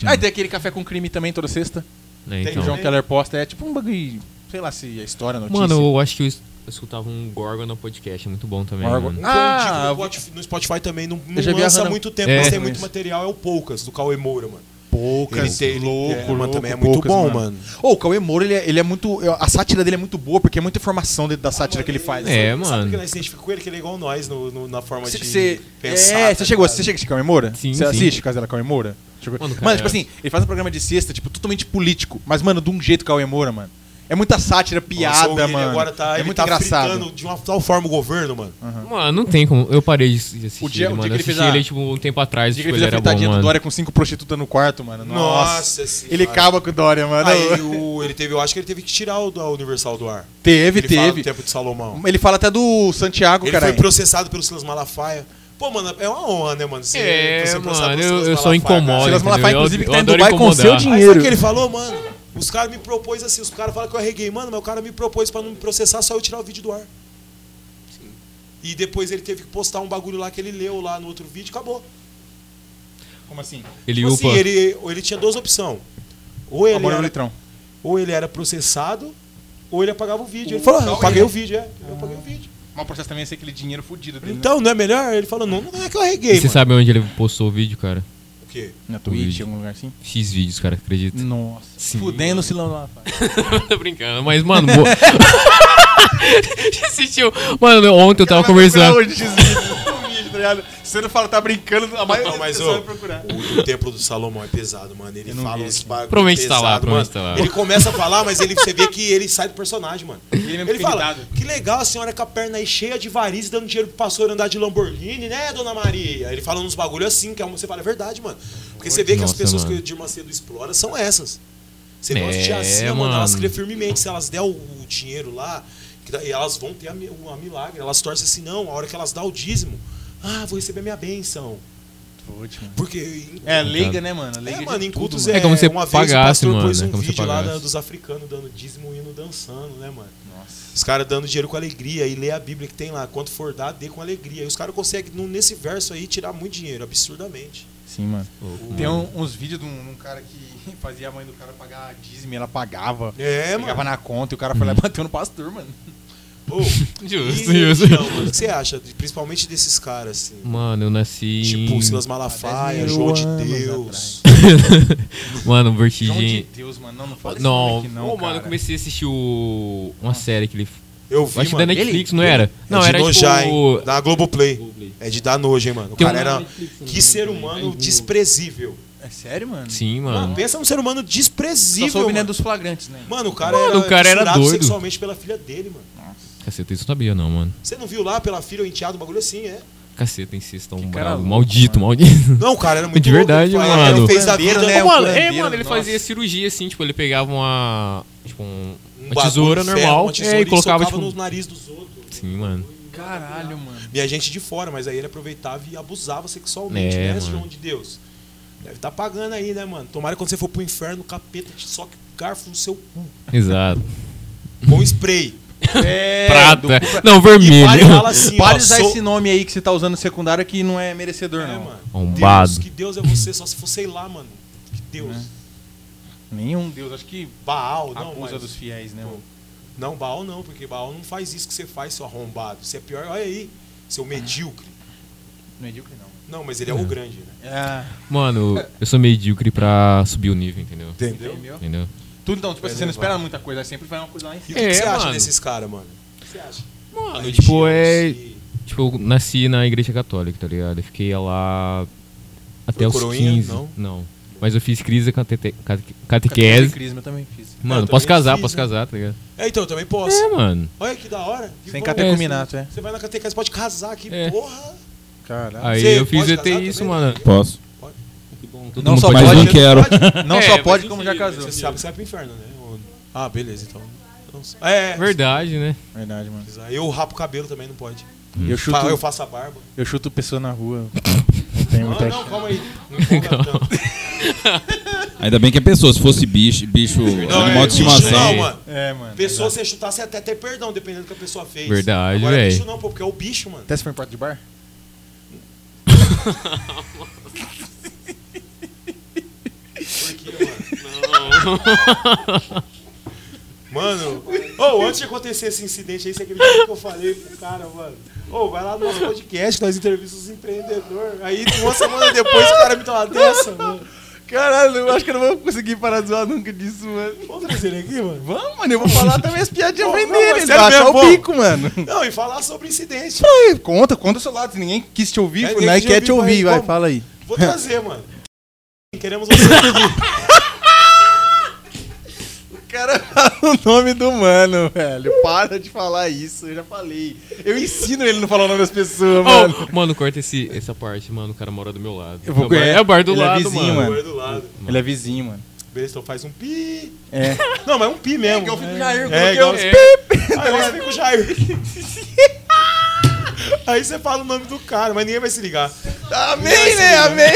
Aí tem aquele café com crime também toda sexta. né, Tem Que o então. João Keller posta. É tipo um bagulho. Sei lá se é história, notícia. Mano, eu acho que eu, es- eu escutava um Gorgon no podcast, é muito bom também, Gorgon. Um mano. que eu indico Ah, no, Spotify, no Spotify também não, não já vi a lança muito tempo, É, mas tem muito material, é o Poucas, do Cauê Moura, mano. Poucas. Ele tem- ele- louco, é, mas louco, também é muito poucas, bom, mano. Ô, o Cauê Moura, ele é, ele é muito. A sátira dele é muito boa, porque é muita informação dentro da sátira que ele faz. É, Sabe mano. porque nós se identifica com ele, que ele é igual nós no, no- na forma de Você pensar. é, tá você chegou, ligado? você chega a assistir Cauê Moura? Sim, Você assiste Casela Cauê Moura? Chegou- Mano, Mano, tipo assim, ele faz um programa de sexta, tipo, totalmente político. Mas, mano, de um jeito Cauê Moura, mano. É muita sátira, piada, Nossa, ele mano. agora tá, é ele muito tá engraçado. de uma tal forma o governo, mano. Mano, não tem como. Eu parei de assistir O dia- ele, o dia que Eu ele fez assisti a- ele, tipo, um tempo atrás, O dia tipo, que ele ele fez a fritadinha do. Dória com cinco prostitutas no quarto, mano. Nossa. Nossa senhora. Ele acaba com o Dória, mano. Aí o, ele teve, eu acho que ele teve que tirar o da Universal do ar. Teve, ele fala do teve. tempo de Salomão. Ele fala até do Santiago, Ele cara. foi processado pelo Silas Malafaia. Pô, mano, é uma honra, né, mano? Você- É, você mano, eu, eu só Malafaia, incomodo. Silas Malafaia, inclusive, Eu- que tá eu em Dubai com seu Aí dinheiro. sabe o que ele falou, mano? Os caras me propôs assim, os caras falam que eu arreguei, mano, mas o cara me propôs pra não me processar, só eu tirar o vídeo do ar. E depois ele teve que postar um bagulho lá que ele leu lá no outro vídeo, acabou. Como assim? Ele Tipo upa. assim, ele, ele tinha duas opções. Ou ele, Amor era, litrão. ou ele era processado, ou ele apagava o vídeo. Ele falou, ah, eu paguei o vídeo, é. Eu paguei o vídeo. Mas o processo também ia ser aquele dinheiro fudido dele. Então, não é melhor? Ele falou, não, não é que eu arreguei, E você mano. sabe onde ele postou o vídeo, cara? Quê? Na Twitch, em algum lugar assim. X vídeos, cara, acredita? Nossa. Sim, Fudendo o Silão lá. Tô brincando, mas, mano. Boa... Você assistiu? Mano, ontem eu tava conversando. Ligado? Você não fala, tá brincando, a maioria Não, mas, ô, procurar. O do Templo do Salomão é pesado, mano. Ele fala vi uns bagulho Provavelmente tá lá, pesado, provavelmente mano. tá lá. Ele começa a falar, mas ele, você vê que ele sai do personagem, mano. Ele Ele fala, irritado. que legal a senhora com a perna aí cheia de varizes dando dinheiro pro pastor andar de Lamborghini, né, dona Maria? Ele fala uns bagulho assim, que é uma- você fala, é verdade, mano. Porque você vê que as Nossa, pessoas mano. que o Macedo explora são essas. Você vê umas É, tiazinhas, mano, mano. elas criam firmemente. Se elas der o, o dinheiro lá, que elas vão ter a milagre. Elas torcem assim, não, a hora que elas dão o dízimo, ah, vou receber minha bênção. Mano. Porque É, liga, né, mano? Liga é, mano, em cultos é, É como se uma vez pagasse, o pastor mano, pôs é um como se vídeo lá da- dos africanos dando dízimo e indo dançando, né, mano? Nossa. Os caras dando dinheiro com alegria e lê a Bíblia que tem lá, quanto for dar, dê com alegria. E os caras conseguem, nesse verso aí, tirar muito dinheiro, absurdamente. Sim, mano. Tem um- uns vídeos de um, um cara que fazia a mãe do cara pagar dízimo e ela pagava. É, pegava mano. na conta e o cara foi lá e bateu no pastor, mano. Ô, Justo, e justo. mano, o que você acha? Principalmente desses caras, assim. Mano, eu nasci. Tipo, Silas Malafaia, 10 mil João de Deus. Mano, João de Vertigem. Deus, mano. Não, não fala esse Não, nome aqui, não, Ô, mano, eu comecei a assistir o... uma série que ele. Eu vi, Acho que mano. da Netflix, não Ele- era? Não, é de era nojar, tipo. hein? Da Globoplay. É de dar nojo, hein, mano. O Tem cara um- era... Que ser humano desprezível. É sério, mano? Sim, Mano, mano. pensa num ser humano Só desprezível, soube, né, mano. dos flagrantes, né? Mano, o cara Mano, era, o cara era doido. sexualmente pela filha dele, mano. Caceta, isso eu sabia, não, mano. Você não viu lá pela filha o enteado, um bagulho assim, é? Caceta, insista, tão Que cara bravo. louco, Maldito, mano. maldito. Não, cara era muito De louco, verdade, fa- mano. Ele fez Curandeiro, vida... né? Ô, mano, é, mano, ele nossa. fazia cirurgia assim, tipo, ele pegava uma. Tipo, um, um uma tesoura ferro, normal uma tesoura é, e colocava, tipo. no nariz dos outros. Sim, mano. Caralho, mano. Minha gente de fora, mas aí ele aproveitava e abusava sexualmente, É, né, mano. João de Deus? Deve tá pagando aí, né, mano? Tomara que quando você for pro inferno, o capeta te soque garfo no seu cu. Exato. Com spray. É, Prata. do- Não, E vermelho. fala assim, Pare usar sou- esse nome aí que você tá usando no secundário que não é merecedor, É, não. mano. Arrombado. Deus, que Deus é você, só se for, sei lá, mano. Que Deus. Né? Nenhum Deus, acho que Baal, não, acusa mas... dos fiéis, né? mano? Não, Baal não, porque Baal não faz isso que você faz, seu arrombado. Você é pior, olha aí, seu medíocre. Medíocre não. Não, mas ele é o grande, né? É. Mano, eu sou medíocre pra subir o nível, entendeu? Entendeu? Entendeu? Tudo então, tipo assim, você não espera muita coisa, aí sempre vai uma coisa lá em E cima. o que, É, que você acha mano. desses caras, mano? O que você acha? Mano, tipo, é. se- Tipo, eu nasci na igreja católica, tá ligado? Eu fiquei lá até Foi os coroinha? 15. Não? Mas eu fiz crise catete... cate- Catequese. catequese. Crisma eu também fiz. Mano, eu posso também casar, fiz, posso né? casar, tá ligado? É, então, eu também posso. É, mano. Olha que da hora. que Sem bom. catecuminato, é. Você vai na catequese, pode casar aqui, É. porra. Caralho. Aí Você eu fiz pode ET casar isso, também, mano. né? Posso. Todo Não mundo só pode Mas não quero. Não É, só faz pode, como já casou. Você sabe que você vai pro inferno, né? Ah, beleza, então. Então, É, Verdade, né? Verdade, mano. Eu rapo o cabelo também, não pode. Eu chuto, Eu faço a barba. eu chuto pessoa na rua. Não tem Não, muita não, calma aí. Não empolga. Ainda bem que é pessoa. Se fosse bicho, bicho Não, animal é, de bicho estimação. Não, mano. É, mano. Pessoa, se chutar, você até ter perdão, dependendo do que a pessoa fez. Verdade, Agora, véi. bicho não, pô, porque é o bicho, mano. Até se for em porta de bar? Porque, mano. Mano, ô, antes de acontecer esse incidente aí, você acredita que eu falei pro cara, mano? Ô, vai lá no nosso podcast, nós entrevistamos os empreendedores. Aí, uma semana depois, o cara me dá uma dessa, mano. Caralho, eu acho que eu não vou conseguir parar de zoar nunca disso, mano. Vamos trazer ele aqui, mano? Vamos, mano, eu vou falar também as piadinhas bem dele. achar o bico, mano. Não, e falar sobre incidente. Aí, conta, conta o seu lado. Se ninguém quis te ouvir, É, foi- ninguém quis quer te ouvir, vai, vai, fala aí. Vou trazer, mano. Queremos você. O cara fala o nome do mano, velho. Para de falar isso, eu já falei. Eu ensino ele a não falar o nome das pessoas, mano. Oh, mano, corta esse, essa parte, mano. O cara mora do meu lado. Eu vou é, o bar, conhe- é o bar do ele é lado, vizinho, mano. mano. Agora do lado. Ele é vizinho, mano. Beleza, então faz um pi. É. Não, mas um pi mesmo. igual fica o Jair, É, igual Aí você fica o Jair. Aí você fala o nome do cara, mas ninguém vai se ligar. Amém, né? Amém.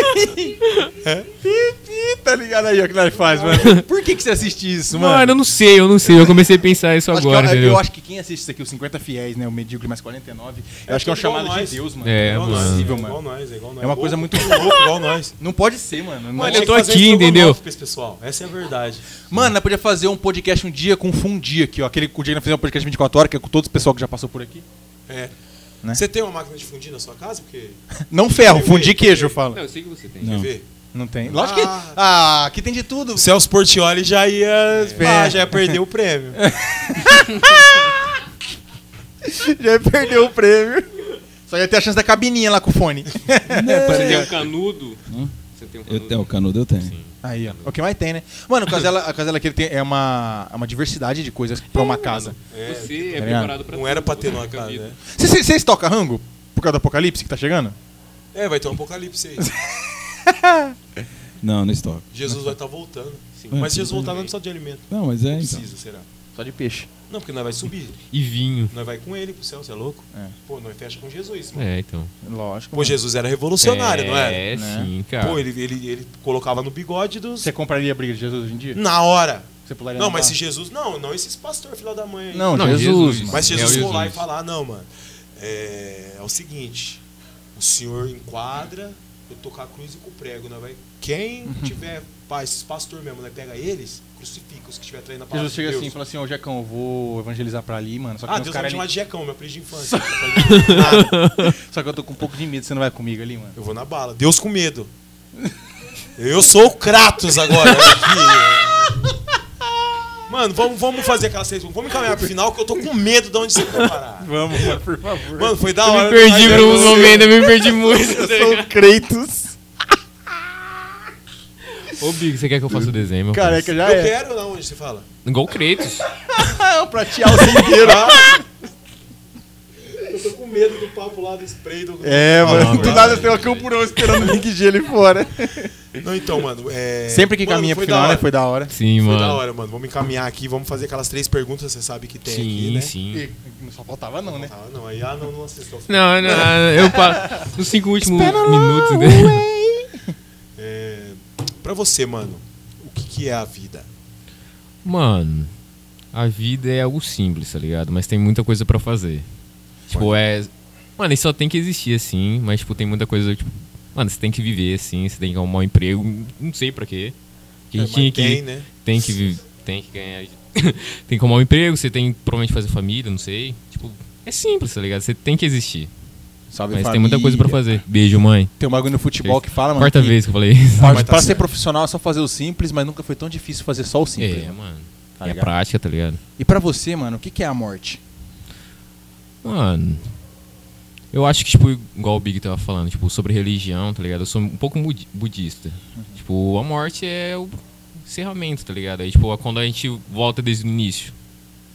Pi, pi, tá ligado aí ó, o que nós faz, mano. Por que, que você assiste isso, mano? Mano, eu não sei, eu não sei. Eu comecei a pensar isso Acho que agora, eu, entendeu? eu acho que quem assiste isso aqui, os 50 fiéis, né? O Medíocre mais 49, eu acho que é um igual chamado nós. de Deus, mano. É, igual mano. nós, Possível, é mano. igual nós, é igual nós. É uma coisa muito louco, igual nós. Não pode ser, mano. Não Mano, é- eu tô que aqui, entendeu? pra esse pessoal. Essa é a verdade. Mano, nós podia fazer um podcast um dia com Fundi aqui, ó. Aquele o dia que nós fizemos um podcast 24 horas, que é com todo o pessoal que já passou por aqui. É. Né? Você tem uma máquina de fundir na sua casa? Porque. Não ferro, fundir queijo, eu falo. Não, eu sei que você tem. Não. Não tem. Lógico que. Ah. Ah, aqui tem de tudo. O Celso Portioli já ia. É. Ah, já ia perder o prêmio. Já perdeu o prêmio. Só ia ter a chance da cabininha lá com o fone. Você tem um canudo. Hum? Você tem um Eu canudo. tenho o canudo, eu tenho. Aí, ó. O que mais tem, né? Mano, a casela, a casela que ele tem é uma, é uma diversidade de coisas pra uma casa. Você é Tá preparado pra Não tudo, era pra ter numa fica casa, né? Vocês tocam rango? Por causa do apocalipse que tá chegando? É, vai ter um apocalipse aí. Não, não estoco. Jesus vai estar voltando. Sim. Mas se Jesus voltar, não precisa de alimento. Não, mas é Não então. precisa, será? Só de peixe. Não, porque nós vai subir. E vinho. Nós vai com ele pro céu, você é louco? É. Pô, nós fecha com Jesus, mano. É, então. Lógico. Pô, Jesus era revolucionário, não era? É, Né? sim, cara. Pô, ele, ele, ele colocava no bigode dos. Você compraria a briga de Jesus hoje em dia? Na hora. Você pularia Não, mas se? Jesus. Não, não esses pastor filho da mãe aí. Não, Não, Jesus, Jesus. Mas se É Jesus for lá e falar, não, mano, é, é o seguinte, o senhor enquadra, eu tô com a cruz e com o prego, né? Vai, quem Uhum. tiver, pá, esses pastor mesmo, né? Pega eles, crucifica os que estiver traindo a palavra Jesus chega de assim e Deus. fala assim, ô Jecão, eu vou evangelizar pra ali, mano. Só que ah, Deus vai caras me chamar de Jecão, meu apelido de infância. Nada. Só que eu tô com um pouco de medo, você não vai comigo ali, mano. eu vou na bala. Deus com medo. Eu sou o Kratos agora. aqui. Mano, vamos, vamos fazer aquela seis. Vamos encaminhar pro final que eu tô com medo de onde você vai parar. Vamos, mano, por favor. Mano, foi da Eu hora. me perdi por um você- momento, eu me perdi muito. eu sou o Kratos. Ô, Big, você quer que eu faça o desenho, meu Careca já Eu é. quero, não, onde você fala? Igual o Kratos. Ah, pra tirar o inteiro. Eu tô com medo do papo lá do spray do. É, mano. não, do nada tem um camburão esperando o Link G ali fora. Não, então, mano. É... Sempre que Mano, caminha pro foi da final, né? hora. Foi da hora. Sim, Foi mano. da hora, mano. Vamos encaminhar aqui, vamos fazer aquelas três perguntas, você sabe que tem sim, aqui, né? sim. E não só faltava não, né? Ah, não, aí ah, não, não assistou. Não, não, eu pa... Nos cinco últimos minutos, né? É... Pra você, mano, o que, que é a vida? Mano, a vida é algo simples, tá ligado? Mas tem muita coisa pra fazer. Tipo, é. Mano, isso só tem que existir assim, mas, tipo, tem muita coisa, tipo. Mano, você tem que viver assim, você tem que arrumar um emprego. Não sei pra quê. É, gente mas tinha que. tem, né? Tem que Tem que ganhar. tem que arrumar um emprego, você tem que provavelmente fazer família, não sei. Tipo, é simples, tá ligado? Você tem que existir. Salve Mas tem muita coisa pra fazer. Beijo, mãe. Tem um bagulho no futebol que fala, mano. Quarta que vez que eu falei isso. Pra, Mas tá pra ser profissional é só fazer o simples, mas nunca foi tão difícil fazer só o simples. É, mano. Tá é ligado? prática, tá ligado? E pra você, mano, o que, que é a morte? Mano, eu acho que, tipo, igual o Big tava falando, tipo, sobre religião, tá ligado? Eu sou um pouco budi- budista. Tipo, a morte é o encerramento, tá ligado? Aí, tipo, é quando a gente volta desde o início.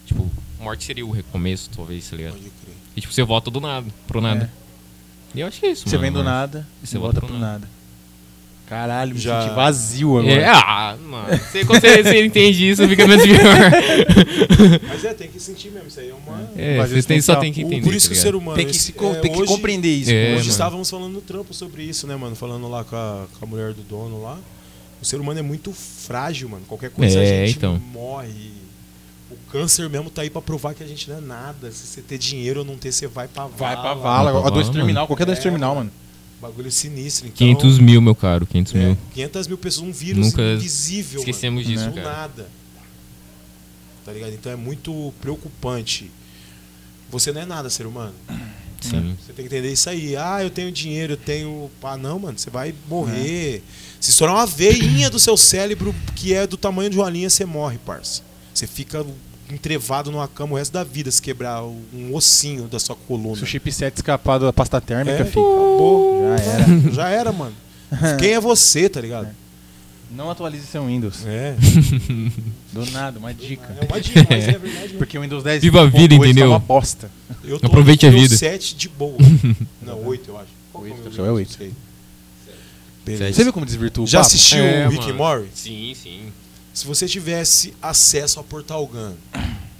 Tipo, a morte seria o recomeço, talvez, tá ligado? Pode crer. E, tipo, você volta do nada, pro nada. E eu acho que é isso, Você mano, vem do mano. nada e Você volta volta pro pro nada. Caralho, me Já- senti vazio agora. É, ah, mano. Você, quando você, você entende isso, fica menos pior. Mas é, tem que sentir mesmo, isso aí é uma. É, Mas você tem, tem só tem que entender. Por isso tá que o ser humano. Tem que, esse- se, é, tem que hoje- compreender isso. É. Hoje mano. estávamos falando no trampo sobre isso, né, mano? Falando lá com a, com a mulher do dono lá. O ser humano é muito frágil, mano. Qualquer coisa É, a gente então. morre. Câncer mesmo tá aí pra provar que a gente não é nada. Se você ter dinheiro ou não ter, você vai pra vala. Vai pra Vai vala. pra A doença vala, terminal, qualquer doença É, terminal, mano. Bagulho sinistro. Então, 500 mil, meu caro, 500 é, mil. 500 mil pessoas, um vírus Nunca invisível. esquecemos mano, disso, do cara. nada. Tá ligado? Então é muito preocupante. Você não é nada, ser humano. Sim. Você tem que entender isso aí. Ah, eu tenho dinheiro, eu tenho. Ah, não, mano, você vai morrer. Se estourar uma veinha do seu cérebro que é do tamanho de uma linha, você morre, parça. Você fica entrevado numa cama o resto da vida se quebrar um ossinho da sua coluna. Se o chip 7 escapar da pasta térmica, É, fica. acabou. Já era. Já era, mano. Quem é você, tá ligado? Não atualize seu Windows. É. Do nada, uma dica. É uma dica, mas é verdade. Porque o Windows 10 Viva a vida, 1.8 entendeu? Tá uma bosta. Eu tô Aproveite a vida. 7 de boa. Não, 8, eu acho. Qual que é é Windows? oito. Não sei. Beleza. Você viu como desvirtua o Já assistiu É, o Rick Morty? Sim, sim. Se você tivesse acesso a Portal Gun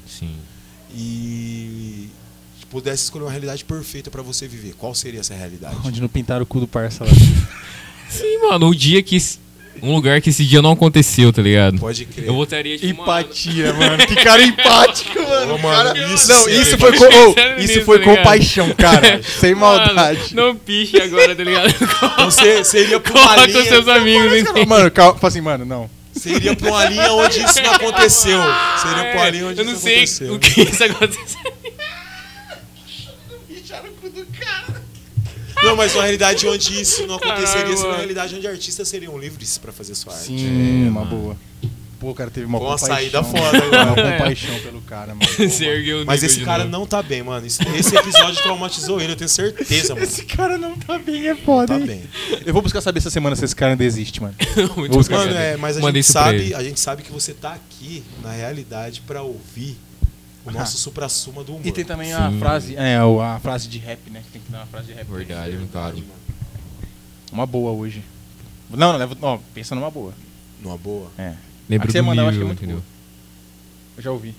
Sim. e pudesse escolher uma realidade perfeita pra você viver, qual seria essa realidade? Onde não pintaram o cu do parça lá. Sim, mano, o dia que. Um lugar que esse dia não aconteceu, tá ligado? Pode crer. Eu votaria tipo. mano, Empatia, mano. Que cara empático, mano. Ô, mano, Cara- isso não, isso foi, com, oh, isso foi tá compaixão, cara. Sem maldade. Mano, não piche agora, tá ligado? Então você, você iria pra uma Coloca os seus amigos, hein? Mano, calma, fala assim, mano, não. Você iria pra uma linha onde isso não aconteceu. Você iria pra uma linha onde É, Eu não isso sei aconteceu. o que isso aconteceu. Não, mas uma realidade onde isso não aconteceria Caralho, seria uma mano. realidade onde artistas seriam livres pra fazer sua arte. Sim, uma boa. Pô, o cara teve uma Foi uma saída foda agora. Uma compaixão pelo cara, mano. Você ergueu o Mas esse cara novo. não tá bem, mano. Esse, esse episódio traumatizou ele, eu tenho certeza, mano. Esse cara não tá bem, é foda, Tá hein? bem. Eu vou buscar saber essa semana se esse cara ainda existe, mano. Muito Vou buscar. Mano, é, mas a Mandei gente sabe, a gente sabe que você tá aqui na realidade pra ouvir o nosso supra-suma do humor. E tem também a frase, é, o- a frase de rap, né? Tem que dar uma frase de rap. Verdade, muito caro. Uma boa hoje. Não, não, leva, ó, pensa numa boa. Numa boa. É. Lembra A que você do mandou, eu acho que é muito entendeu? boa. Eu já ouvi.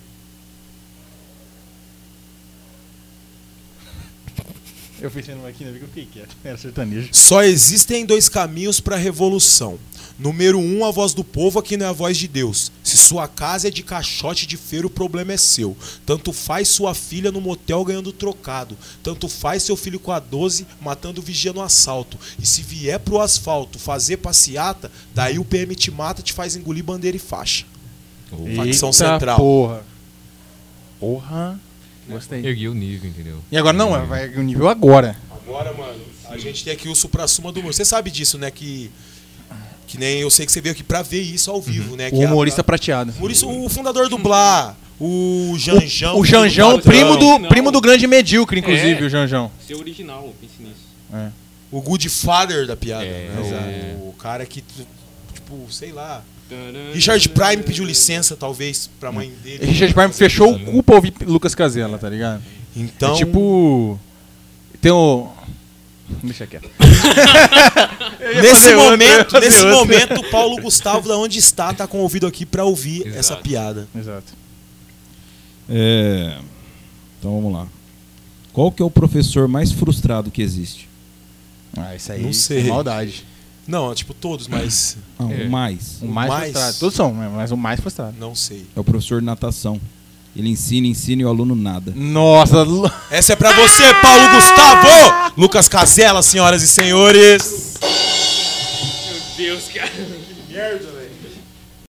Eu pensei numa aqui, né? Vi que eu fiquei quieto. Era sertanejo. Só existem dois caminhos pra revolução. Número um, a voz do povo aqui não é a voz de Deus. Se sua casa é de caixote de feira, o problema é seu. Tanto faz sua filha no motel ganhando trocado. Tanto faz seu filho com a 12 matando vigia no assalto. E se vier pro asfalto fazer passeata, daí o PM te mata, te faz engolir bandeira e faixa. Facção Eita Central. Porra. Porra. Gostei. Erguei o nível, entendeu? E agora não, é, vai o nível agora. Agora, mano, a gente tem aqui o supra-suma do. Você sabe disso, né? Que. Que nem eu sei que você veio aqui pra ver isso ao vivo, né? O que é a- humorista prateado. Humorista, o fundador do Blá, o Janjão. O Janjão, filho do primo do, primo do grande medíocre, inclusive, É. o Janjão. Ser original, pense nisso. O good father da piada. É, né? o, o cara que, tipo, sei lá. Richard Prime pediu licença, talvez, pra mãe dele. Richard Prime fechou o cu pra ouvir Lucas Casella, tá ligado? Então. É tipo. Tem o. Deixa quieto. Nesse outro, momento, nesse outro. momento, o Paulo Gustavo, da onde está, tá com o ouvido aqui pra ouvir Exato. essa piada. Exato. É, Então vamos lá. Qual que é o professor mais frustrado que existe? Ah, isso aí. Não sei. é maldade. Não, tipo, todos, mas. Não, É. o mais. O mais, mais- frustrado. Todos são, né? mas o mais frustrado. Não sei. É o professor de natação. Ele ensina, ensina e o aluno nada. Nossa, Lu- Essa é pra você, Paulo Gustavo! Lucas Casella, senhoras e senhores. Meu Deus, cara.